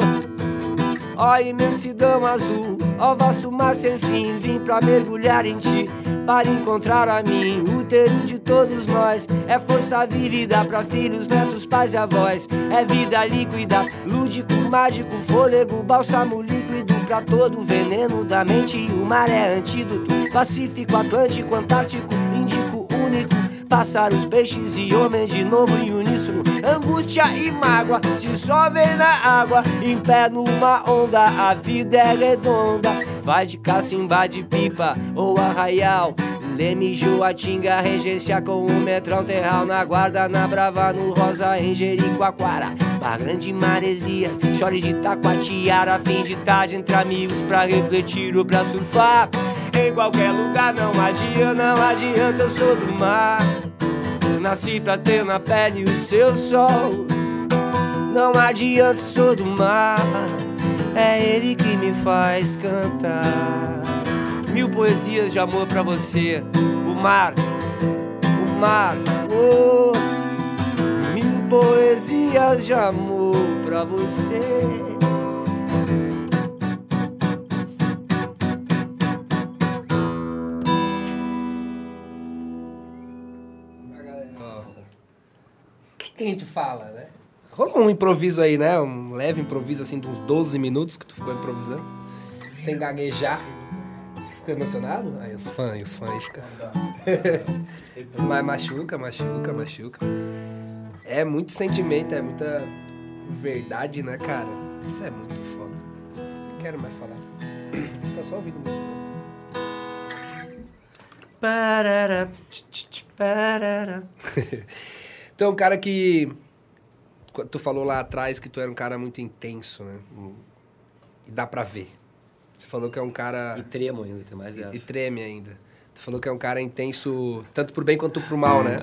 ó imensidão azul ó vasto mar sem fim, vim pra mergulhar em ti para encontrar a mim, útero de todos nós. É força vívida para filhos, netos, pais e avós. É vida líquida, lúdico, mágico, fôlego, bálsamo líquido pra todo veneno da mente. O mar é antídoto, Pacífico, Atlântico, Antártico, Índico, único. Pássaros, peixes e homens de novo em uníssono. Angústia e mágoa se vem na água. Em pé numa onda, a vida é redonda. Vai de cacimba de pipa ou arraial. Leme, Joatinga, regência com o metrão terral Na guarda, na brava, no rosa, em Jericoacoara Bar grande maresia, chore de taquatiara Fim de tarde entre amigos pra refletir ou pra surfar Em qualquer lugar, não adianta, não adianta, eu sou do mar Nasci pra ter na pele o seu sol Não adianta, sou do mar É ele que me faz cantar Mil poesias de amor para você. O mar, o mar, oh. Mil poesias de amor para você. Que a gente fala, né? Rolou um improviso aí, né? Um leve improviso assim de uns 12 minutos que tu ficou improvisando. Sem gaguejar fica emocionado? Aí os fãs, os fãs ficam. Mas machuca, machuca, machuca. É muito sentimento, é muita verdade, né, cara? Isso é muito foda. Não quero mais falar. Fica só ouvindo música. Parara, parara. então, um cara que. Tu falou lá atrás que tu era um cara muito intenso, né? E dá pra ver. Você falou que é um cara. E tremo ainda, tem mais essa. E, e treme ainda. Tu falou que é um cara intenso, tanto pro bem quanto pro mal, né?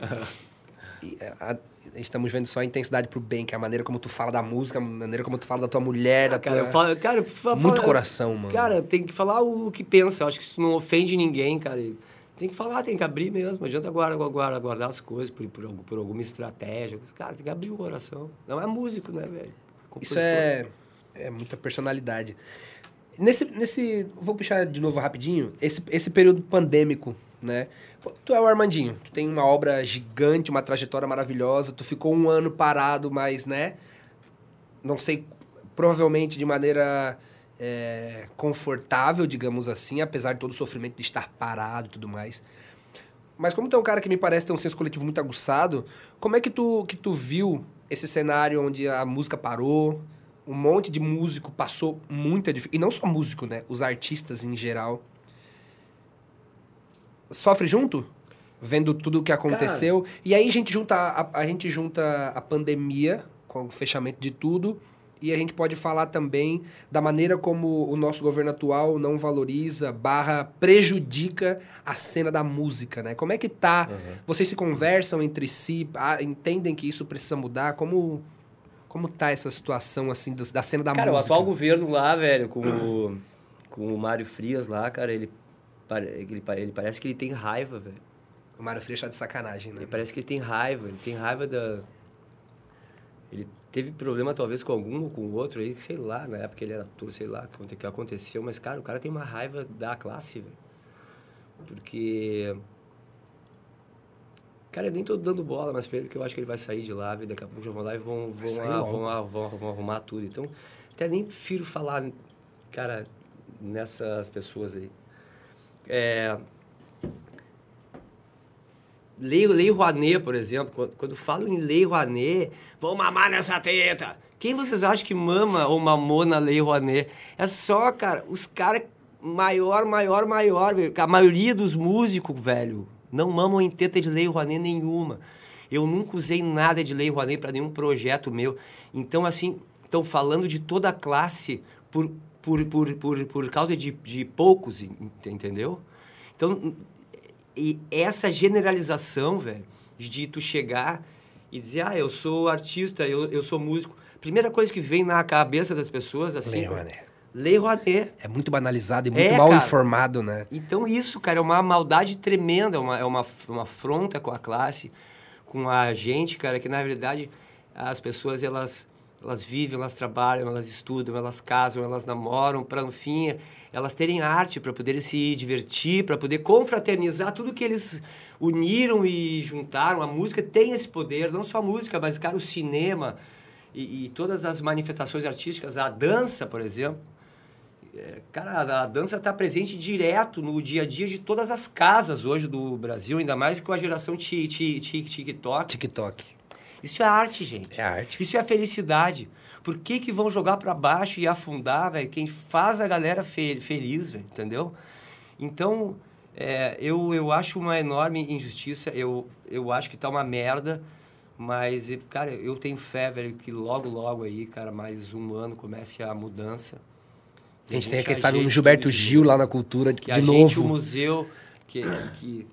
e, a, estamos vendo só a intensidade pro bem, que é a maneira como tu fala da música, a maneira como tu fala da tua mulher, da ah, cara, tua... Falo, cara, fala, Muito coração, mano. Cara, tem que falar o que pensa. Eu acho que isso não ofende ninguém, cara. Tem que falar, tem que abrir mesmo. Não adianta agora, agora guardar as coisas por, por, por, alguma estratégia. Cara, tem que abrir o coração. Não é músico, né, velho? Isso é, é muita personalidade. Nesse, nesse. Vou puxar de novo rapidinho. Esse, esse período pandêmico, né? Tu é o Armandinho. Tu tem uma obra gigante, uma trajetória maravilhosa. Tu ficou um ano parado, mas, né? Não sei, provavelmente de maneira é, confortável, digamos assim, apesar de todo o sofrimento de estar parado e tudo mais. Mas como tu é um cara que me parece ter um senso coletivo muito aguçado, como é que tu, que tu viu esse cenário onde a música parou, um monte de músico passou muita dificuldade. E não só músico, né? Os artistas em geral. Sofre junto? Vendo tudo o que aconteceu. Cara. E aí a gente junta a, a gente junta a pandemia com o fechamento de tudo. E a gente pode falar também da maneira como o nosso governo atual não valoriza, barra, prejudica a cena da música, né? Como é que tá? Uhum. Vocês se conversam entre si, entendem que isso precisa mudar? Como como tá essa situação, assim, da cena da cara, música? Cara, o atual governo lá, velho, com o, com o Mário Frias lá, cara, ele ele, ele parece que ele tem raiva, velho. O Mário Freire está de sacanagem, né? Ele parece que ele tem raiva, ele tem raiva da... Ele teve problema talvez com algum ou com outro aí, sei lá, na época ele era ator, sei lá o que aconteceu, mas, cara, o cara tem uma raiva da classe, velho. Porque... Cara, eu nem tô dando bola mas pra ele, porque eu acho que ele vai sair de lá, daqui a pouco já vão lá e vão, vão, lá, vão, lá, vão, vão, arrumar tudo. Então, até nem prefiro falar, cara, nessas pessoas aí. É, Lei, Lei Rouanet, por exemplo, quando, quando falam em Lei Rouanet, vão mamar nessa teta. Quem vocês acham que mama ou mamou na Lei Rouanet? É só, cara, os caras maior, maior, maior. A maioria dos músicos, velho, não mamam em teta de Lei Rouanet nenhuma. Eu nunca usei nada de Lei Rouanet para nenhum projeto meu. Então, assim, estão falando de toda a classe por, por, por, por, por causa de, de poucos, entendeu? Então, e essa generalização, velho, de tu chegar e dizer, ah, eu sou artista, eu, eu sou músico. Primeira coisa que vem na cabeça das pessoas, assim... Lei Rouanet. Lei Rouanet. É muito banalizado e muito é, mal cara. informado, né? Então isso, cara, é uma maldade tremenda, é uma, é uma, uma afronta com a classe, com a gente, cara, que na verdade as pessoas, elas, elas vivem, elas trabalham, elas estudam, elas casam, elas namoram, para no fim elas terem arte para poderem se divertir, para poder confraternizar tudo que eles uniram e juntaram. A música tem esse poder, não só a música, mas, cara, o cinema e, e todas as manifestações artísticas, a dança, por exemplo. É, cara, a dança está presente direto no dia a dia de todas as casas hoje do Brasil, ainda mais com a geração TikTok. TikTok. Isso é arte, gente. É arte. Isso é felicidade. Por que, que vão jogar para baixo e afundar, velho? Quem faz a galera fe feliz, velho, entendeu? Então, é, eu, eu acho uma enorme injustiça. Eu, eu acho que tá uma merda. Mas, cara, eu tenho fé, velho, que logo, logo aí, cara, mais um ano comece a mudança. A gente, a gente tem, quem sabe, um Gilberto Gil lá na cultura, que de a novo. Gente, o museu, que, que,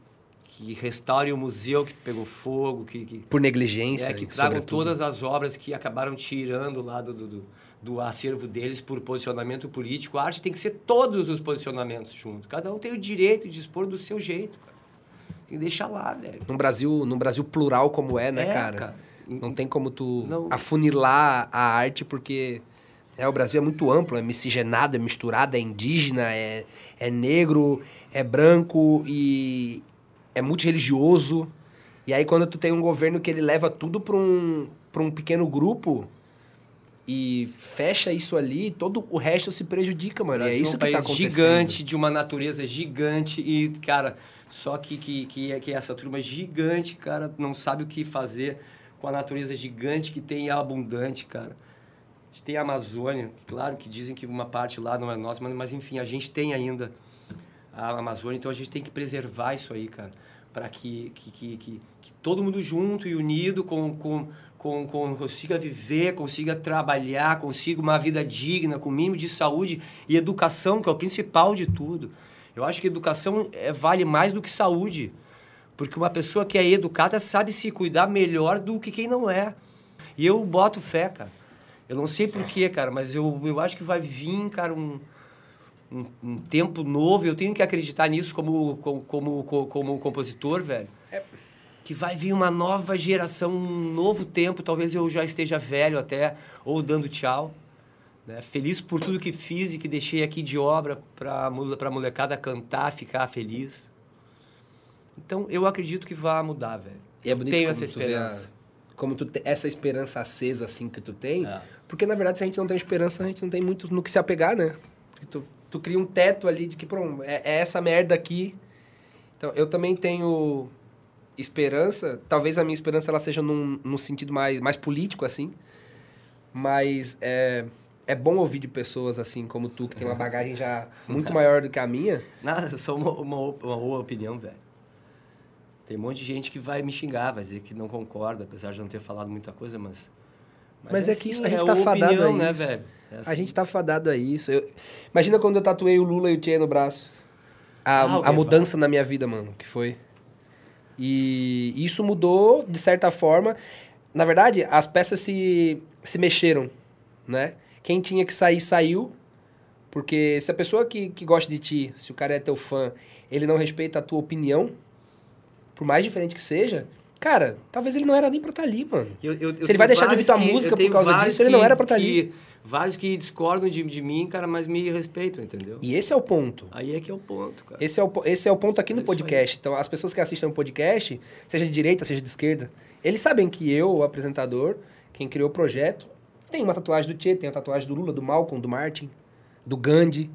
que restaure o museu que pegou fogo, que, que por negligência, é, que tragam todas as obras que acabaram tirando lá do, do, do, acervo deles por posicionamento político. A arte tem que ser todos os posicionamentos juntos. Cada um tem o direito de expor do seu jeito, cara. Tem que deixar lá, velho. Num Brasil, num Brasil plural como é, né, é, cara? cara? Não tem como tu não. afunilar a arte porque é, o Brasil é muito amplo, é miscigenado, é misturado, é indígena, é, é negro, é branco e, é multireligioso. E aí quando tu tem um governo que ele leva tudo para um, pra um pequeno grupo e fecha isso ali, todo o resto se prejudica, mano. E é isso é um que tá acontecendo. gigante, de uma natureza gigante e, cara, só que, que, que, é, que essa turma gigante, cara, não sabe o que fazer com a natureza gigante que tem e abundante, cara. A gente tem a Amazônia, claro que dizem que uma parte lá não é nossa, mas, mas enfim, a gente tem ainda a Amazônia, então a gente tem que preservar isso aí, cara para que, que, que, que, todo mundo junto e unido com, com, com, com, consiga viver, consiga trabalhar, consiga uma vida digna, com mínimo de saúde e educação, que é o principal de tudo. Eu acho que educação é, vale mais do que saúde, porque uma pessoa que é educada sabe se cuidar melhor do que quem não é. E eu boto fé, cara. Eu não sei porquê, cara, mas eu, eu acho que vai vir, cara, um um, um, tempo novo, eu tenho que acreditar nisso como, como, como, como compositor, velho. É. Que vai vir uma nova geração, um novo tempo, talvez eu já esteja velho até, ou dando tchau. Né? Feliz por tudo que fiz e que deixei aqui de obra para a molecada cantar, ficar feliz. Então, eu acredito que vai mudar, velho. E é bonito tenho essa esperança. A, como tu te, essa esperança acesa assim que tu tem, é. porque na verdade se a gente não tem esperança, a gente não tem muito no que se apegar, né? Porque tu tu cria um teto ali de que, pronto, é, é essa merda aqui. Então, eu também tenho esperança, talvez a minha esperança ela seja num, num sentido mais, mais político, assim, mas é, é bom ouvir de pessoas assim como tu, que tem uma bagagem já muito maior do que a minha. Nada, só uma, uma, uma boa opinião, velho. Tem um monte de gente que vai me xingar, vai dizer que não concorda, apesar de não ter falado muita coisa, mas mas, mas é, é que isso, a gente é tá fadado opinião, a né, isso. Né, velho? É assim. A gente tá fadado a isso. Eu... Imagina quando eu tatuei o Lula e o Tchê no braço. A, ah, a mudança na minha vida, mano, que foi. E isso mudou, de certa forma. Na verdade, as peças se, se mexeram, né? Quem tinha que sair, saiu. Porque se a pessoa que, que gosta de ti, se o cara é teu fã, ele não respeita a tua opinião, por mais diferente que seja, cara, talvez ele não era nem pra estar ali, mano. Eu- eu- se ele vai deixar de ouvir tua que- música por causa disso, ele não era pra estar que- ali. Vários que discordam de, de mim, cara, mas me respeitam, entendeu? E esse é o ponto. Aí é que é o ponto, cara. Esse é o, esse é o ponto aqui no É podcast. Então, as pessoas que assistem o podcast, seja de direita, seja de esquerda, eles sabem que eu, o apresentador, quem criou o projeto, tem uma tatuagem do Tchê, tem a tatuagem do Lula, do Malcolm, do Martin, do Gandhi.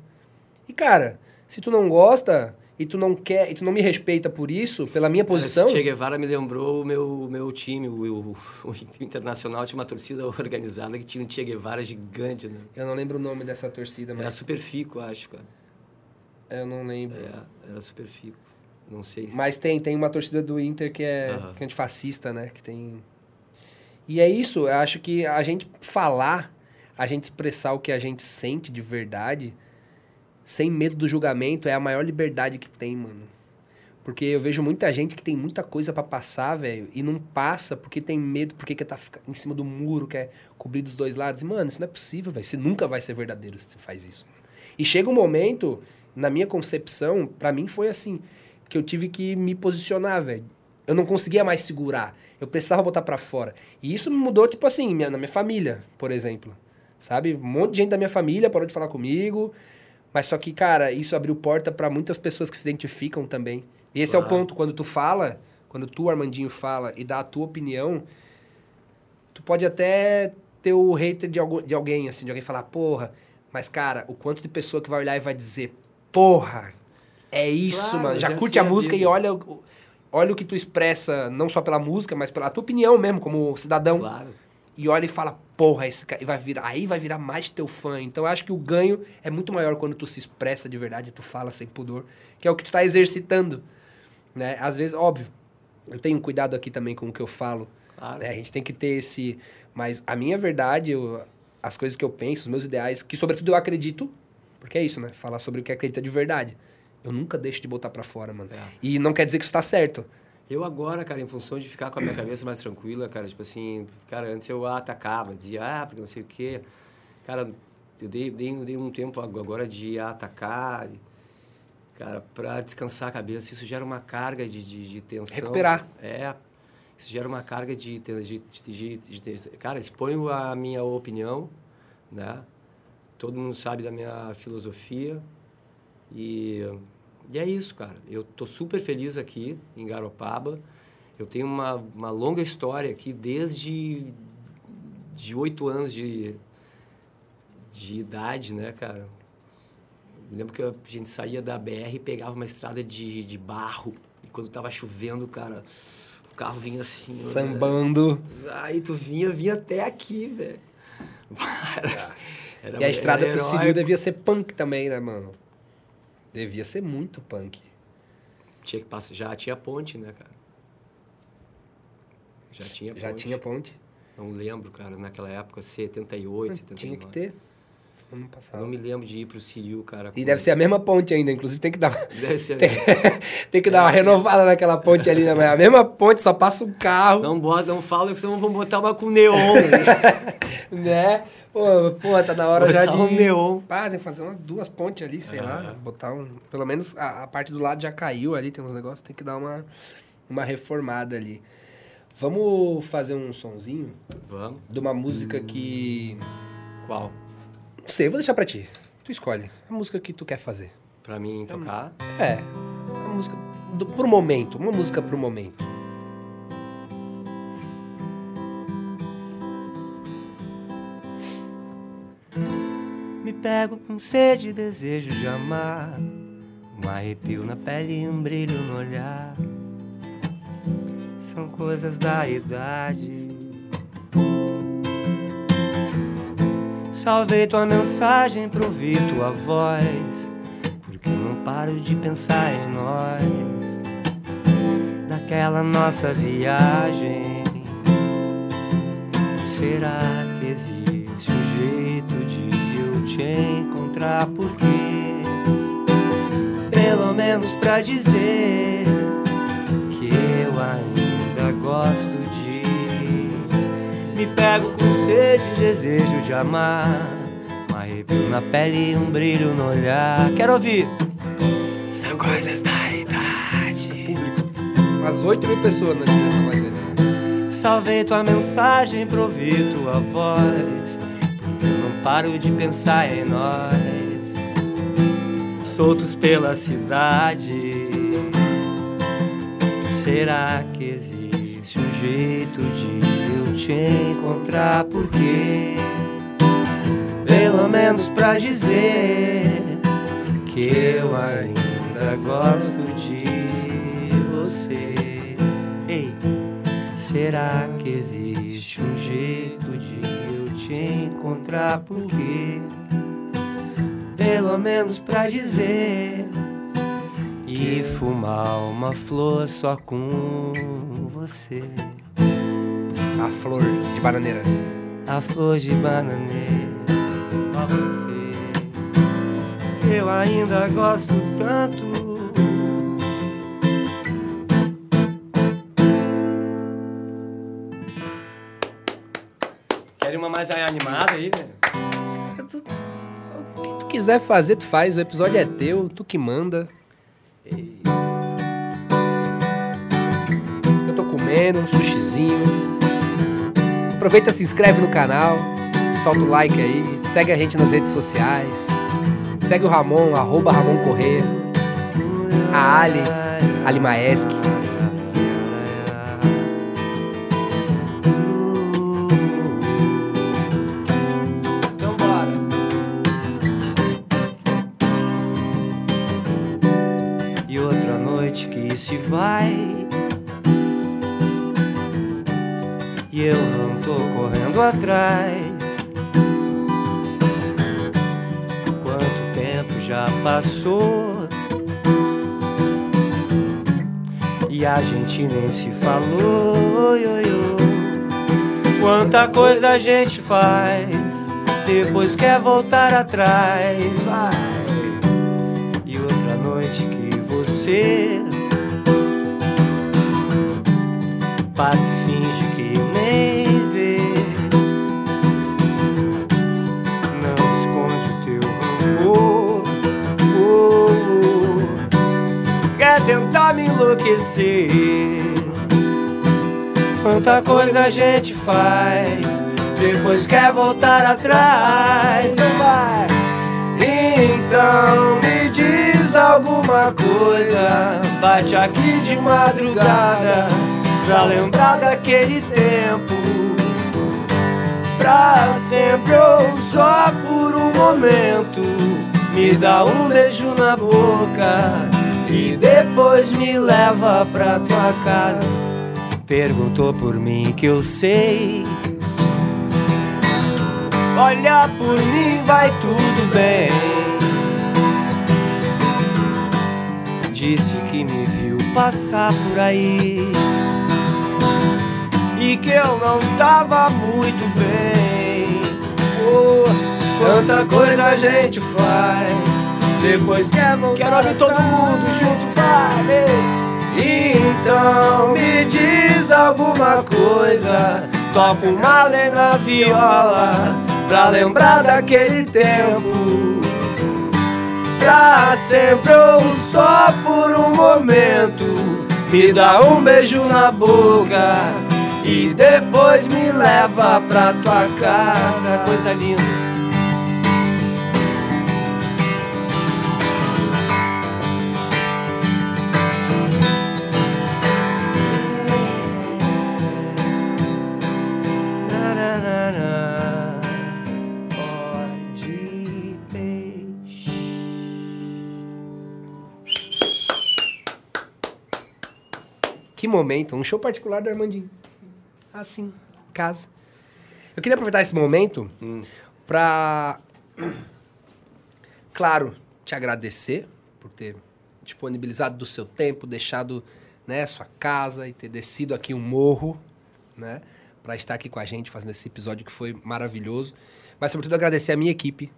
E, cara, se tu não gosta e tu não quer, e tu não me respeita por isso, pela minha posição, Esse Che Guevara me lembrou o meu, meu time, o, o, o Internacional tinha uma torcida organizada que tinha um Che Guevara gigante, né? eu não lembro o nome dessa torcida, Era mas super fico, acho, cara. eu não lembro. É, era super fico. Não sei se... Mas tem, tem uma torcida do Inter que é, Aham. que é antifascista, né? Que tem. E é isso, eu acho que a gente falar, a gente expressar o que a gente sente de verdade, sem medo do julgamento, é a maior liberdade que tem, mano. Porque eu vejo muita gente que tem muita coisa pra passar, velho, e não passa porque tem medo, porque quer tá em cima do muro, quer cobrir dos dois lados. E, mano, isso não é possível, velho. Você nunca vai ser verdadeiro se você faz isso. mano. E chega um momento, na minha concepção, pra mim foi assim, que eu tive que me posicionar, velho. Eu não conseguia mais segurar. Eu precisava botar pra fora. E isso me mudou, tipo assim, minha- na minha família, por exemplo. Sabe? Um monte de gente da minha família parou de falar comigo. Mas só que, cara, isso abriu porta pra muitas pessoas que se identificam também. E esse é o Claro. ponto. Quando tu fala, quando tu, Armandinho, fala e dá a tua opinião, tu pode até ter o hater de, algu de alguém, assim, de alguém falar, porra, mas, cara, o quanto de pessoa que vai olhar e vai dizer, porra, é isso, Claro, mano. Já curte a música e olha, olha o que tu expressa, não só pela música, mas pela tua opinião mesmo, como cidadão. Claro. E olha e fala, porra, esse cara e vai virar, aí vai virar mais teu fã. Então eu acho que o ganho é muito maior quando tu se expressa de verdade, tu fala sem pudor, que é o que tu tá exercitando, né? Às vezes, óbvio, eu tenho cuidado aqui também com o que eu falo, Claro. né? A gente tem que ter esse, mas a minha verdade, eu- as coisas que eu penso, os meus ideais, que sobretudo eu acredito, porque é isso, né? Falar sobre o que acredita de verdade. Eu nunca deixo de botar pra fora, mano. É. E não quer dizer que isso tá certo. Eu agora, cara, em função de ficar com a minha cabeça mais tranquila, cara, tipo assim, cara, antes eu atacava, dizia, ah, porque não sei o quê. Cara, eu dei, dei, dei um tempo agora de atacar, cara, pra descansar a cabeça. Isso gera uma carga de, de, de tensão. Recuperar. É, isso gera uma carga de, de, de, de- Cara, exponho a minha opinião, né? Todo mundo sabe da minha filosofia e, e é isso, cara. Eu tô super feliz aqui em Garopaba. Eu tenho uma, uma longa história aqui desde de oito anos de, de idade, né, cara? Me lembro que a gente saía da BR e pegava uma estrada de, de barro. E quando tava chovendo, cara, o carro vinha assim. ó, Sambando. Aí tu vinha, vinha até aqui, velho. Era- era- E a estrada pro heróico. devia ser punk também, né, mano? Devia ser muito punk. Tinha que passar, já tinha ponte, né, cara? Já tinha ponte. Já tinha ponte? Não lembro, cara, naquela época, 78, 79. Tinha que ter. Eu passava. não me lembro de ir pro Ciril, cara. E deve ser a mesma ponte ainda, inclusive tem que dar, Deve ser. tem, tem que dar uma Deve ser. renovada naquela ponte ali, né? Mas A mesma ponte, só passa um carro, Não bota, não fala que senão vão botar uma com neon. né? Pô, pô, tá na hora já Botar de... um neon. Pá, tem que fazer umas duas pontes ali, sei lá. É. Botar um... Pelo menos a, a parte do lado já caiu ali, tem uns negócios, tem que dar uma, uma reformada ali. Vamos fazer um sonzinho Vamos. de uma música que... Qual? Não sei, vou deixar pra ti. Tu escolhe a música que tu quer fazer. Pra mim tocar? É, uma música do, pro momento, uma música pro momento. Me pego com sede e desejo de amar. Um arrepio na pele e um brilho no olhar. São coisas da idade. Salvei tua mensagem pra ouvir tua voz. Porque eu não paro de pensar em nós. Daquela nossa viagem. Será que existe um jeito de eu te encontrar? Porque, pelo menos pra dizer que eu ainda gosto de. Me pego com sede e desejo de amar. Um arrepio na pele e um brilho no olhar. Quero ouvir. São coisas da idade. Umas 8 mil pessoas nessa voz dele. Salvei tua mensagem pra ouvir tua voz. Porque eu não paro de pensar em nós. Soltos pela cidade. Será que existe um jeito de te encontrar? Porque, pelo menos pra dizer que eu ainda gosto de você. Ei, será que existe um jeito de eu te encontrar? Porque, pelo menos pra dizer e fumar uma flor só com você. A flor de bananeira. A flor de bananeira, só você. Eu ainda gosto tanto. Quer uma mais animada aí, velho? Tu- O que tu quiser fazer, tu faz. O episódio é teu, tu que manda. Eu tô comendo um sushizinho. Aproveita, se inscreve no canal, solta o like aí, segue a gente nas redes sociais. Segue o Ramon, arroba Ramon Correia. A Ali, Ali Maesk. A gente nem se falou. Quanta coisa a gente faz, depois quer voltar atrás. Vai. E outra noite que você passa enlouquecer. Quanta coisa a gente faz, depois quer voltar atrás. Não vai. Então me diz alguma coisa. Bate aqui de madrugada pra lembrar daquele tempo. Pra sempre ou só por um momento. Me dá um beijo na boca e depois me leva pra tua casa. Perguntou por mim que eu sei. Olha por mim, vai tudo bem. Disse que me viu passar por aí e que eu não tava muito bem. Oh, quanta coisa a gente faz. Depois quer voltar Quero ouvir todo mundo junto, vai. Então me diz alguma coisa. Toca uma lena viola pra lembrar daquele tempo. Pra sempre ou só por um momento. Me dá um beijo na boca e depois me leva pra tua casa. Coisa linda. Momento, um show particular do Armandinho. Assim, casa. Eu queria aproveitar esse momento pra, claro, te agradecer por ter disponibilizado do seu tempo, deixado né, sua casa e ter descido aqui um morro, né, para estar aqui com a gente fazendo esse episódio que foi maravilhoso. Mas sobretudo agradecer a minha equipe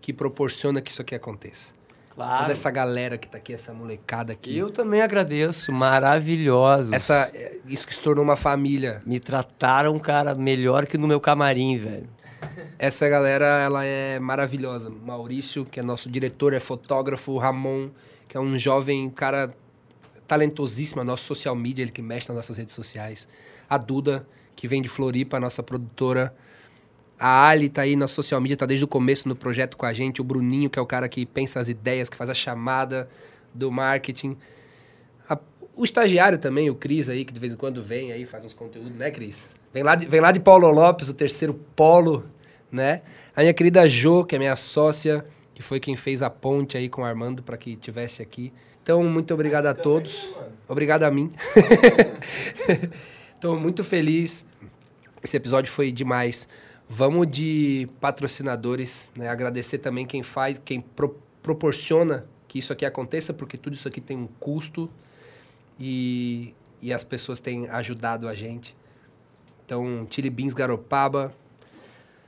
que proporciona que isso aqui aconteça. Claro. Toda essa galera que tá aqui, essa molecada aqui. Eu também agradeço, maravilhosos. Essa, é, isso que se tornou uma família. Me trataram, cara, melhor que no meu camarim, velho. Essa galera, ela é maravilhosa. Maurício, que é nosso diretor, é fotógrafo. Ramon, que é um jovem cara talentosíssimo, nosso social media, ele que mexe nas nossas redes sociais. A Duda, que vem de Floripa, nossa produtora. A Ali tá aí na social media, tá desde o começo no projeto com a gente. O Bruninho, que é o cara que pensa as ideias, que faz a chamada do marketing. A, o estagiário também, o Cris aí, que de vez em quando vem aí, faz uns conteúdos, né, Cris? Vem lá, de, vem lá de Paulo Lopes, o terceiro polo, né? A minha querida Jo, que é minha sócia, que foi quem fez a ponte aí com o Armando para que tivesse aqui. Então, muito obrigado a todos. Obrigado a mim. Estou muito feliz. Esse episódio foi demais. Vamos de patrocinadores, né? Agradecer também quem faz, quem pro, proporciona que isso aqui aconteça, porque tudo isso aqui tem um custo e, e as pessoas têm ajudado a gente. Então, Tilibins Garopaba.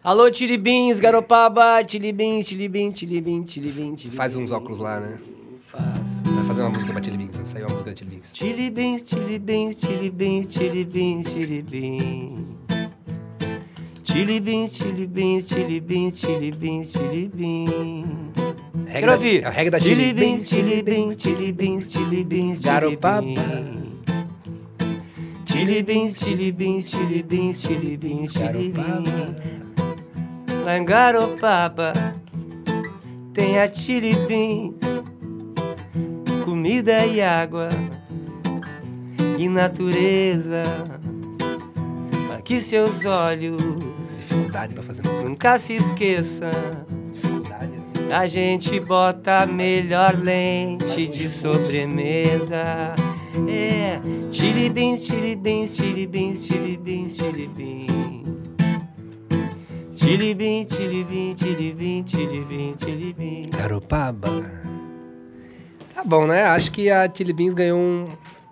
Alô, Tilibins Garopaba, Tilibins, Tilibins, Tilibins, Tilibins, Tilibins. Faz uns óculos lá, né? Faço. Vai fazer uma música pra Tilibins, né? saiu uma música da Tilibins. Tilibins, Tilibins, Tilibins, Tilibins, Tilibins. Tilibins, tilibins, tilibins, tilibins, tilibins. Quero ouvir. É a regra da Tilibins, tilibins, tilibins, tilibins, Garopaba. Tilibins, tilibins, tilibins, tilibins, tilibins. Garopaba. Lá em Garopaba tem a tilibins, comida e água e natureza. Para que seus olhos Dificuldade pra fazer música. nunca se esqueçam. Dificuldade. A gente bota a melhor lente de sobremesa. É, tilibins, tilibins, tilibins, tilibins, tilibins. Tilibim, tilibim, tilibim, tilibim, tilibim. Garopaba. Tá bom, né? Acho que a Chili Beans ganhou um.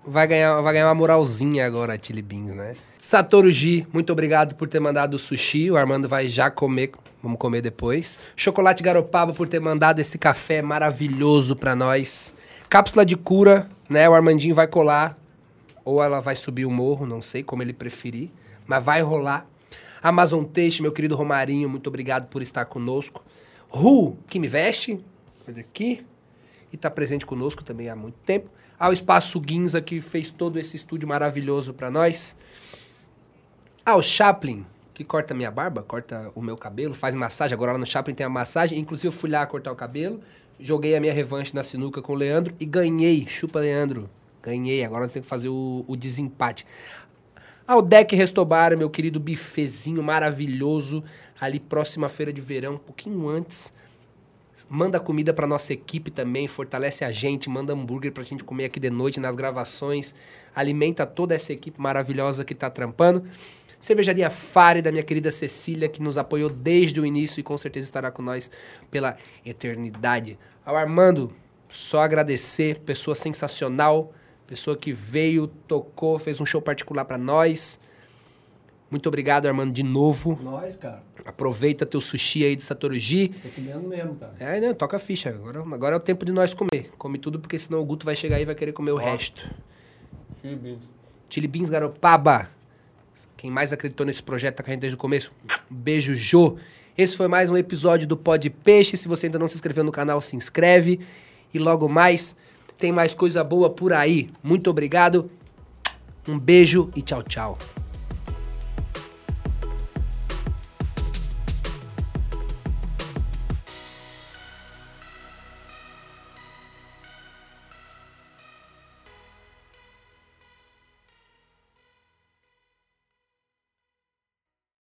Vai ganhar, vai ganhar uma moralzinha agora, Chili Beans, né? Satoru Gi, muito obrigado por ter mandado o sushi. O Armando vai já comer. Vamos comer depois. Chocolate Garopaba por ter mandado esse café maravilhoso pra nós. Cápsula de cura, né? O Armandinho vai colar. Ou ela vai subir o morro, não sei como ele preferir. Mas vai rolar. Amazon Teixe, meu querido Romarinho, muito obrigado por estar conosco. Ru, que me veste, aqui, e está presente conosco também há muito tempo. Ao Espaço Guinza, que fez todo esse estúdio maravilhoso para nós. Ao Chaplin, que corta minha barba, corta o meu cabelo, faz massagem. Agora lá no Chaplin tem a massagem. Inclusive eu fui lá cortar o cabelo, joguei a minha revanche na sinuca com o Leandro e ganhei. Chupa, Leandro. Ganhei. Agora nós temos que fazer o, o desempate. Ao Deck Restobar, meu querido bifezinho maravilhoso, ali próxima feira de verão, um pouquinho antes. Manda comida pra nossa equipe também, fortalece a gente, manda hambúrguer pra gente comer aqui de noite nas gravações. Alimenta toda essa equipe maravilhosa que tá trampando. Cervejaria Fare, da minha querida Cecília, que nos apoiou desde o início e com certeza estará com nós pela eternidade. Ao Armando, só agradecer, pessoa sensacional, pessoa que veio, tocou, fez um show particular pra nós. Muito obrigado, Armando, de novo. Nós, cara. Aproveita teu sushi aí do Satoruji. Tô comendo mesmo, tá? É, não, toca a ficha. Agora, agora é o tempo de nós comer. Come tudo, porque senão o Guto vai chegar aí e vai querer comer o resto. Chili Beans Garopaba. Quem mais acreditou nesse projeto tá com a gente desde o começo. Beijo, Jô. Esse foi mais um episódio do Pod Peixe. Se você ainda não se inscreveu no canal, se inscreve. E logo mais, tem mais coisa boa por aí. Muito obrigado. Um beijo e tchau, tchau.